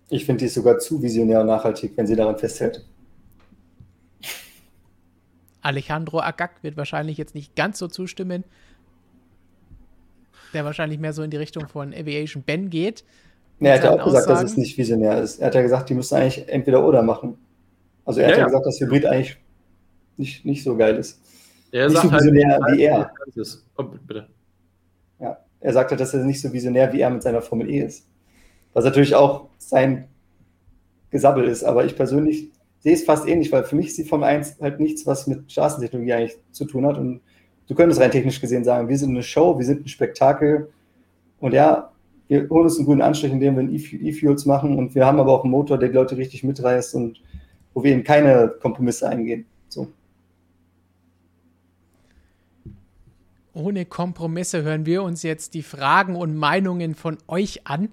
Speaker 2: Ich finde die sogar zu visionär und nachhaltig, wenn sie daran festhält.
Speaker 1: Alejandro Agag wird wahrscheinlich jetzt nicht ganz so zustimmen. Der wahrscheinlich mehr so in die Richtung von Aviation Ben geht.
Speaker 2: er hat ja auch gesagt, dass es nicht visionär ist. Er hat ja gesagt, die müssen eigentlich entweder oder machen. Also er ja, hat ja, gesagt, dass Hybrid eigentlich nicht, nicht so geil ist.
Speaker 3: Er nicht so halt, visionär
Speaker 2: halt, wie er. Oh, bitte. Ja, er sagt halt, dass er nicht so visionär wie er mit seiner Formel E ist. Was natürlich auch sein Gesabbel ist, aber ich persönlich sehe es fast ähnlich, weil für mich ist die Formel 1 halt nichts, was mit Straßentechnologie eigentlich zu tun hat. Und du könntest rein technisch gesehen sagen, wir sind eine Show, wir sind ein Spektakel. Und ja, wir holen uns einen guten Anstrich, indem wir E-Fuels machen. Und wir haben aber auch einen Motor, der die Leute richtig mitreißt und wo wir eben keine Kompromisse eingehen. So.
Speaker 1: Ohne Kompromisse hören wir uns jetzt die Fragen und Meinungen von euch an.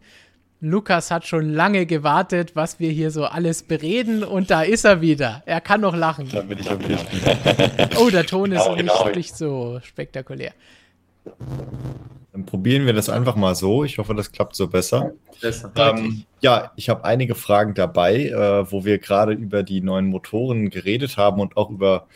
Speaker 1: Lukas hat schon lange gewartet, was wir hier so alles bereden und da ist er wieder. Er kann noch lachen.
Speaker 4: Da bin ich wieder.
Speaker 1: oh, der Ton ist
Speaker 4: Genau,
Speaker 1: nicht,
Speaker 4: genau.
Speaker 1: nicht so spektakulär.
Speaker 4: Dann probieren wir das einfach mal so. Ich hoffe, das klappt so besser.
Speaker 3: Besser.
Speaker 4: Ähm, ja, ich habe einige Fragen dabei, äh, wo wir gerade über die neuen Motoren geredet haben und auch über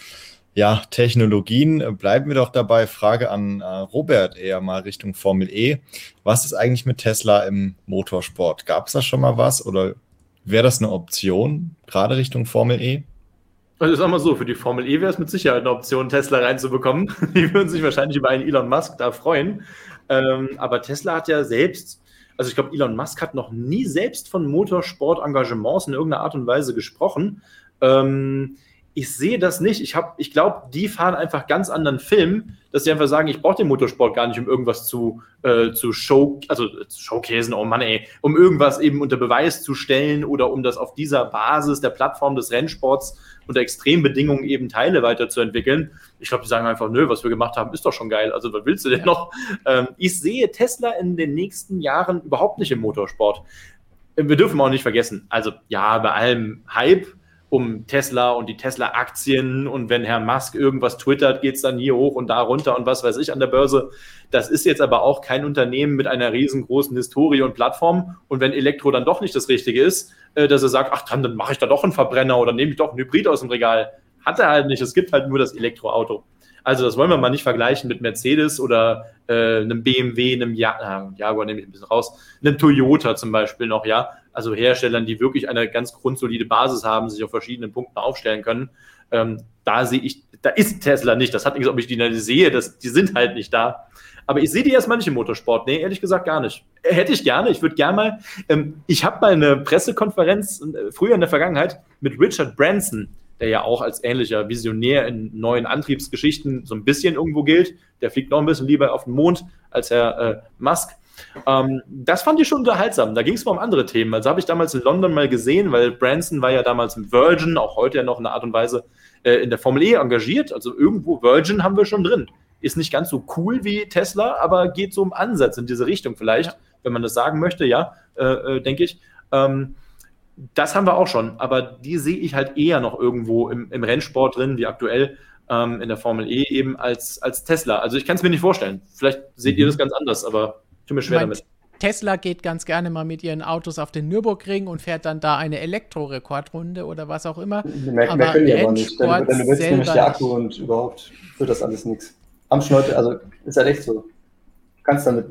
Speaker 4: ja, Technologien. Äh, Bleiben wir doch dabei. Frage an äh, Robert eher mal Richtung Formel E. Was ist eigentlich mit Tesla im Motorsport? Gab es da schon mal was oder wäre das eine Option, gerade Richtung Formel E?
Speaker 3: Also sag mal so, für die Formel E wäre es mit Sicherheit eine Option, Tesla reinzubekommen. Die würden sich wahrscheinlich über einen Elon Musk da freuen. Ähm, aber Tesla hat ja selbst, also ich glaube, Elon Musk hat noch nie selbst von Motorsport-Engagements in irgendeiner Art und Weise gesprochen. Ähm, ich sehe das nicht. Ich, ich glaube, die fahren einfach ganz anderen Film, dass sie einfach sagen, ich brauche den Motorsport gar nicht, um irgendwas zu, äh, zu show, also äh, zu showcasen, oh Mann, ey, um irgendwas eben unter Beweis zu stellen oder um das auf dieser Basis der Plattform des Rennsports unter Extrembedingungen eben Teile weiterzuentwickeln. Ich glaube, die sagen einfach, nö, was wir gemacht haben, ist doch schon geil. Also, was willst du denn noch? Ähm, ich sehe Tesla in den nächsten Jahren überhaupt nicht im Motorsport. Wir dürfen auch nicht vergessen, also ja, bei allem Hype um Tesla und die Tesla-Aktien und wenn Herr Musk irgendwas twittert, geht es dann hier hoch und da runter und was weiß ich an der Börse. Das ist jetzt aber auch kein Unternehmen mit einer riesengroßen Historie und Plattform. Und wenn Elektro dann doch nicht das Richtige ist, äh, dass er sagt, ach dann, dann mache ich da doch einen Verbrenner oder nehme ich doch einen Hybrid aus dem Regal. Hat er halt nicht. Es gibt halt nur das Elektroauto. Also das wollen wir mal nicht vergleichen mit Mercedes oder äh, einem BMW, einem ja äh, Jaguar nehme ich ein bisschen raus, einem Toyota zum Beispiel noch, ja. Also Herstellern, die wirklich eine ganz grundsolide Basis haben, sich auf verschiedenen Punkten aufstellen können. Ähm, da sehe ich, da ist Tesla nicht. Das hat nichts, ob ich die sehe, das, die sind halt nicht da. Aber ich sehe die erstmal nicht im Motorsport. Nee, ehrlich gesagt gar nicht. Hätte ich gerne. Ich würde gerne mal. Ähm, ich habe mal eine Pressekonferenz äh, früher in der Vergangenheit mit Richard Branson, der ja auch als ähnlicher Visionär in neuen Antriebsgeschichten so ein bisschen irgendwo gilt. Der fliegt noch ein bisschen lieber auf den Mond als Herr äh, Musk. Ähm, das fand ich schon unterhaltsam. Da ging es mal um andere Themen. Also habe ich damals in London mal gesehen, weil Branson war ja damals im Virgin, auch heute ja noch in einer Art und Weise äh, in der Formel E engagiert. Also irgendwo Virgin haben wir schon drin. Ist nicht ganz so cool wie Tesla, aber geht so im Ansatz in diese Richtung vielleicht,
Speaker 1: Ja.
Speaker 3: wenn man das sagen möchte, ja, äh, äh, denke ich. Ähm, das haben wir auch schon, aber die sehe ich halt eher noch irgendwo im, im Rennsport drin, wie aktuell ähm, in der Formel E eben als, als Tesla. Also ich kann es mir nicht vorstellen. Vielleicht seht ihr das ganz anders, aber ich tue mir schwer
Speaker 1: Mein
Speaker 3: damit.
Speaker 1: Tesla geht ganz gerne mal mit ihren Autos auf den Nürburgring und fährt dann da eine Elektrorekordrunde oder was auch immer.
Speaker 2: Mehr,
Speaker 1: Aber
Speaker 2: mehr können die aber nicht. Dann, dann übersetzt nämlich der Akku und überhaupt wird das alles nichts. Haben schon Leute, also ist halt echt so. Du kannst damit,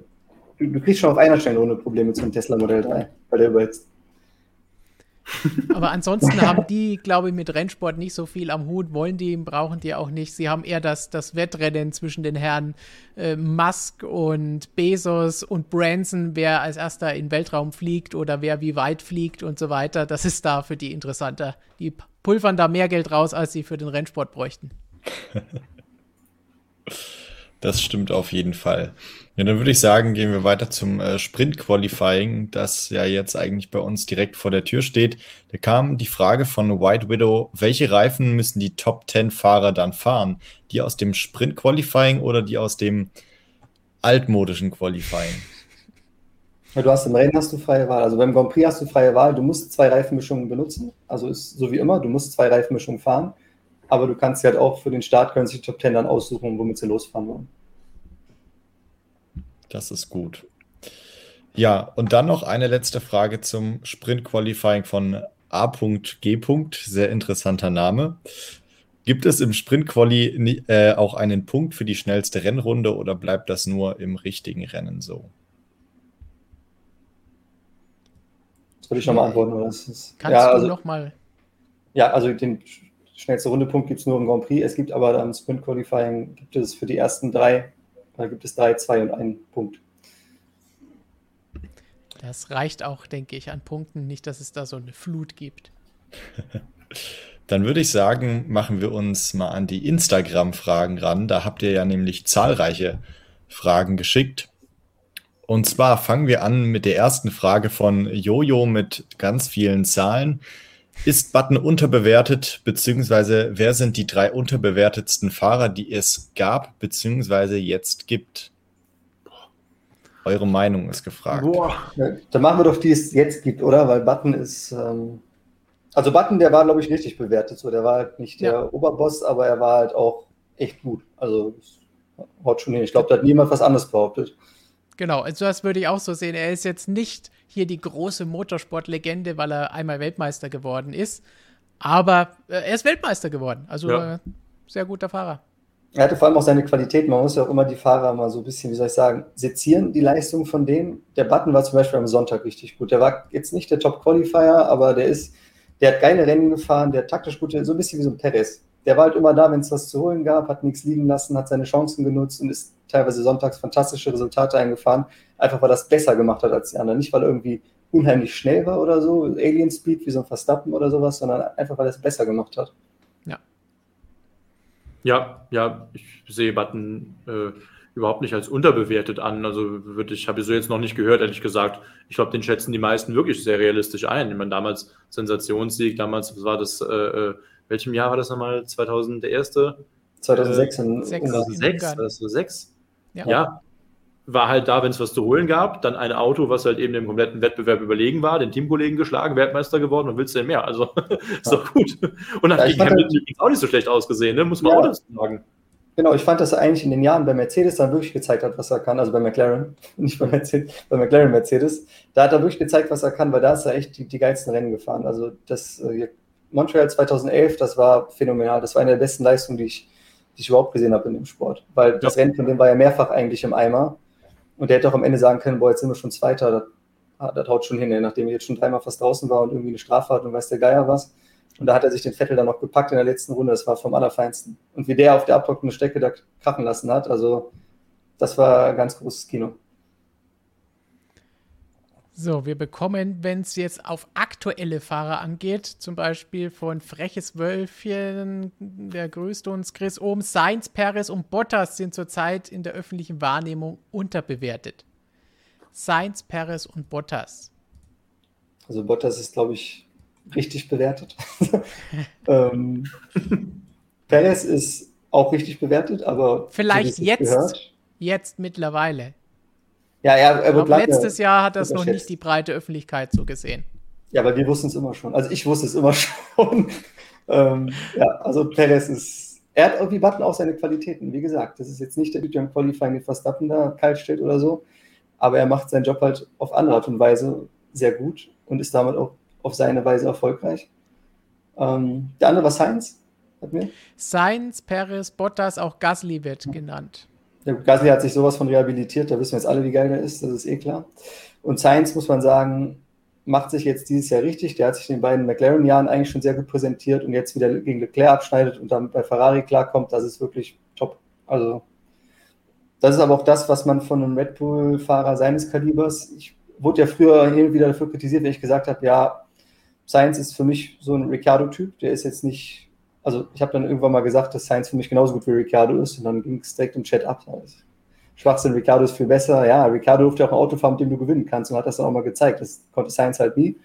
Speaker 2: du, du kriegst schon auf einer Stelle ohne Probleme zum Tesla Modell 3, weil der überhitzt.
Speaker 1: Aber ansonsten haben die, glaube ich, mit Rennsport nicht so viel am Hut, wollen die, brauchen die auch nicht. Sie haben eher das, das Wettrennen zwischen den Herren äh, Musk und Bezos und Branson, wer als erster in Weltraum fliegt oder wer wie weit fliegt und so weiter. Das ist da für die interessanter. Die pulvern da mehr Geld raus, als sie für den Rennsport bräuchten.
Speaker 4: Das stimmt auf jeden Fall. Ja, dann würde ich sagen, gehen wir weiter zum äh, Sprint-Qualifying, das ja jetzt eigentlich bei uns direkt vor der Tür steht. Da kam die Frage von White Widow, welche Reifen müssen die Top 10 Fahrer dann fahren? Die aus dem Sprint-Qualifying oder die aus dem altmodischen Qualifying?
Speaker 2: Ja, du hast im Rennen hast du freie Wahl. Also beim Grand Prix hast du freie Wahl. Du musst zwei Reifenmischungen benutzen. Also ist so wie immer, du musst zwei Reifenmischungen fahren. Aber du kannst sie halt auch für den Start können sich die Top 10 dann aussuchen, womit sie losfahren wollen.
Speaker 4: Das ist gut. Ja, und dann noch eine letzte Frage zum Sprint-Qualifying von A.G. Sehr interessanter Name. Gibt es im Sprint-Quali äh, auch einen Punkt für die schnellste Rennrunde oder bleibt das nur im richtigen Rennen so?
Speaker 2: Das würde ich nochmal antworten. Oder? Das ist,
Speaker 1: Kannst
Speaker 2: ja,
Speaker 1: du
Speaker 2: also,
Speaker 1: noch mal
Speaker 2: ja, also den sch- schnellste Rundepunkt gibt es nur im Grand Prix. Es gibt aber am Sprint Qualifying gibt es für die ersten drei, da gibt es drei, zwei und einen Punkt.
Speaker 1: Das reicht auch, denke ich, an Punkten. Nicht, dass es da so eine Flut gibt.
Speaker 4: Dann würde ich sagen, machen wir uns mal an die Instagram-Fragen ran. Da habt ihr ja nämlich zahlreiche Fragen geschickt. Und zwar fangen wir an mit der ersten Frage von Jojo mit ganz vielen Zahlen. Ist Button unterbewertet, beziehungsweise wer sind die drei unterbewertetsten Fahrer, die es gab, beziehungsweise jetzt gibt? Eure Meinung ist gefragt.
Speaker 2: Boah. Dann machen wir doch, die es jetzt gibt, oder? Weil Button ist. Ähm, also Button, der war, glaube ich, richtig bewertet. So, der war halt nicht der ja. Oberboss, aber er war halt auch echt gut. Also haut schon hin. Ich glaube, da hat niemand was anderes behauptet.
Speaker 1: Genau, also das würde ich auch so sehen. Er ist jetzt nicht hier die große Motorsportlegende, weil er einmal Weltmeister geworden ist, aber äh, er ist Weltmeister geworden. Also ja. äh, sehr guter Fahrer.
Speaker 2: Er hatte vor allem auch seine Qualität. Man muss ja auch immer die Fahrer mal so ein bisschen, wie soll ich sagen, sezieren, die Leistung von denen. Der Button war zum Beispiel am Sonntag richtig gut. Der war jetzt nicht der Top-Qualifier, aber der ist, der hat geile Rennen gefahren, der taktisch gut, so ein bisschen wie so ein Perez der war halt immer da, wenn es was zu holen gab, hat nichts liegen lassen, hat seine Chancen genutzt und ist teilweise sonntags fantastische Resultate eingefahren, einfach weil er das besser gemacht hat als die anderen. Nicht, weil er irgendwie unheimlich schnell war oder so, Alien Speed wie so ein Verstappen oder sowas, sondern einfach, weil er es besser gemacht hat.
Speaker 3: Ja. Ja, ja, ich sehe Button äh, überhaupt nicht als unterbewertet an. Also würde ich, habe ich so jetzt noch nicht gehört, ehrlich gesagt. Ich glaube, den schätzen die meisten wirklich sehr realistisch ein. Ich meine, damals Sensationssieg, damals war das äh, äh welchem Jahr war das nochmal? 2000, der erste?
Speaker 2: 2006
Speaker 3: in, 2006, war das so 6? Ja. ja. War halt da, wenn es was zu holen gab, dann ein Auto, was halt eben dem kompletten Wettbewerb überlegen war, den Teamkollegen geschlagen, Weltmeister geworden und willst du denn mehr? Also ist ja. doch gut. Und dann ja, gegen Hamilton halt, auch nicht so schlecht ausgesehen, ne? muss man ja. auch das sagen.
Speaker 2: Genau, ich fand, dass er eigentlich in den Jahren bei Mercedes dann wirklich gezeigt hat, was er kann. Also bei McLaren, nicht bei Mercedes, bei McLaren Mercedes. Da hat er wirklich gezeigt, was er kann, weil da ist er echt die, die geilsten Rennen gefahren. Also das, äh, Montreal 2011, das war phänomenal. Das war eine der besten Leistungen, die ich, die ich überhaupt gesehen habe in dem Sport. Weil das Rennen von dem war ja mehrfach eigentlich im Eimer. Und der hätte auch am Ende sagen können, boah, jetzt sind wir schon Zweiter. Das, ah, das haut schon hin, nachdem er jetzt schon dreimal fast draußen war und irgendwie eine Strafe hat und weiß der Geier was. Und da hat er sich den Vettel dann noch gepackt in der letzten Runde. Das war vom Allerfeinsten. Und wie der auf der abdruckenden Strecke da krachen lassen hat, also das war ein ganz großes Kino.
Speaker 1: So, wir bekommen, wenn es jetzt auf aktuelle Fahrer angeht, zum Beispiel von Freches Wölfchen, der grüßt uns, Chris Ohm, Sainz, Perez und Bottas sind zurzeit in der öffentlichen Wahrnehmung unterbewertet. Sainz, Perez und Bottas.
Speaker 2: Also Bottas ist, glaube ich, richtig bewertet. ähm, Perez ist auch richtig bewertet, aber
Speaker 1: vielleicht jetzt, gehört, jetzt mittlerweile.
Speaker 2: Ja, ja, er
Speaker 1: wird lange letztes Jahr hat das noch nicht die breite Öffentlichkeit so gesehen.
Speaker 2: Ja, aber wir wussten es immer schon. Also ich wusste es immer schon. ähm, ja, also Perez ist, er hat irgendwie Button auch seine Qualitäten. Wie gesagt, das ist jetzt nicht der Typ, der im Qualifying mit Verstappen da kalt steht oder so, aber er macht seinen Job halt auf andere Art und Weise sehr gut und ist damit auch auf seine Weise erfolgreich. Ähm, der andere war Sainz,
Speaker 1: hat mir. Sainz, Perez, Bottas, auch Gasly wird genannt.
Speaker 2: Ja, Gasly hat sich sowas von rehabilitiert, da wissen wir jetzt alle, wie geil der ist, das ist eh klar. Und Sainz, muss man sagen, macht sich jetzt dieses Jahr richtig. Der hat sich in den beiden McLaren-Jahren eigentlich schon sehr gut präsentiert und jetzt wieder gegen Leclerc abschneidet und dann bei Ferrari klarkommt, das ist wirklich top. Also, das ist aber auch das, was man von einem Red Bull-Fahrer seines Kalibers, ich wurde ja früher hin und wieder dafür kritisiert, wenn ich gesagt habe, ja, Sainz ist für mich so ein Ricciardo-Typ, der ist jetzt nicht also ich habe dann irgendwann mal gesagt, dass Science für mich genauso gut wie Ricardo ist und dann ging es direkt im Chat ab. Schwachsinn, Ricardo ist viel besser. Ja, Ricardo durfte auch ein Auto fahren, mit dem du gewinnen kannst und hat das dann auch mal gezeigt. Das konnte Science halt nie.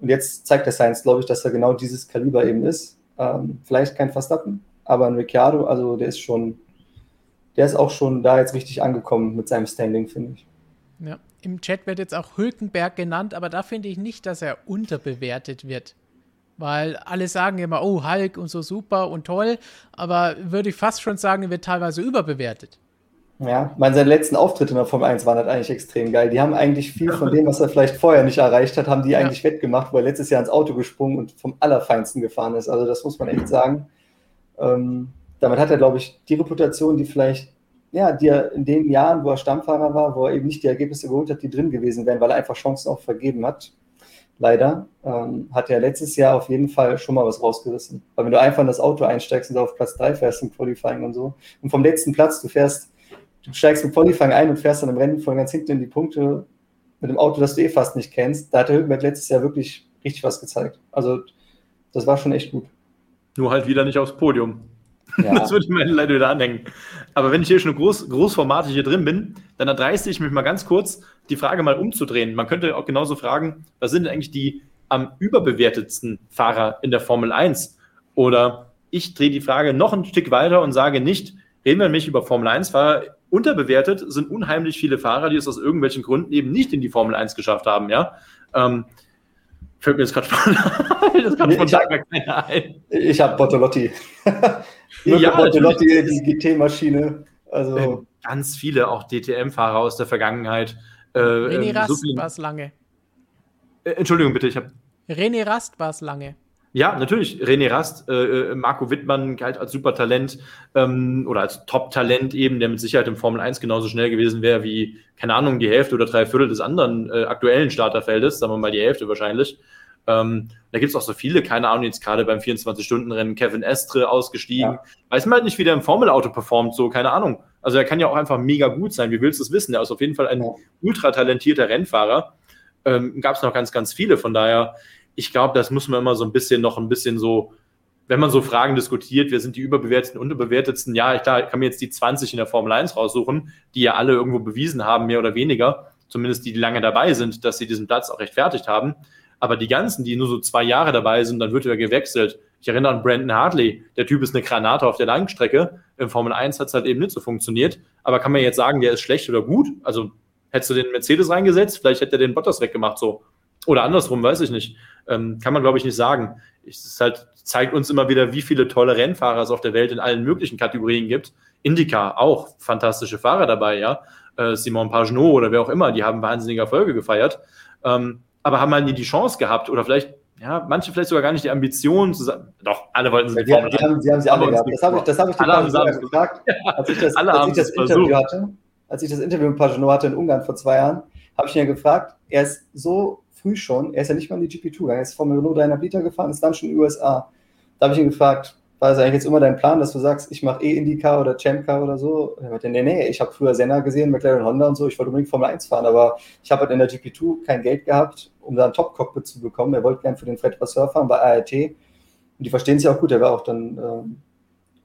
Speaker 2: Und jetzt zeigt der Science, glaube ich, dass er genau dieses Kaliber eben ist. Ähm, vielleicht kein Verstappen, aber ein Ricardo, also der ist schon, der ist auch schon da jetzt richtig angekommen mit seinem Standing, finde ich.
Speaker 1: Ja, im Chat wird jetzt auch Hülkenberg genannt, aber da finde ich nicht, dass er unterbewertet wird. Weil alle sagen immer, oh, Hulk und so super und toll, aber würde ich fast schon sagen, er wird teilweise überbewertet.
Speaker 2: Ja, meine, seine letzten Auftritte in der Formel 1 waren halt eigentlich extrem geil. Die haben eigentlich viel von dem, was er vielleicht vorher nicht erreicht hat, haben die ja. eigentlich wettgemacht, wo er letztes Jahr ins Auto gesprungen und vom Allerfeinsten gefahren ist. Also das muss man echt sagen. Ähm, damit hat er, glaube ich, die Reputation, die vielleicht, ja, die er in den Jahren, wo er Stammfahrer war, wo er eben nicht die Ergebnisse geholt hat, die drin gewesen wären, weil er einfach Chancen auch vergeben hat, leider, ähm, hat er letztes Jahr auf jeden Fall schon mal was rausgerissen. Weil wenn du einfach in das Auto einsteigst und auf Platz 3 fährst im Qualifying und so, und vom letzten Platz, du fährst, du steigst im Qualifying ein und fährst dann im Rennen von ganz hinten in die Punkte mit dem Auto, das du eh fast nicht kennst, da hat der Hülkenberg letztes Jahr wirklich richtig was gezeigt. Also das war schon echt gut.
Speaker 3: Nur halt wieder nicht aufs Podium. Ja. Das würde ich mir leider wieder anhängen. Aber wenn ich hier schon groß, großformatig hier drin bin, dann erdreiste ich mich mal ganz kurz, die Frage mal umzudrehen. Man könnte auch genauso fragen, was sind denn eigentlich die am überbewertetsten Fahrer in der Formel 1? Oder ich drehe die Frage noch ein Stück weiter und sage nicht, reden wir nämlich über Formel 1-Fahrer. Unterbewertet sind unheimlich viele Fahrer, die es aus irgendwelchen Gründen eben nicht in die Formel 1 geschafft haben, ja. Ähm, fällt mir jetzt gerade
Speaker 2: spontan ein. Ich habe Bottolotti. Ja, Bottolotti, die GT-Maschine. Also.
Speaker 3: Ähm, ganz viele, auch DTM-Fahrer aus der Vergangenheit.
Speaker 1: Äh, René ähm, Rast so war es lange.
Speaker 3: Äh, Entschuldigung bitte, ich habe.
Speaker 1: René Rast war es lange.
Speaker 3: Ja, natürlich. René Rast, äh, äh, Marco Wittmann galt als Supertalent ähm, oder als Top-Talent eben, der mit Sicherheit im Formel 1 genauso schnell gewesen wäre wie, keine Ahnung, die Hälfte oder drei Viertel des anderen äh, aktuellen Starterfeldes, sagen wir mal die Hälfte wahrscheinlich. Ähm, da gibt es auch so viele, keine Ahnung, jetzt gerade beim 24-Stunden-Rennen Kevin Estre ausgestiegen. Ja. Weiß man halt nicht, wie der im Formel-Auto performt, so, keine Ahnung. Also er kann ja auch einfach mega gut sein. Wie willst du es wissen? Der ist auf jeden Fall ein ja. ultra talentierter Rennfahrer. Ähm, Gab es noch ganz, ganz viele. Von daher, ich glaube, das muss man immer so ein bisschen noch ein bisschen so, wenn man so Fragen diskutiert, wer sind die überbewertetsten, unterbewertetsten, ja, ich klar, kann mir jetzt die 20 in der Formel 1 raussuchen, die ja alle irgendwo bewiesen haben, mehr oder weniger, zumindest die, die lange dabei sind, dass sie diesen Platz auch rechtfertigt haben. Aber die ganzen, die nur so zwei Jahre dabei sind, dann wird er gewechselt. Ich erinnere an Brandon Hartley. Der Typ ist eine Granate auf der Langstrecke. Im Formel 1 hat es halt eben nicht so funktioniert. Aber kann man jetzt sagen, der ist schlecht oder gut? Also hättest du den Mercedes reingesetzt, vielleicht hätte er den Bottas weggemacht so. Oder andersrum, weiß ich nicht. Ähm, kann man, glaube ich, nicht sagen. Es halt, zeigt uns immer wieder, wie viele tolle Rennfahrer es auf der Welt in allen möglichen Kategorien gibt. Indica auch fantastische Fahrer dabei, ja. Äh, Simon Pagenaud oder wer auch immer, die haben wahnsinnige Erfolge gefeiert, ähm, aber haben halt nie die Chance gehabt oder vielleicht, ja, manche vielleicht sogar gar nicht die Ambition zu sagen, doch, alle wollten sie
Speaker 2: die, Formel die, haben, die haben sie alle gehabt. Das habe ich, das hab ich alle gefragt, als ich das, als ich das Interview hatte. Als ich das Interview mit Pagenaud hatte in Ungarn vor zwei Jahren, habe ich ihn ja gefragt, er ist so früh schon, er ist ja nicht mal in die GP2 gegangen, er ist Formel Renault 300 Liter gefahren, ist dann schon in den USA. Da habe ich ihn gefragt, war das eigentlich jetzt immer dein Plan, dass du sagst, ich mache eh IndyCar oder Champcar oder so? Er meinte, nee, nee, ich habe früher Senna gesehen, McLaren Honda und so, ich wollte unbedingt Formel 1 fahren, aber ich habe halt in der GP2 kein Geld gehabt, um da ein Top-Cockpit zu bekommen. Er wollte gern für den Fred Vasseur fahren bei ART und die verstehen sich auch gut, er war auch dann ähm,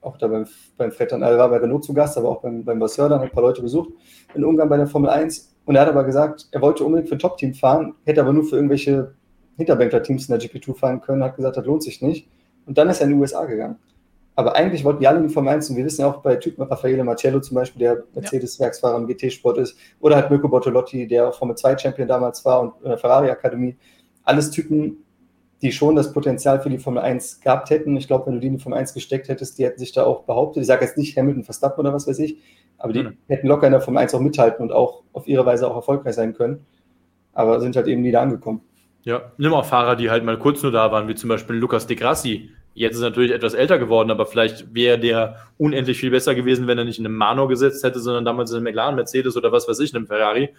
Speaker 2: auch da beim, beim Fred dann, er war bei Renault zu Gast, aber auch beim, beim Vasseur dann ein paar Leute besucht in Ungarn bei der Formel 1 und er hat aber gesagt, er wollte unbedingt für ein Top-Team fahren, hätte aber nur für irgendwelche Hinterbänkler-Teams in der GP2 fahren können, hat gesagt, das lohnt sich nicht. Und dann ist er in die USA gegangen. Aber eigentlich wollten wir alle in die Formel 1 und wir wissen ja auch bei Typen Raffaele Marcello zum Beispiel, der Mercedes-Werksfahrer im GT-Sport ist, oder halt Mirko Bortolotti, der auch Formel 2-Champion damals war und in der Ferrari-Akademie. Alles Typen, die schon das Potenzial für die Formel 1 gehabt hätten. Ich glaube, wenn du die in die Formel 1 gesteckt hättest, die hätten sich da auch behauptet. Ich sage jetzt nicht Hamilton, Verstappen oder was weiß ich, aber die mhm. hätten locker in der Formel 1 auch mithalten und auch auf ihre Weise auch erfolgreich sein können. Aber sind halt eben nie da angekommen.
Speaker 3: Ja, nimm auch Fahrer, die halt mal kurz nur da waren, wie zum Beispiel Lukas de Grassi. Jetzt ist er natürlich etwas älter geworden, aber vielleicht wäre der unendlich viel besser gewesen, wenn er nicht in einem Mano gesetzt hätte, sondern damals in einem McLaren, Mercedes oder was weiß ich, in einem Ferrari.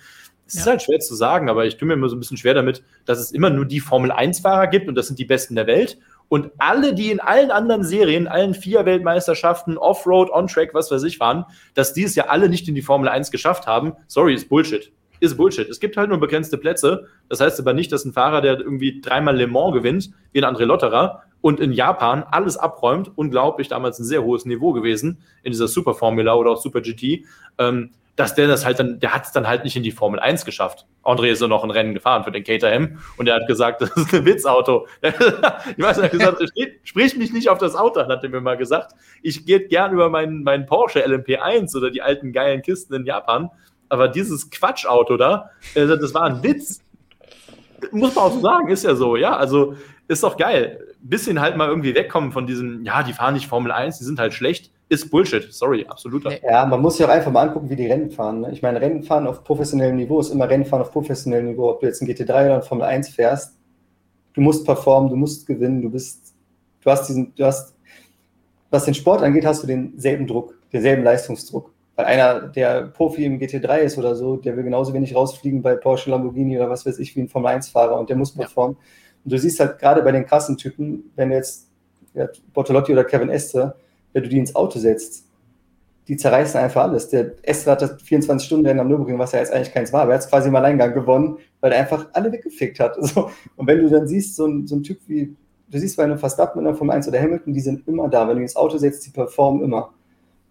Speaker 3: Es ja. ist halt schwer zu sagen, aber ich tue mir immer so ein bisschen schwer damit, dass es immer nur die Formel-1-Fahrer gibt und das sind die Besten der Welt. Und alle, die in allen anderen Serien, allen vier Weltmeisterschaften, Offroad, On-Track, was weiß ich waren, dass die es ja alle nicht in die Formel 1 geschafft haben, sorry, ist Bullshit ist Bullshit. Es gibt halt nur begrenzte Plätze. Das heißt aber nicht, dass ein Fahrer, der irgendwie dreimal Le Mans gewinnt, wie ein André Lotterer, und in Japan alles abräumt, unglaublich, damals ein sehr hohes Niveau gewesen, in dieser Super Formula oder auch Super GT, ähm, dass der das halt dann, der hat es dann halt nicht in die Formel 1 geschafft. André ist so noch ein Rennen gefahren für den KTM und er hat gesagt, das ist ein Witzauto. ich weiß, er hat gesagt, sprich mich nicht auf das Auto, hat er mir mal gesagt. Ich gehe gern über meinen, meinen Porsche LMP1 oder die alten geilen Kisten in Japan aber dieses Quatschauto da, äh, das war ein Witz. Muss man auch so sagen, ist ja so, ja, also ist doch geil. Bisschen halt mal irgendwie wegkommen von diesem, ja, die fahren nicht Formel 1, die sind halt schlecht, ist Bullshit, sorry, absoluter.
Speaker 2: Ja, man muss ja auch einfach mal angucken, wie die Rennen fahren. Ne? Ich meine, Rennen fahren auf professionellem Niveau ist immer Rennen fahren auf professionellem Niveau. Ob du jetzt ein GT3 oder ein Formel 1 fährst, du musst performen, du musst gewinnen, du bist, du hast diesen, du hast, was den Sport angeht, hast du denselben Druck, denselben Leistungsdruck. Weil einer, der Profi im GT3 ist oder so, der will genauso wenig rausfliegen bei Porsche, Lamborghini oder was weiß ich, wie ein Formel-1-Fahrer und der muss performen. Ja. Und du siehst halt gerade bei den krassen Typen, wenn jetzt ja, Bortolotti oder Kevin Estre, wenn du die ins Auto setzt, die zerreißen einfach alles. Der Estre hat das 24-Stunden-Rennen am Nürburgring, was ja jetzt eigentlich keins war, aber er hat quasi im Alleingang gewonnen, weil er einfach alle weggefickt hat. So. Und wenn du dann siehst, so ein, so ein Typ wie du siehst bei einem Verstappen in der Formel 1 oder Hamilton, die sind immer da. Wenn du ins Auto setzt, die performen immer.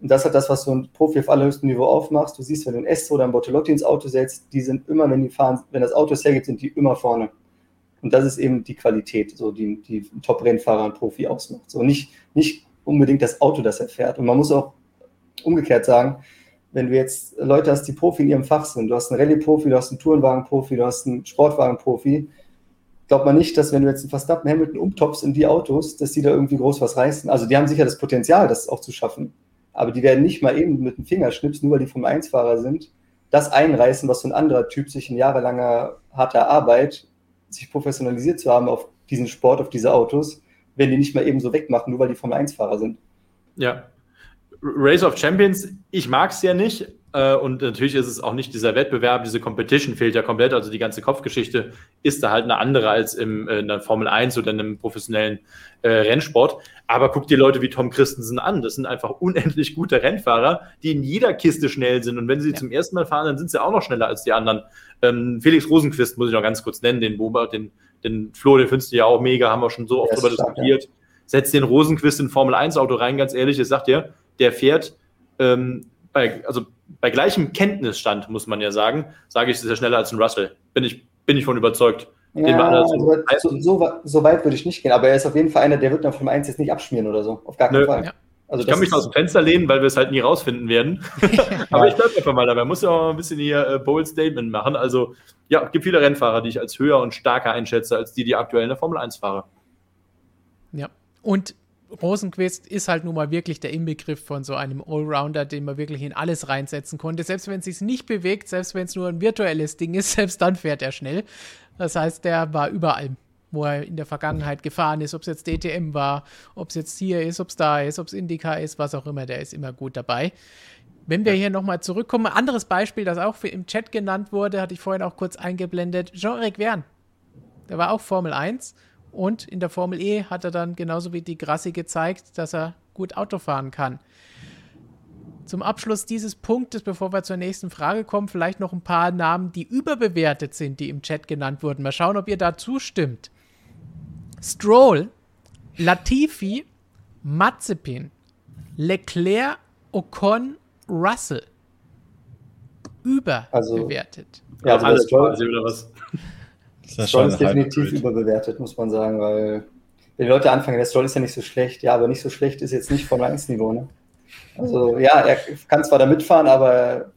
Speaker 2: Und das hat das, was du ein Profi auf allerhöchstem Niveau aufmachst. Du siehst, wenn du ein Esso oder ein Bortolotti ins Auto setzt, die sind immer, wenn die fahren, wenn das Auto es hergibt, sind die immer vorne. Und das ist eben die Qualität, so die, die Top-Rennfahrer und Profi ausmacht. So nicht, nicht unbedingt das Auto, das er fährt. Und man muss auch umgekehrt sagen, wenn du jetzt Leute hast, die Profi in ihrem Fach sind, du hast einen Rallye-Profi, du hast einen Tourenwagen-Profi, du hast einen Sportwagen-Profi, glaubt man nicht, dass wenn du jetzt einen Verstappen Hamilton umtoppst in die Autos, dass die da irgendwie groß was reißen. Also die haben sicher das Potenzial, das auch zu schaffen. Aber die werden nicht mal eben mit dem Fingerschnips, nur weil die vom 1-Fahrer sind, das einreißen, was so ein anderer Typ sich in jahrelanger harter Arbeit, sich professionalisiert zu haben auf diesen Sport, auf diese Autos, wenn die nicht mal eben so wegmachen, nur weil die Formel 1-Fahrer sind.
Speaker 3: Ja. Race of Champions, ich mag es ja nicht, äh, und natürlich ist es auch nicht dieser Wettbewerb, diese Competition fehlt ja komplett. Also die ganze Kopfgeschichte ist da halt eine andere als im, äh, in der Formel 1 oder in einem professionellen äh, Rennsport. Aber guck dir Leute wie Tom Christensen an. Das sind einfach unendlich gute Rennfahrer, die in jeder Kiste schnell sind. Und wenn sie ja. zum ersten Mal fahren, dann sind sie auch noch schneller als die anderen. Ähm, Felix Rosenquist muss ich noch ganz kurz nennen, den den, den Flo, den findest du ja auch mega, haben wir schon so oft drüber diskutiert. Ja. Setz den Rosenquist in Formel 1 Auto rein, ganz ehrlich, ich sag dir, der fährt ähm, bei, also bei gleichem Kenntnisstand, muss man ja sagen, sage ich, ist er schneller als ein Russell. Bin ich, bin ich von überzeugt.
Speaker 2: Ja, also, so, so, so, weit würde ich nicht gehen, aber er ist auf jeden Fall einer, der wird nach Formel 1 jetzt nicht abschmieren oder so. Auf gar keinen Nö. Fall. Ja.
Speaker 3: Also ich kann mich aus dem Fenster lehnen, weil wir es halt nie rausfinden werden. aber ich bleibe einfach mal dabei. Muss ja auch ein bisschen hier äh, bold Statement machen. Also, ja, es gibt viele Rennfahrer, die ich als höher und stärker einschätze, als die, die aktuell in der Formel 1 fahren.
Speaker 1: Ja. Und Rosenquist ist halt nun mal wirklich der Inbegriff von so einem Allrounder, den man wirklich in alles reinsetzen konnte. Selbst wenn es sich nicht bewegt, selbst wenn es nur ein virtuelles Ding ist, selbst dann fährt er schnell. Das heißt, der war überall, wo er in der Vergangenheit gefahren ist, ob es jetzt DTM war, ob es jetzt hier ist, ob es da ist, ob es Indica ist, was auch immer, der ist immer gut dabei. Wenn wir hier nochmal zurückkommen, anderes Beispiel, das auch im Chat genannt wurde, hatte ich vorhin auch kurz eingeblendet, Jean-Eric Verne. Der war auch Formel 1 und in der Formel E hat er dann genauso wie die Grassi gezeigt, dass er gut Auto fahren kann. Zum Abschluss dieses Punktes, bevor wir zur nächsten Frage kommen, vielleicht noch ein paar Namen, die überbewertet sind, die im Chat genannt wurden. Mal schauen, ob ihr da zustimmt. Stroll, Latifi, Mazepin, Leclerc, Ocon, Russell. Überbewertet.
Speaker 2: Also, ja, also alles quasi oder was? Das ist Stroll ist definitiv Halbbild. überbewertet, muss man sagen, weil wenn die Leute anfangen, der Stroll ist ja nicht so schlecht, ja, aber nicht so schlecht ist jetzt nicht Formel 1 Niveau, ne? Also ja, er kann zwar da mitfahren, aber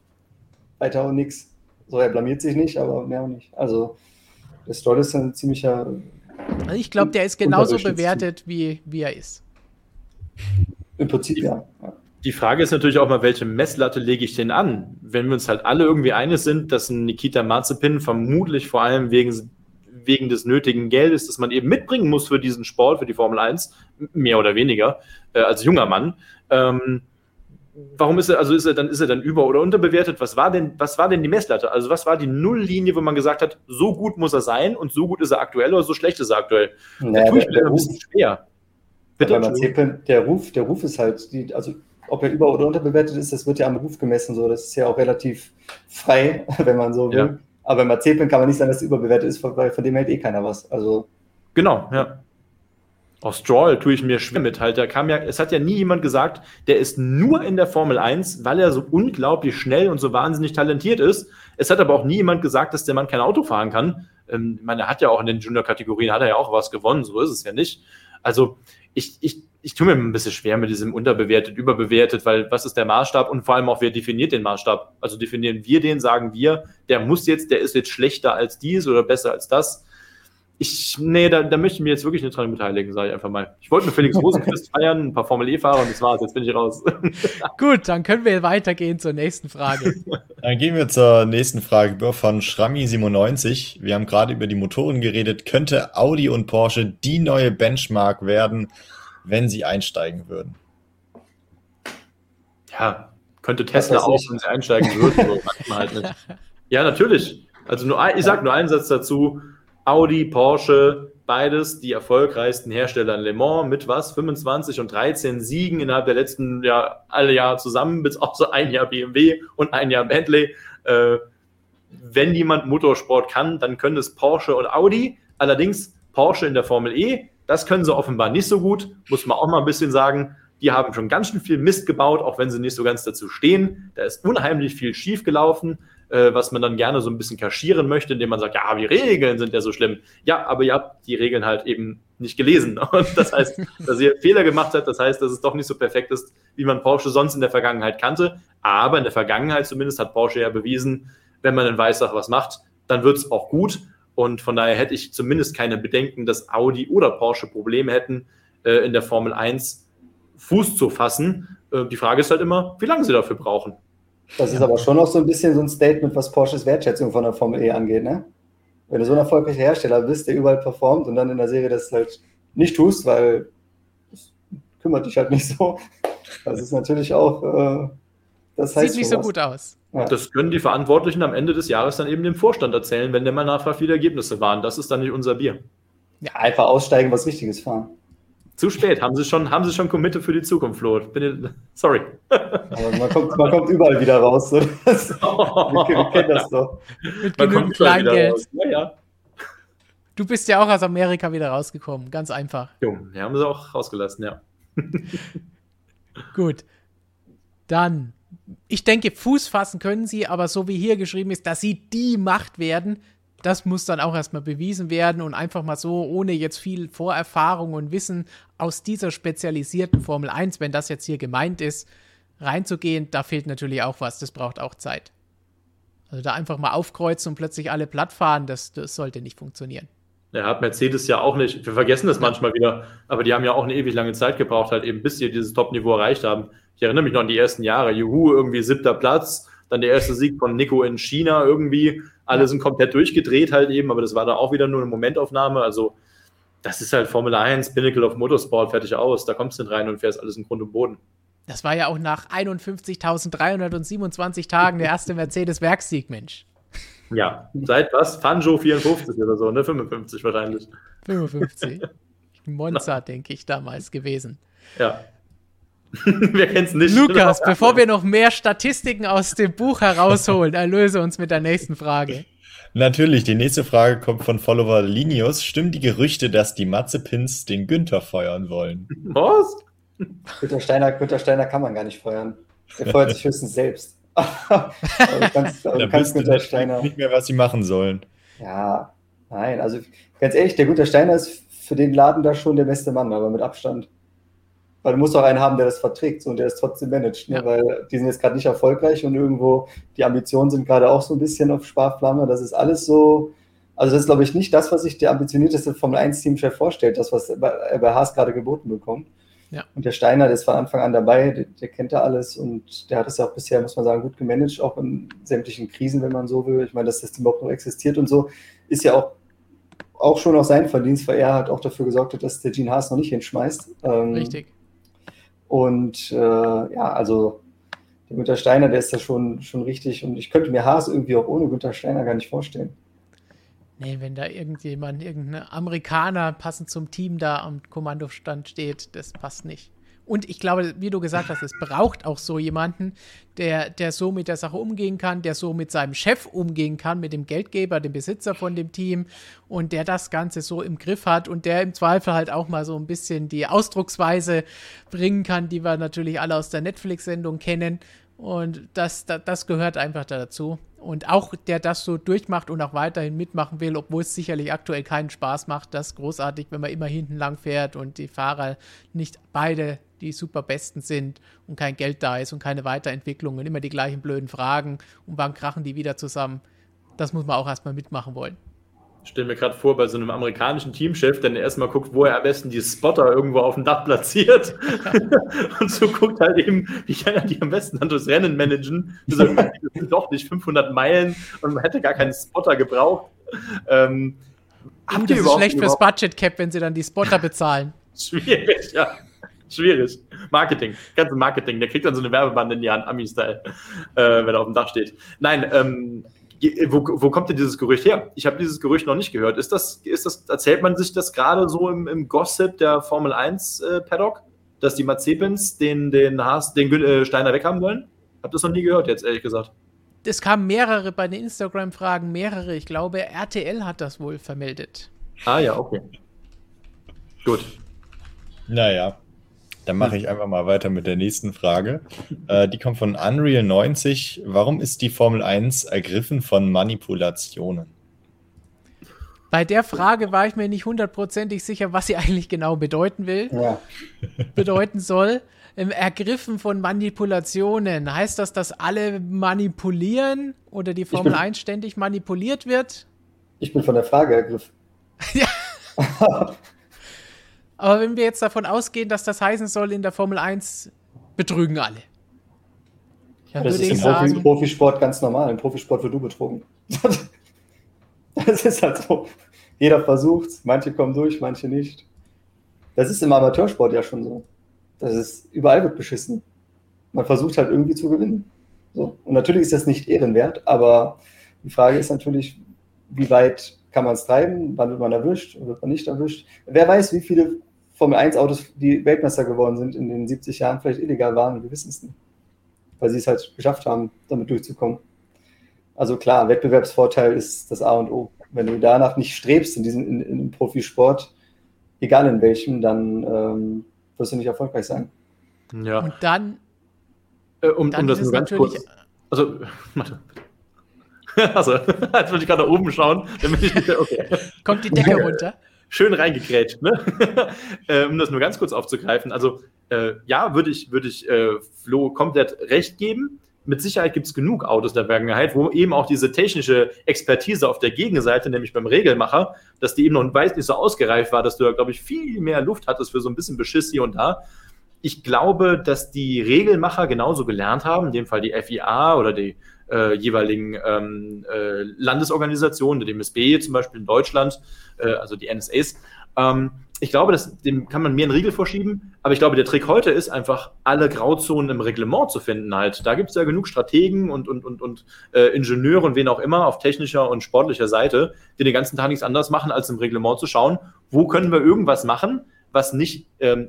Speaker 2: weiter auch nichts. So, er blamiert sich nicht, aber mehr auch nicht. Also der Stroll ist ein ziemlicher.
Speaker 1: Also ich glaube, der ist genauso bewertet, wie, wie er ist.
Speaker 2: Im Prinzip, ja.
Speaker 3: Die Frage ist natürlich auch mal, welche Messlatte lege ich denn an? Wenn wir uns halt alle irgendwie einig sind, dass ein Nikita Mazepin vermutlich vor allem wegen wegen des nötigen Geldes, das man eben mitbringen muss für diesen Sport, für die Formel 1, mehr oder weniger, äh, als junger Mann. Ähm, warum ist er, also ist er dann, ist er dann über- oder unterbewertet? Was war denn, was war denn die Messlatte? Also was war die Nulllinie, wo man gesagt hat, so gut muss er sein und so gut ist er aktuell oder so schlecht ist er aktuell?
Speaker 2: Naja, der, der, ein bisschen schwer. Bitte, der Ruf, der Ruf ist halt, die, also ob er über- oder unterbewertet ist, das wird ja am Ruf gemessen. So, das ist ja auch relativ frei, wenn man so will. Ja. Aber bei Mazepin kann man nicht sagen, dass es überbewertet ist, weil von dem hält eh keiner was. Also
Speaker 3: genau, ja. Auch Stroll tue ich mir schwer mit halt. Da kam ja, es hat ja nie jemand gesagt, der ist nur in der Formel 1, weil er so unglaublich schnell und so wahnsinnig talentiert ist. Es hat aber auch nie jemand gesagt, dass der Mann kein Auto fahren kann. Ähm, ich meine, er hat ja auch in den Junior-Kategorien, hat er ja auch was gewonnen, so ist es ja nicht. Also ich, ich, ich tue mir ein bisschen schwer mit diesem unterbewertet, überbewertet, weil was ist der Maßstab und vor allem auch, wer definiert den Maßstab? Also definieren wir den, sagen wir, der muss jetzt, der ist jetzt schlechter als dies oder besser als das. Ich, nee, da, da möchte ich mir jetzt wirklich nicht dran beteiligen, sage ich einfach mal. Ich wollte mit Felix Rosenquist feiern, ein paar Formel E-Fahrer und das war's, jetzt bin ich raus.
Speaker 1: Gut, dann können wir weitergehen zur nächsten Frage.
Speaker 4: Dann gehen wir zur nächsten Frage von Schrammi97. Wir haben gerade über die Motoren geredet. Könnte Audi und Porsche die neue Benchmark werden, wenn sie einsteigen würden?
Speaker 3: Ja, könnte Tesla auch, wenn sie einsteigen würden. halt Ja, natürlich. Also nur ein, ich sage nur einen Satz dazu. Audi, Porsche, beides die erfolgreichsten Hersteller in Le Mans mit was? 25 und 13 Siegen innerhalb der letzten ja, alle Jahre zusammen, bis auch so ein Jahr BMW und ein Jahr Bentley. Äh, wenn jemand Motorsport kann, dann können es Porsche und Audi. Allerdings Porsche in der Formel E, Das können sie offenbar nicht so gut, muss man auch mal ein bisschen sagen. Die haben schon ganz schön viel Mist gebaut, auch wenn sie nicht so ganz dazu stehen. Da ist unheimlich viel schief gelaufen, äh, was man dann gerne so ein bisschen kaschieren möchte, indem man sagt, ja, die Regeln sind ja so schlimm. Ja, aber ihr habt die Regeln halt eben nicht gelesen. Und das heißt, dass ihr Fehler gemacht habt, das heißt, dass es doch nicht so perfekt ist, wie man Porsche sonst in der Vergangenheit kannte. Aber in der Vergangenheit zumindest hat Porsche ja bewiesen, wenn man in Weissach was macht, dann wird es auch gut. Und von daher hätte ich zumindest keine Bedenken, dass Audi oder Porsche Probleme hätten, äh, in der Formel 1 Fuß zu fassen. Äh, die Frage ist halt immer, wie lange sie dafür brauchen.
Speaker 2: Das ist aber schon noch so ein bisschen so ein Statement, was Porsches Wertschätzung von der Formel E angeht, ne? Wenn du so ein erfolgreicher Hersteller bist, der überall performt und dann in der Serie das halt nicht tust, weil das kümmert dich halt nicht so. Das ist natürlich auch. Äh,
Speaker 1: das heißt Sieht nicht so gut aus.
Speaker 3: Ja. Das können die Verantwortlichen am Ende des Jahres dann eben dem Vorstand erzählen, wenn der mal nachfragt, wie die Ergebnisse waren. Das ist dann nicht unser Bier.
Speaker 2: Ja, einfach aussteigen, was Richtiges fahren.
Speaker 3: Zu spät, haben sie schon, haben sie schon committed für die Zukunft, Flo. Bin, sorry.
Speaker 2: Aber man, kommt, man kommt überall wieder raus. So. Das, wir, wir, kennen das doch.
Speaker 1: Mit genügend Kleingeld. Ja, ja. Du bist ja auch aus Amerika wieder rausgekommen, ganz einfach.
Speaker 3: Jo, die haben sie auch rausgelassen, ja.
Speaker 1: Gut. Dann, ich denke, Fuß fassen können sie, aber so wie hier geschrieben ist, dass sie die Macht werden, das muss dann auch erstmal bewiesen werden und einfach mal so, ohne jetzt viel Vorerfahrung und Wissen aus dieser spezialisierten Formel 1, wenn das jetzt hier gemeint ist, reinzugehen, da fehlt natürlich auch was. Das braucht auch Zeit. Also da einfach mal aufkreuzen und plötzlich alle platt fahren, das, das sollte nicht funktionieren.
Speaker 3: Ja, hat Mercedes ja auch nicht. Wir vergessen das manchmal wieder, aber die haben ja auch eine ewig lange Zeit gebraucht, halt eben bis sie dieses Top-Niveau erreicht haben. Ich erinnere mich noch an die ersten Jahre. Juhu, irgendwie siebter Platz, dann der erste Sieg von Nico in China irgendwie. Alle ja. sind komplett durchgedreht halt eben, aber das war da auch wieder nur eine Momentaufnahme. Also das ist halt Formel 1, Pinnacle of Motorsport, fertig aus. Da kommst du nicht rein und fährst alles im Grund und Boden.
Speaker 1: Das war ja auch nach 51.327 Tagen der erste Mercedes-Werkssieg, Mensch.
Speaker 3: Ja, seit was? Fanjo 54 oder so, ne? 55 wahrscheinlich.
Speaker 1: 55. Monza, denke ich, damals gewesen.
Speaker 3: Ja. Wer kennt's nicht?
Speaker 1: Lukas, bevor wir noch mehr Statistiken aus dem Buch herausholen, erlöse uns mit der nächsten Frage.
Speaker 4: Natürlich, die nächste Frage kommt von Follower Linius. Stimmen die Gerüchte, dass die Matzepins den Günther feuern wollen?
Speaker 3: Was?
Speaker 2: Günther Steiner, Günther Steiner kann man gar nicht feuern. Er feuert sich höchstens selbst.
Speaker 4: Du kannst, aber du kannst Günther Steiner nicht mehr, was sie machen sollen.
Speaker 2: Ja, nein, also ganz ehrlich, der Günther Steiner ist für den Laden da schon der beste Mann, aber mit Abstand. Weil du musst auch einen haben, der das verträgt so, und der es trotzdem managt. Ne? Ja. Weil die sind jetzt gerade nicht erfolgreich und irgendwo die Ambitionen sind gerade auch so ein bisschen auf Sparflamme. Das ist alles so. Also, das ist, glaube ich, nicht das, was sich der ambitionierteste Formel 1-Teamchef vorstellt, das, was er bei Haas gerade geboten bekommt. Ja. Und der Steiner, der ist von Anfang an dabei, der, der kennt da alles und der hat es ja auch bisher, muss man sagen, gut gemanagt, auch in sämtlichen Krisen, wenn man so will. Ich meine, dass das überhaupt noch existiert und so, ist ja auch, auch schon auch sein Verdienst, weil er hat auch dafür gesorgt dass der Gene Haas noch nicht hinschmeißt.
Speaker 1: Ähm, Richtig.
Speaker 2: Und äh, ja, also der Günther Steiner, der ist da schon, schon richtig. Und ich könnte mir Haas irgendwie auch ohne Günther Steiner gar nicht vorstellen.
Speaker 1: Nee, wenn da irgendjemand, irgendein Amerikaner passend zum Team da am Kommandostand steht, das passt nicht. Und ich glaube, wie du gesagt hast, es braucht auch so jemanden, der, der so mit der Sache umgehen kann, der so mit seinem Chef umgehen kann, mit dem Geldgeber, dem Besitzer von dem Team und der das Ganze so im Griff hat und der im Zweifel halt auch mal so ein bisschen die Ausdrucksweise bringen kann, die wir natürlich alle aus der Netflix-Sendung kennen. Und das, das, das gehört einfach dazu. Und auch der das so durchmacht und auch weiterhin mitmachen will, obwohl es sicherlich aktuell keinen Spaß macht, das ist großartig, wenn man immer hinten lang fährt und die Fahrer nicht beide die super besten sind und kein Geld da ist und keine Weiterentwicklung und immer die gleichen blöden Fragen und wann krachen die wieder zusammen. Das muss man auch erstmal mitmachen wollen.
Speaker 3: Stelle mir gerade vor, bei so einem amerikanischen Teamchef, der erstmal guckt, wo er am besten die Spotter irgendwo auf dem Dach platziert und so guckt halt eben, wie kann er die am besten dann durchs Rennen managen. Das sind doch nicht 500 Meilen und man hätte gar keinen Spotter gebraucht. Ähm,
Speaker 1: das ist schlecht fürs Budget Cap, wenn sie dann die Spotter bezahlen.
Speaker 3: Schwierig, ja. Schwierig. Marketing. Ganze Marketing. Der kriegt dann so eine Werbebande in die Hand, Ami-Style, äh, wenn er auf dem Dach steht. Nein, ähm, wo, wo, kommt denn dieses Gerücht her? Ich habe dieses Gerücht noch nicht gehört. Ist das, ist das, erzählt man sich das gerade so im, im, Gossip der Formel 1 äh, Paddock, dass die Mazepins den, den, Haas, den äh, Steiner weghaben wollen? Hab das noch nie gehört, jetzt ehrlich gesagt.
Speaker 1: Es kamen mehrere bei den Instagram-Fragen, mehrere. Ich glaube, RTL hat das wohl vermeldet.
Speaker 3: Ah ja, okay.
Speaker 4: Gut. Naja, dann mache ich einfach mal weiter mit der nächsten Frage. Äh, die kommt von Unreal 90. Warum ist die Formel 1 ergriffen von Manipulationen?
Speaker 1: Bei der Frage war ich mir nicht hundertprozentig sicher, was sie eigentlich genau bedeuten will, ja. bedeuten soll. Im Ergriffen von Manipulationen, heißt das, dass alle manipulieren oder die Formel bin, 1 ständig manipuliert wird?
Speaker 2: Ich bin von der Frage ergriffen. ja.
Speaker 1: Aber wenn wir jetzt davon ausgehen, dass das heißen soll, in der Formel 1 betrügen alle.
Speaker 2: Ja, das ist im sagen, Profisport ganz normal. Im Profisport wird du betrogen. das ist halt so. Jeder versucht manche kommen durch, manche nicht. Das ist im Amateursport ja schon so. Das ist, überall wird beschissen. Man versucht halt irgendwie zu gewinnen. So. Und natürlich ist das nicht ehrenwert, aber die Frage ist natürlich, wie weit kann man es treiben, wann wird man erwischt, wird man nicht erwischt. Wer weiß, wie viele Formel 1 Autos, die Weltmeister geworden sind in den 70 Jahren, vielleicht illegal waren, wir wissen es nicht. Weil sie es halt geschafft haben, damit durchzukommen. Also klar, Wettbewerbsvorteil ist das A und O. Wenn du danach nicht strebst in diesem in, in Profisport, egal in welchem, dann ähm, wirst du nicht erfolgreich sein.
Speaker 1: Ja. Und dann,
Speaker 3: äh, um, dann um das nur ganz kurz. Also, warte. also, jetzt wollte ich gerade oben schauen, damit ich nicht, okay.
Speaker 1: Kommt die Decke runter?
Speaker 3: Schön reingekrätscht, ne? äh, um das nur ganz kurz aufzugreifen. Also äh, ja, würde ich, würde ich äh, Flo komplett recht geben. Mit Sicherheit gibt es genug Autos der Vergangenheit, wo eben auch diese technische Expertise auf der Gegenseite, nämlich beim Regelmacher, dass die eben noch weit nicht so ausgereift war, dass du da, glaube ich, viel mehr Luft hattest für so ein bisschen Beschiss hier und da. Ich glaube, dass die Regelmacher genauso gelernt haben, in dem Fall die FIA oder die äh, jeweiligen ähm, äh, Landesorganisationen, der DMSB zum Beispiel in Deutschland, äh, also die NSAs. Ähm, ich glaube, das, dem kann man mir einen Riegel vorschieben, aber ich glaube, der Trick heute ist einfach, alle Grauzonen im Reglement zu finden halt. Da gibt es ja genug Strategen und, und, und, und äh, Ingenieure und wen auch immer auf technischer und sportlicher Seite, die den ganzen Tag nichts anderes machen, als im Reglement zu schauen, wo können wir irgendwas machen, was nicht ähm,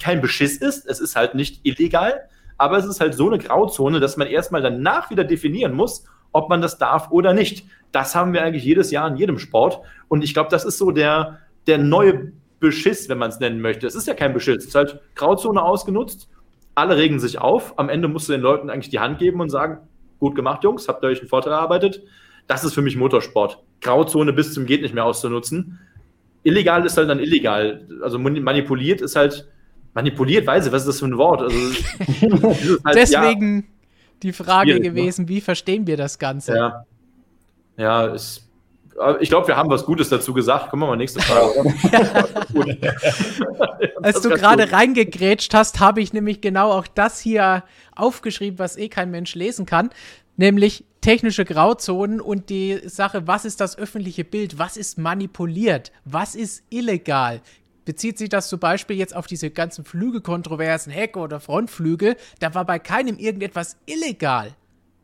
Speaker 3: kein Beschiss ist, es ist halt nicht illegal, aber es ist halt so eine Grauzone, dass man erstmal danach wieder definieren muss, ob man das darf oder nicht. Das haben wir eigentlich jedes Jahr in jedem Sport. Und ich glaube, das ist so der, der neue Beschiss, wenn man es nennen möchte. Es ist ja kein Beschiss, es ist halt Grauzone ausgenutzt. Alle regen sich auf. Am Ende musst du den Leuten eigentlich die Hand geben und sagen, gut gemacht, Jungs, habt ihr euch einen Vorteil erarbeitet. Das ist für mich Motorsport. Grauzone bis zum geht nicht mehr auszunutzen. Illegal ist halt dann illegal. Also manipuliert ist halt manipuliert, weiß ich, was ist das für ein Wort? Also,
Speaker 1: halt, Deswegen ja, die Frage ne? gewesen, ne? wie verstehen wir das Ganze?
Speaker 3: Ja, ja ist, ich glaube, wir haben was Gutes dazu gesagt. Kommen wir mal nächste Frage.
Speaker 1: Als du gerade reingegrätscht hast, habe ich nämlich genau auch das hier aufgeschrieben, was eh kein Mensch lesen kann, nämlich technische Grauzonen und die Sache, was ist das öffentliche Bild, was ist manipuliert, was ist illegal, bezieht sich das zum Beispiel jetzt auf diese ganzen Flügelkontroversen, Heck- oder Frontflügel, da war bei keinem irgendetwas illegal.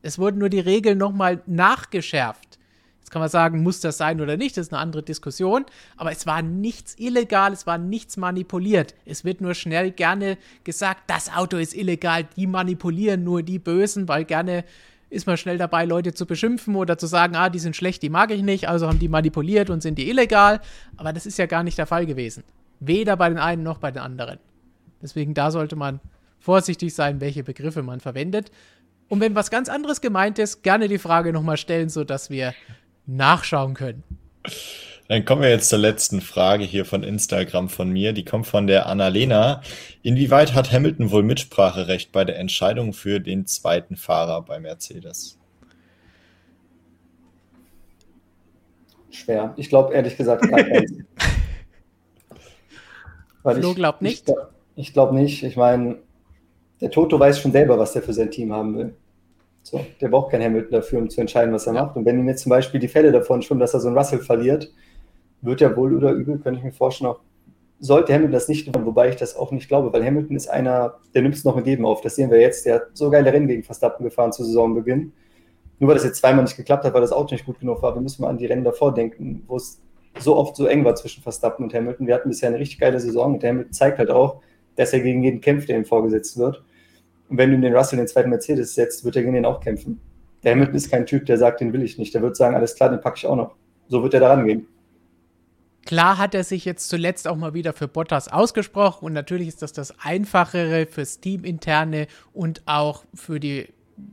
Speaker 1: Es wurden nur die Regeln nochmal nachgeschärft. Jetzt kann man sagen, muss das sein oder nicht, das ist eine andere Diskussion. Aber es war nichts illegal, es war nichts manipuliert. Es wird nur schnell gerne gesagt, das Auto ist illegal, die manipulieren nur die Bösen, weil gerne ist man schnell dabei, Leute zu beschimpfen oder zu sagen, ah, die sind schlecht, die mag ich nicht, also haben die manipuliert und sind die illegal. Aber das ist ja gar nicht der Fall gewesen. Weder bei den einen noch bei den anderen. Deswegen da sollte man vorsichtig sein, welche Begriffe man verwendet. Und wenn was ganz anderes gemeint ist, gerne die Frage nochmal stellen, sodass wir nachschauen können.
Speaker 4: Dann kommen wir jetzt zur letzten Frage hier von Instagram von mir. Die kommt von der Annalena. Inwieweit hat Hamilton wohl Mitspracherecht bei der Entscheidung für den zweiten Fahrer bei Mercedes?
Speaker 2: Schwer. Ich glaube ehrlich gesagt gar keins.
Speaker 1: Weil Flo glaubt nicht?
Speaker 2: Ich, ich glaube nicht. Ich meine, der Toto weiß schon selber, was er für sein Team haben will. So, der braucht kein Hamilton dafür, um zu entscheiden, was er ja. macht. Und wenn ihm jetzt zum Beispiel die Fälle davon schon, dass er so einen Russell verliert, wird er wohl oder übel, könnte ich mir vorstellen, auch sollte Hamilton das nicht tun, wobei ich das auch nicht glaube, weil Hamilton ist einer, der nimmt es noch mit jedem auf. Das sehen wir jetzt. Der hat so geile Rennen gegen Verstappen gefahren zu Saisonbeginn. Nur weil das jetzt zweimal nicht geklappt hat, weil das Auto nicht gut genug war, wir müssen mal an die Rennen davor denken, wo es so oft so eng war zwischen Verstappen und Hamilton. Wir hatten bisher eine richtig geile Saison und Hamilton zeigt halt auch, dass er gegen jeden kämpft, der ihm vorgesetzt wird. Und wenn du den Russell in den zweiten Mercedes setzt, wird er gegen den auch kämpfen. Der Hamilton ist kein Typ, der sagt, den will ich nicht. Der wird sagen, alles klar, den packe ich auch noch. So wird er da rangehen.
Speaker 1: Klar hat er sich jetzt zuletzt auch mal wieder für Bottas ausgesprochen und natürlich ist das das Einfachere fürs Team interne und auch für die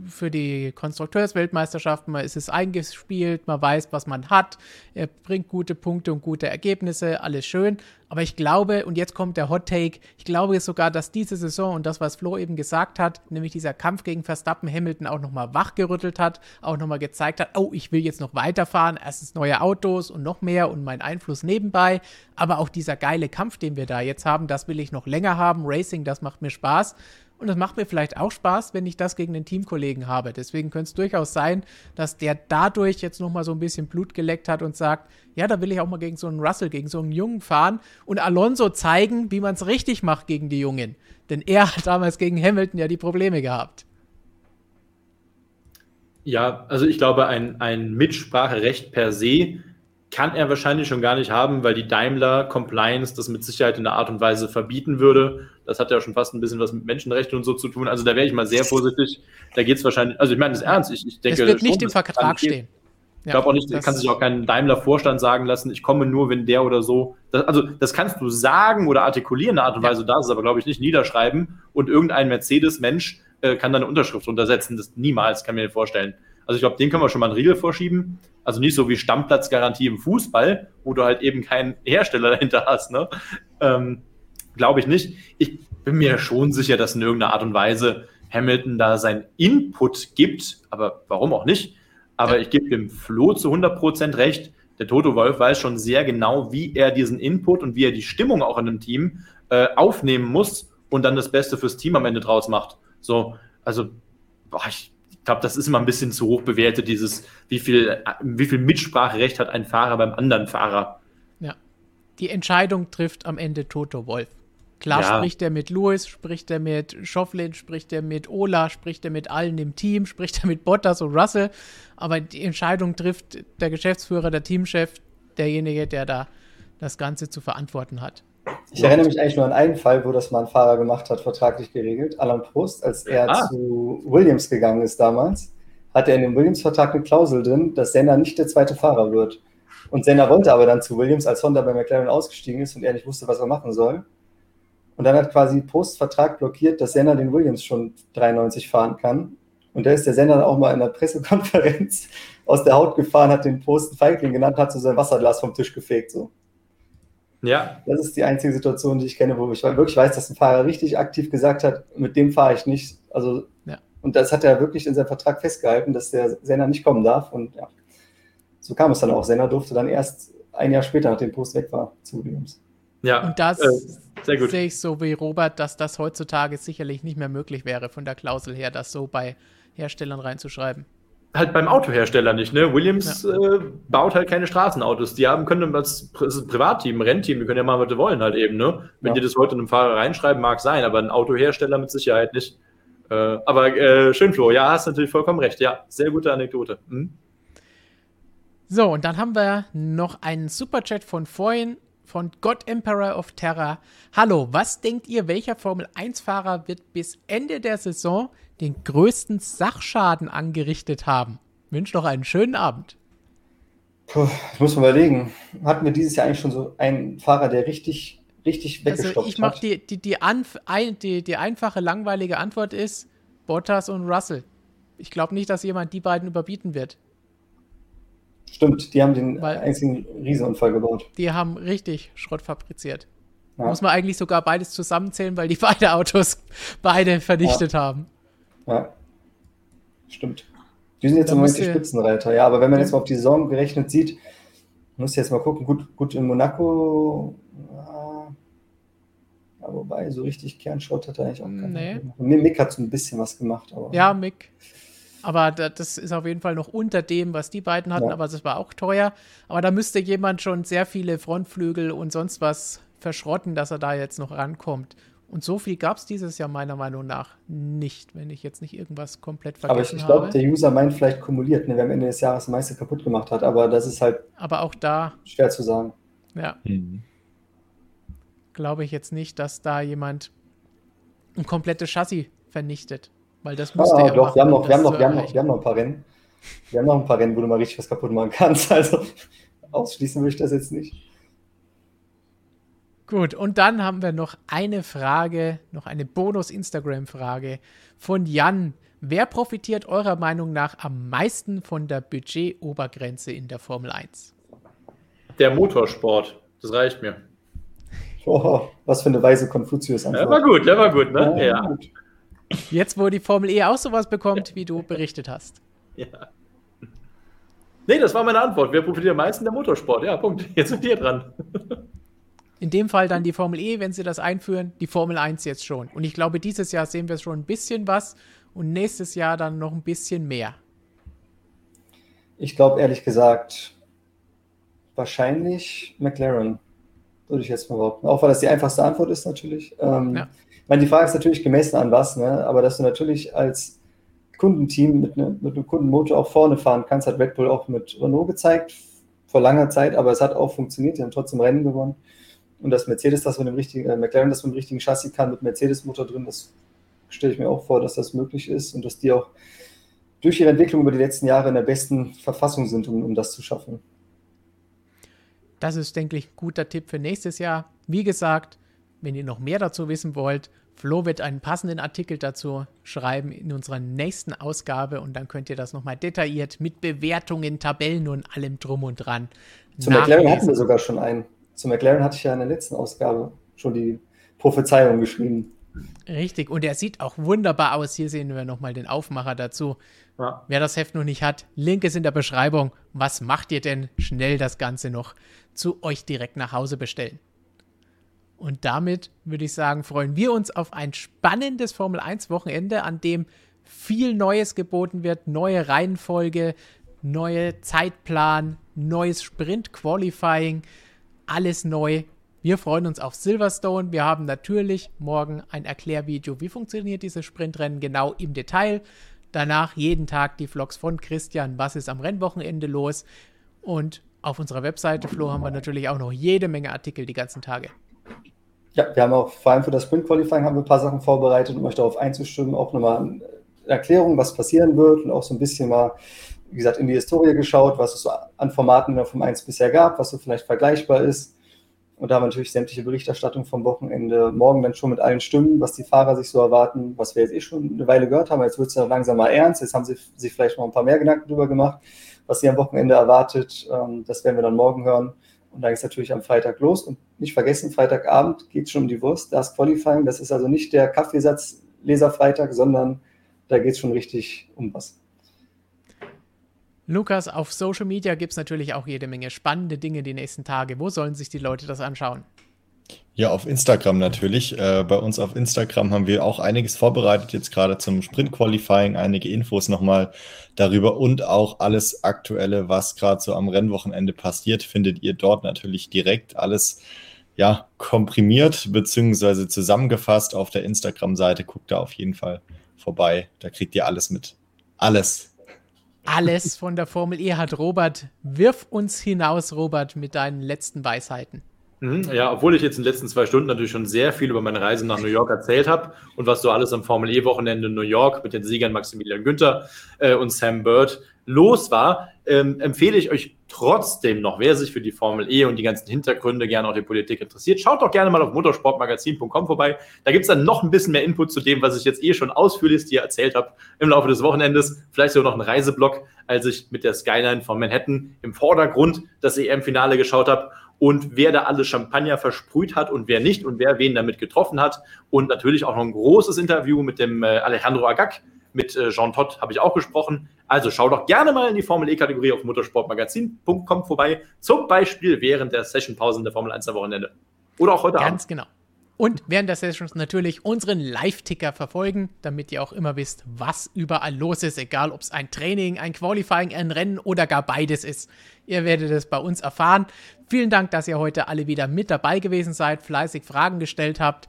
Speaker 1: für die Konstrukteursweltmeisterschaften, man ist es eingespielt, man weiß, was man hat, er bringt gute Punkte und gute Ergebnisse, alles schön. Aber ich glaube, und jetzt kommt der Hot Take, ich glaube sogar, dass diese Saison und das, was Flo eben gesagt hat, nämlich dieser Kampf gegen Verstappen Hamilton auch nochmal wachgerüttelt hat, auch nochmal gezeigt hat, oh, ich will jetzt noch weiterfahren, erstens neue Autos und noch mehr und mein Einfluss nebenbei, aber auch dieser geile Kampf, den wir da jetzt haben, das will ich noch länger haben, Racing, das macht mir Spaß. Und das macht mir vielleicht auch Spaß, wenn ich das gegen den Teamkollegen habe. Deswegen könnte es durchaus sein, dass der dadurch jetzt nochmal so ein bisschen Blut geleckt hat und sagt, ja, da will ich auch mal gegen so einen Russell, gegen so einen Jungen fahren und Alonso zeigen, wie man es richtig macht gegen die Jungen. Denn er hat damals gegen Hamilton ja die Probleme gehabt.
Speaker 3: Ja, also ich glaube, ein, ein Mitspracherecht per se kann er wahrscheinlich schon gar nicht haben, weil die Daimler Compliance das mit Sicherheit in der Art und Weise verbieten würde. Das hat ja schon fast ein bisschen was mit Menschenrechten und so zu tun. Also da wäre ich mal sehr vorsichtig. Da geht es wahrscheinlich, also ich meine das ernst. Ich, ich denke,
Speaker 1: es wird nicht im Vertrag stehen.
Speaker 3: Ich glaube auch nicht, kann sich auch kein Daimler-Vorstand sagen lassen, ich komme nur, wenn der oder so. Das, also, das kannst du sagen oder artikulieren in einer Art und Weise, ja. darfst es aber, glaube ich, nicht niederschreiben und irgendein Mercedes-Mensch äh, kann dann eine Unterschrift untersetzen. Das niemals, kann mir vorstellen. Also, ich glaube, den können wir schon mal einen Riegel vorschieben. Also nicht so wie Stammplatzgarantie im Fußball, wo du halt eben keinen Hersteller dahinter hast. Ne? Ähm, Glaube ich nicht. Ich bin mir schon sicher, dass in irgendeiner Art und Weise Hamilton da seinen Input gibt, aber warum auch nicht? Aber ich gebe dem Flo zu 100% recht. Der Toto Wolf weiß schon sehr genau, wie er diesen Input und wie er die Stimmung auch in einem Team äh, aufnehmen muss und dann das Beste fürs Team am Ende draus macht. So, also, boah, ich glaube, das ist immer ein bisschen zu hoch bewertet, dieses, wie viel, wie viel Mitspracherecht hat ein Fahrer beim anderen Fahrer.
Speaker 1: Ja. Die Entscheidung trifft am Ende Toto Wolf. Klar ja. spricht er mit Lewis, spricht er mit Schofflin, spricht er mit Ola, spricht er mit allen im Team, spricht er mit Bottas und Russell. Aber die Entscheidung trifft der Geschäftsführer, der Teamchef, derjenige, der da das Ganze zu verantworten hat.
Speaker 2: Ich erinnere mich eigentlich nur an einen Fall, wo das mal ein Fahrer gemacht hat, vertraglich geregelt. Alan Prost, als er ah. zu Williams gegangen ist damals, hatte er in dem Williams-Vertrag eine Klausel drin, dass Senna nicht der zweite Fahrer wird. Und Senna wollte aber dann zu Williams, als Honda bei McLaren ausgestiegen ist und er nicht wusste, was er machen soll. Und dann hat quasi Prost Vertrag blockiert, dass Senna den Williams schon 93 fahren kann. Und da ist der Senna dann auch mal in der Pressekonferenz aus der Haut gefahren, hat den Post Feigling genannt, hat so sein Wasserglas vom Tisch gefegt. So. Ja. Das ist die einzige Situation, die ich kenne, wo ich wirklich weiß, dass ein Fahrer richtig aktiv gesagt hat, mit dem fahre ich nicht. Also, ja. und das hat er wirklich in seinem Vertrag festgehalten, dass der Senna nicht kommen darf. Und ja, so kam es dann auch. Senna durfte dann erst ein Jahr später, nachdem Post weg war, zu Williams.
Speaker 1: Ja, und das äh, sehe ich so wie Robert, dass das heutzutage sicherlich nicht mehr möglich wäre, von der Klausel her, das so bei Herstellern reinzuschreiben
Speaker 3: halt beim Autohersteller nicht. Ne? Williams ja. äh, baut halt keine Straßenautos. Die haben können als Privatteam, Rennteam, die können ja mal, was sie wollen halt eben. Ne? Wenn ja. die das heute einem Fahrer reinschreiben, mag sein, aber ein Autohersteller mit Sicherheit nicht. Äh, aber äh, schön, Flo. Ja, hast natürlich vollkommen recht. Ja, sehr gute Anekdote. Hm?
Speaker 1: So, und dann haben wir noch einen Superchat von vorhin von God Emperor of Terror. Hallo, was denkt ihr, welcher Formel 1-Fahrer wird bis Ende der Saison den größten Sachschaden angerichtet haben? Wünsche noch einen schönen Abend.
Speaker 2: Puh, ich muss mal überlegen. Hatten wir dieses Jahr eigentlich schon so einen Fahrer, der richtig, richtig weggestoppt also
Speaker 1: ich mach Die, die, die, die, die einfache, langweilige Antwort ist Bottas und Russell. Ich glaube nicht, dass jemand die beiden überbieten wird.
Speaker 2: Stimmt, die haben den Weil einzigen Riesenunfall gebaut.
Speaker 1: Die haben richtig Schrott fabriziert. Ja. Muss man eigentlich sogar beides zusammenzählen, weil die beide Autos beide vernichtet ja. haben.
Speaker 2: Ja. Stimmt. Die sind jetzt im Moment die Spitzenreiter, ja, aber wenn man jetzt mal auf die Saison gerechnet sieht, muss ich jetzt mal gucken, gut, gut in Monaco, ja, wobei, so richtig Kernschrott hat er eigentlich auch
Speaker 1: keinen.
Speaker 2: Nee. Mick hat so ein bisschen was gemacht.
Speaker 1: Aber, ja, Mick. Aber das ist auf jeden Fall noch unter dem, was die beiden hatten, ja. aber das war auch teuer. Aber da müsste jemand schon sehr viele Frontflügel und sonst was verschrotten, dass er da jetzt noch rankommt. Und so viel gab es dieses Jahr meiner Meinung nach nicht, wenn ich jetzt nicht irgendwas komplett vergessen habe.
Speaker 2: Aber ich, ich glaube, der User meint vielleicht kumuliert, ne, wer am Ende des Jahres das meiste kaputt gemacht hat. Aber das ist halt
Speaker 1: aber auch da
Speaker 2: schwer zu sagen.
Speaker 1: Ja. Mhm. Glaube ich jetzt nicht, dass da jemand ein komplettes Chassis vernichtet. Weil das müsste ah,
Speaker 2: ja doch, machen, wir haben, noch, wir, haben noch, wir, haben noch, wir haben noch ein paar Rennen. Wir haben noch ein paar Rennen, wo du mal richtig was kaputt machen kannst. Also ausschließen will ich das jetzt nicht.
Speaker 1: Gut, und dann haben wir noch eine Frage, noch eine Bonus-Instagram-Frage von Jan. Wer profitiert eurer Meinung nach am meisten von der Budget-Obergrenze in der Formel 1?
Speaker 3: Der Motorsport, das reicht mir.
Speaker 2: Oh, was für eine weise konfuzius
Speaker 3: -Antwort. Ja, war gut, der war gut, ne? Ja. ja. Gut.
Speaker 1: Jetzt, wo die Formel E auch sowas bekommt, wie du berichtet hast. Ja.
Speaker 3: Nee, das war meine Antwort. Wer profitiert am meisten? Der Motorsport. Ja, Punkt. Jetzt sind wir dran.
Speaker 1: In dem Fall dann die Formel E, wenn sie das einführen, die Formel 1 jetzt schon. Und ich glaube, dieses Jahr sehen wir schon ein bisschen was und nächstes Jahr dann noch ein bisschen mehr.
Speaker 2: Ich glaube ehrlich gesagt, wahrscheinlich McLaren, würde ich jetzt mal behaupten. Auch weil das die einfachste Antwort ist natürlich. Ähm, ja. Meine, die Frage ist natürlich gemessen an was, ne? aber dass du natürlich als Kundenteam mit, ne, mit einem Kundenmotor auch vorne fahren kannst, hat Red Bull auch mit Renault gezeigt, vor langer Zeit, aber es hat auch funktioniert, die haben trotzdem Rennen gewonnen. Und dass Mercedes das mit dem richtigen, äh, McLaren das mit dem richtigen Chassis kann, mit Mercedes-Motor drin, das stelle ich mir auch vor, dass das möglich ist und dass die auch durch ihre Entwicklung über die letzten Jahre in der besten Verfassung sind, um, um das zu schaffen.
Speaker 1: Das ist, denke ich, ein guter Tipp für nächstes Jahr. Wie gesagt, wenn ihr noch mehr dazu wissen wollt, Flo wird einen passenden Artikel dazu schreiben in unserer nächsten Ausgabe und dann könnt ihr das nochmal detailliert mit Bewertungen, Tabellen und allem drum und dran.
Speaker 2: Zu McLaren hatten wir sogar schon einen. Zu McLaren hatte ich ja in der letzten Ausgabe schon die Prophezeiung geschrieben.
Speaker 1: Richtig, und er sieht auch wunderbar aus. Hier sehen wir nochmal den Aufmacher dazu. Ja. Wer das Heft noch nicht hat, Link ist in der Beschreibung. Was macht ihr denn? Schnell das Ganze noch zu euch direkt nach Hause bestellen. Und damit würde ich sagen, freuen wir uns auf ein spannendes Formel 1 Wochenende, an dem viel Neues geboten wird, neue Reihenfolge, neue Zeitplan, neues Sprint Qualifying, alles neu. Wir freuen uns auf Silverstone. Wir haben natürlich morgen ein Erklärvideo, wie funktioniert dieses Sprintrennen genau im Detail. Danach jeden Tag die Vlogs von Christian, was ist am Rennwochenende los. Und auf unserer Webseite, Flo, haben wir natürlich auch noch jede Menge Artikel die ganzen Tage.
Speaker 2: Ja, wir haben auch vor allem für das Sprint Qualifying haben wir ein paar Sachen vorbereitet, um euch darauf einzustimmen. Auch nochmal eine Erklärung, was passieren wird und auch so ein bisschen mal, wie gesagt, in die Historie geschaut, was es so an Formaten in der Form 1 bisher gab, was so vielleicht vergleichbar ist. Und da haben wir natürlich sämtliche Berichterstattung vom Wochenende. Morgen dann schon mit allen Stimmen, was die Fahrer sich so erwarten, was wir jetzt eh schon eine Weile gehört haben. Jetzt wird es ja langsam mal ernst. Jetzt haben sie sich vielleicht noch ein paar mehr Gedanken darüber gemacht, was sie am Wochenende erwartet. Ähm, das werden wir dann morgen hören. Und dann geht es natürlich am Freitag los. Und nicht vergessen, Freitagabend geht es schon um die Wurst. Das Qualifying, das ist also nicht der Kaffeesatz Leserfreitag, sondern da geht es schon richtig um was.
Speaker 1: Lukas, auf Social Media gibt es natürlich auch jede Menge spannende Dinge die nächsten Tage. Wo sollen sich die Leute das anschauen?
Speaker 4: Ja, auf Instagram natürlich. Äh, bei uns auf Instagram haben wir auch einiges vorbereitet, jetzt gerade zum Sprint-Qualifying, einige Infos nochmal darüber und auch alles Aktuelle, was gerade so am Rennwochenende passiert, findet ihr dort natürlich direkt alles ja, komprimiert bzw. zusammengefasst auf der Instagram-Seite. Guckt da auf jeden Fall vorbei. Da kriegt ihr alles mit. Alles
Speaker 1: alles von der Formel E hat. Robert, wirf uns hinaus, Robert, mit deinen letzten Weisheiten.
Speaker 3: Mhm, ja, obwohl ich jetzt in den letzten zwei Stunden natürlich schon sehr viel über meine Reise nach New York erzählt habe und was so alles am Formel E-Wochenende in New York mit den Siegern Maximilian Günther äh, und Sam Bird los war, ähm, empfehle ich euch trotzdem noch, wer sich für die Formel E und die ganzen Hintergründe, gerne auch die Politik interessiert, schaut doch gerne mal auf motorsportmagazin.com vorbei. Da gibt es dann noch ein bisschen mehr Input zu dem, was ich jetzt eh schon ausführlich dir erzählt habe im Laufe des Wochenendes. Vielleicht sogar noch ein Reiseblock, als ich mit der Skyline von Manhattan im Vordergrund das EM-Finale geschaut habe und wer da alle Champagner versprüht hat und wer nicht und wer wen damit getroffen hat. Und natürlich auch noch ein großes Interview mit dem äh, Alejandro Agag, mit äh, Jean Todt habe ich auch gesprochen. Also schau doch gerne mal in die Formel E-Kategorie auf motorsportmagazin.com vorbei. Zum Beispiel während der Sessionpausen der Formel 1 am Wochenende. Oder auch heute
Speaker 1: Ganz
Speaker 3: Abend.
Speaker 1: Ganz genau. Und während der Sessions natürlich unseren Live-Ticker verfolgen, damit ihr auch immer wisst, was überall los ist, egal ob es ein Training, ein Qualifying, ein Rennen oder gar beides ist. Ihr werdet es bei uns erfahren. Vielen Dank, dass ihr heute alle wieder mit dabei gewesen seid, fleißig Fragen gestellt habt.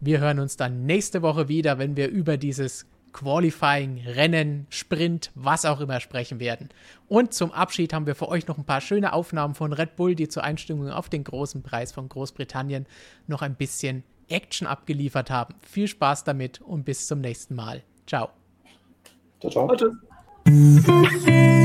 Speaker 1: Wir hören uns dann nächste Woche wieder, wenn wir über dieses Qualifying, Rennen, Sprint, was auch immer sprechen werden. Und zum Abschied haben wir für euch noch ein paar schöne Aufnahmen von Red Bull, die zur Einstimmung auf den großen Preis von Großbritannien noch ein bisschen Action abgeliefert haben. Viel Spaß damit und bis zum nächsten Mal. Ciao. Ciao, ciao. Ciao.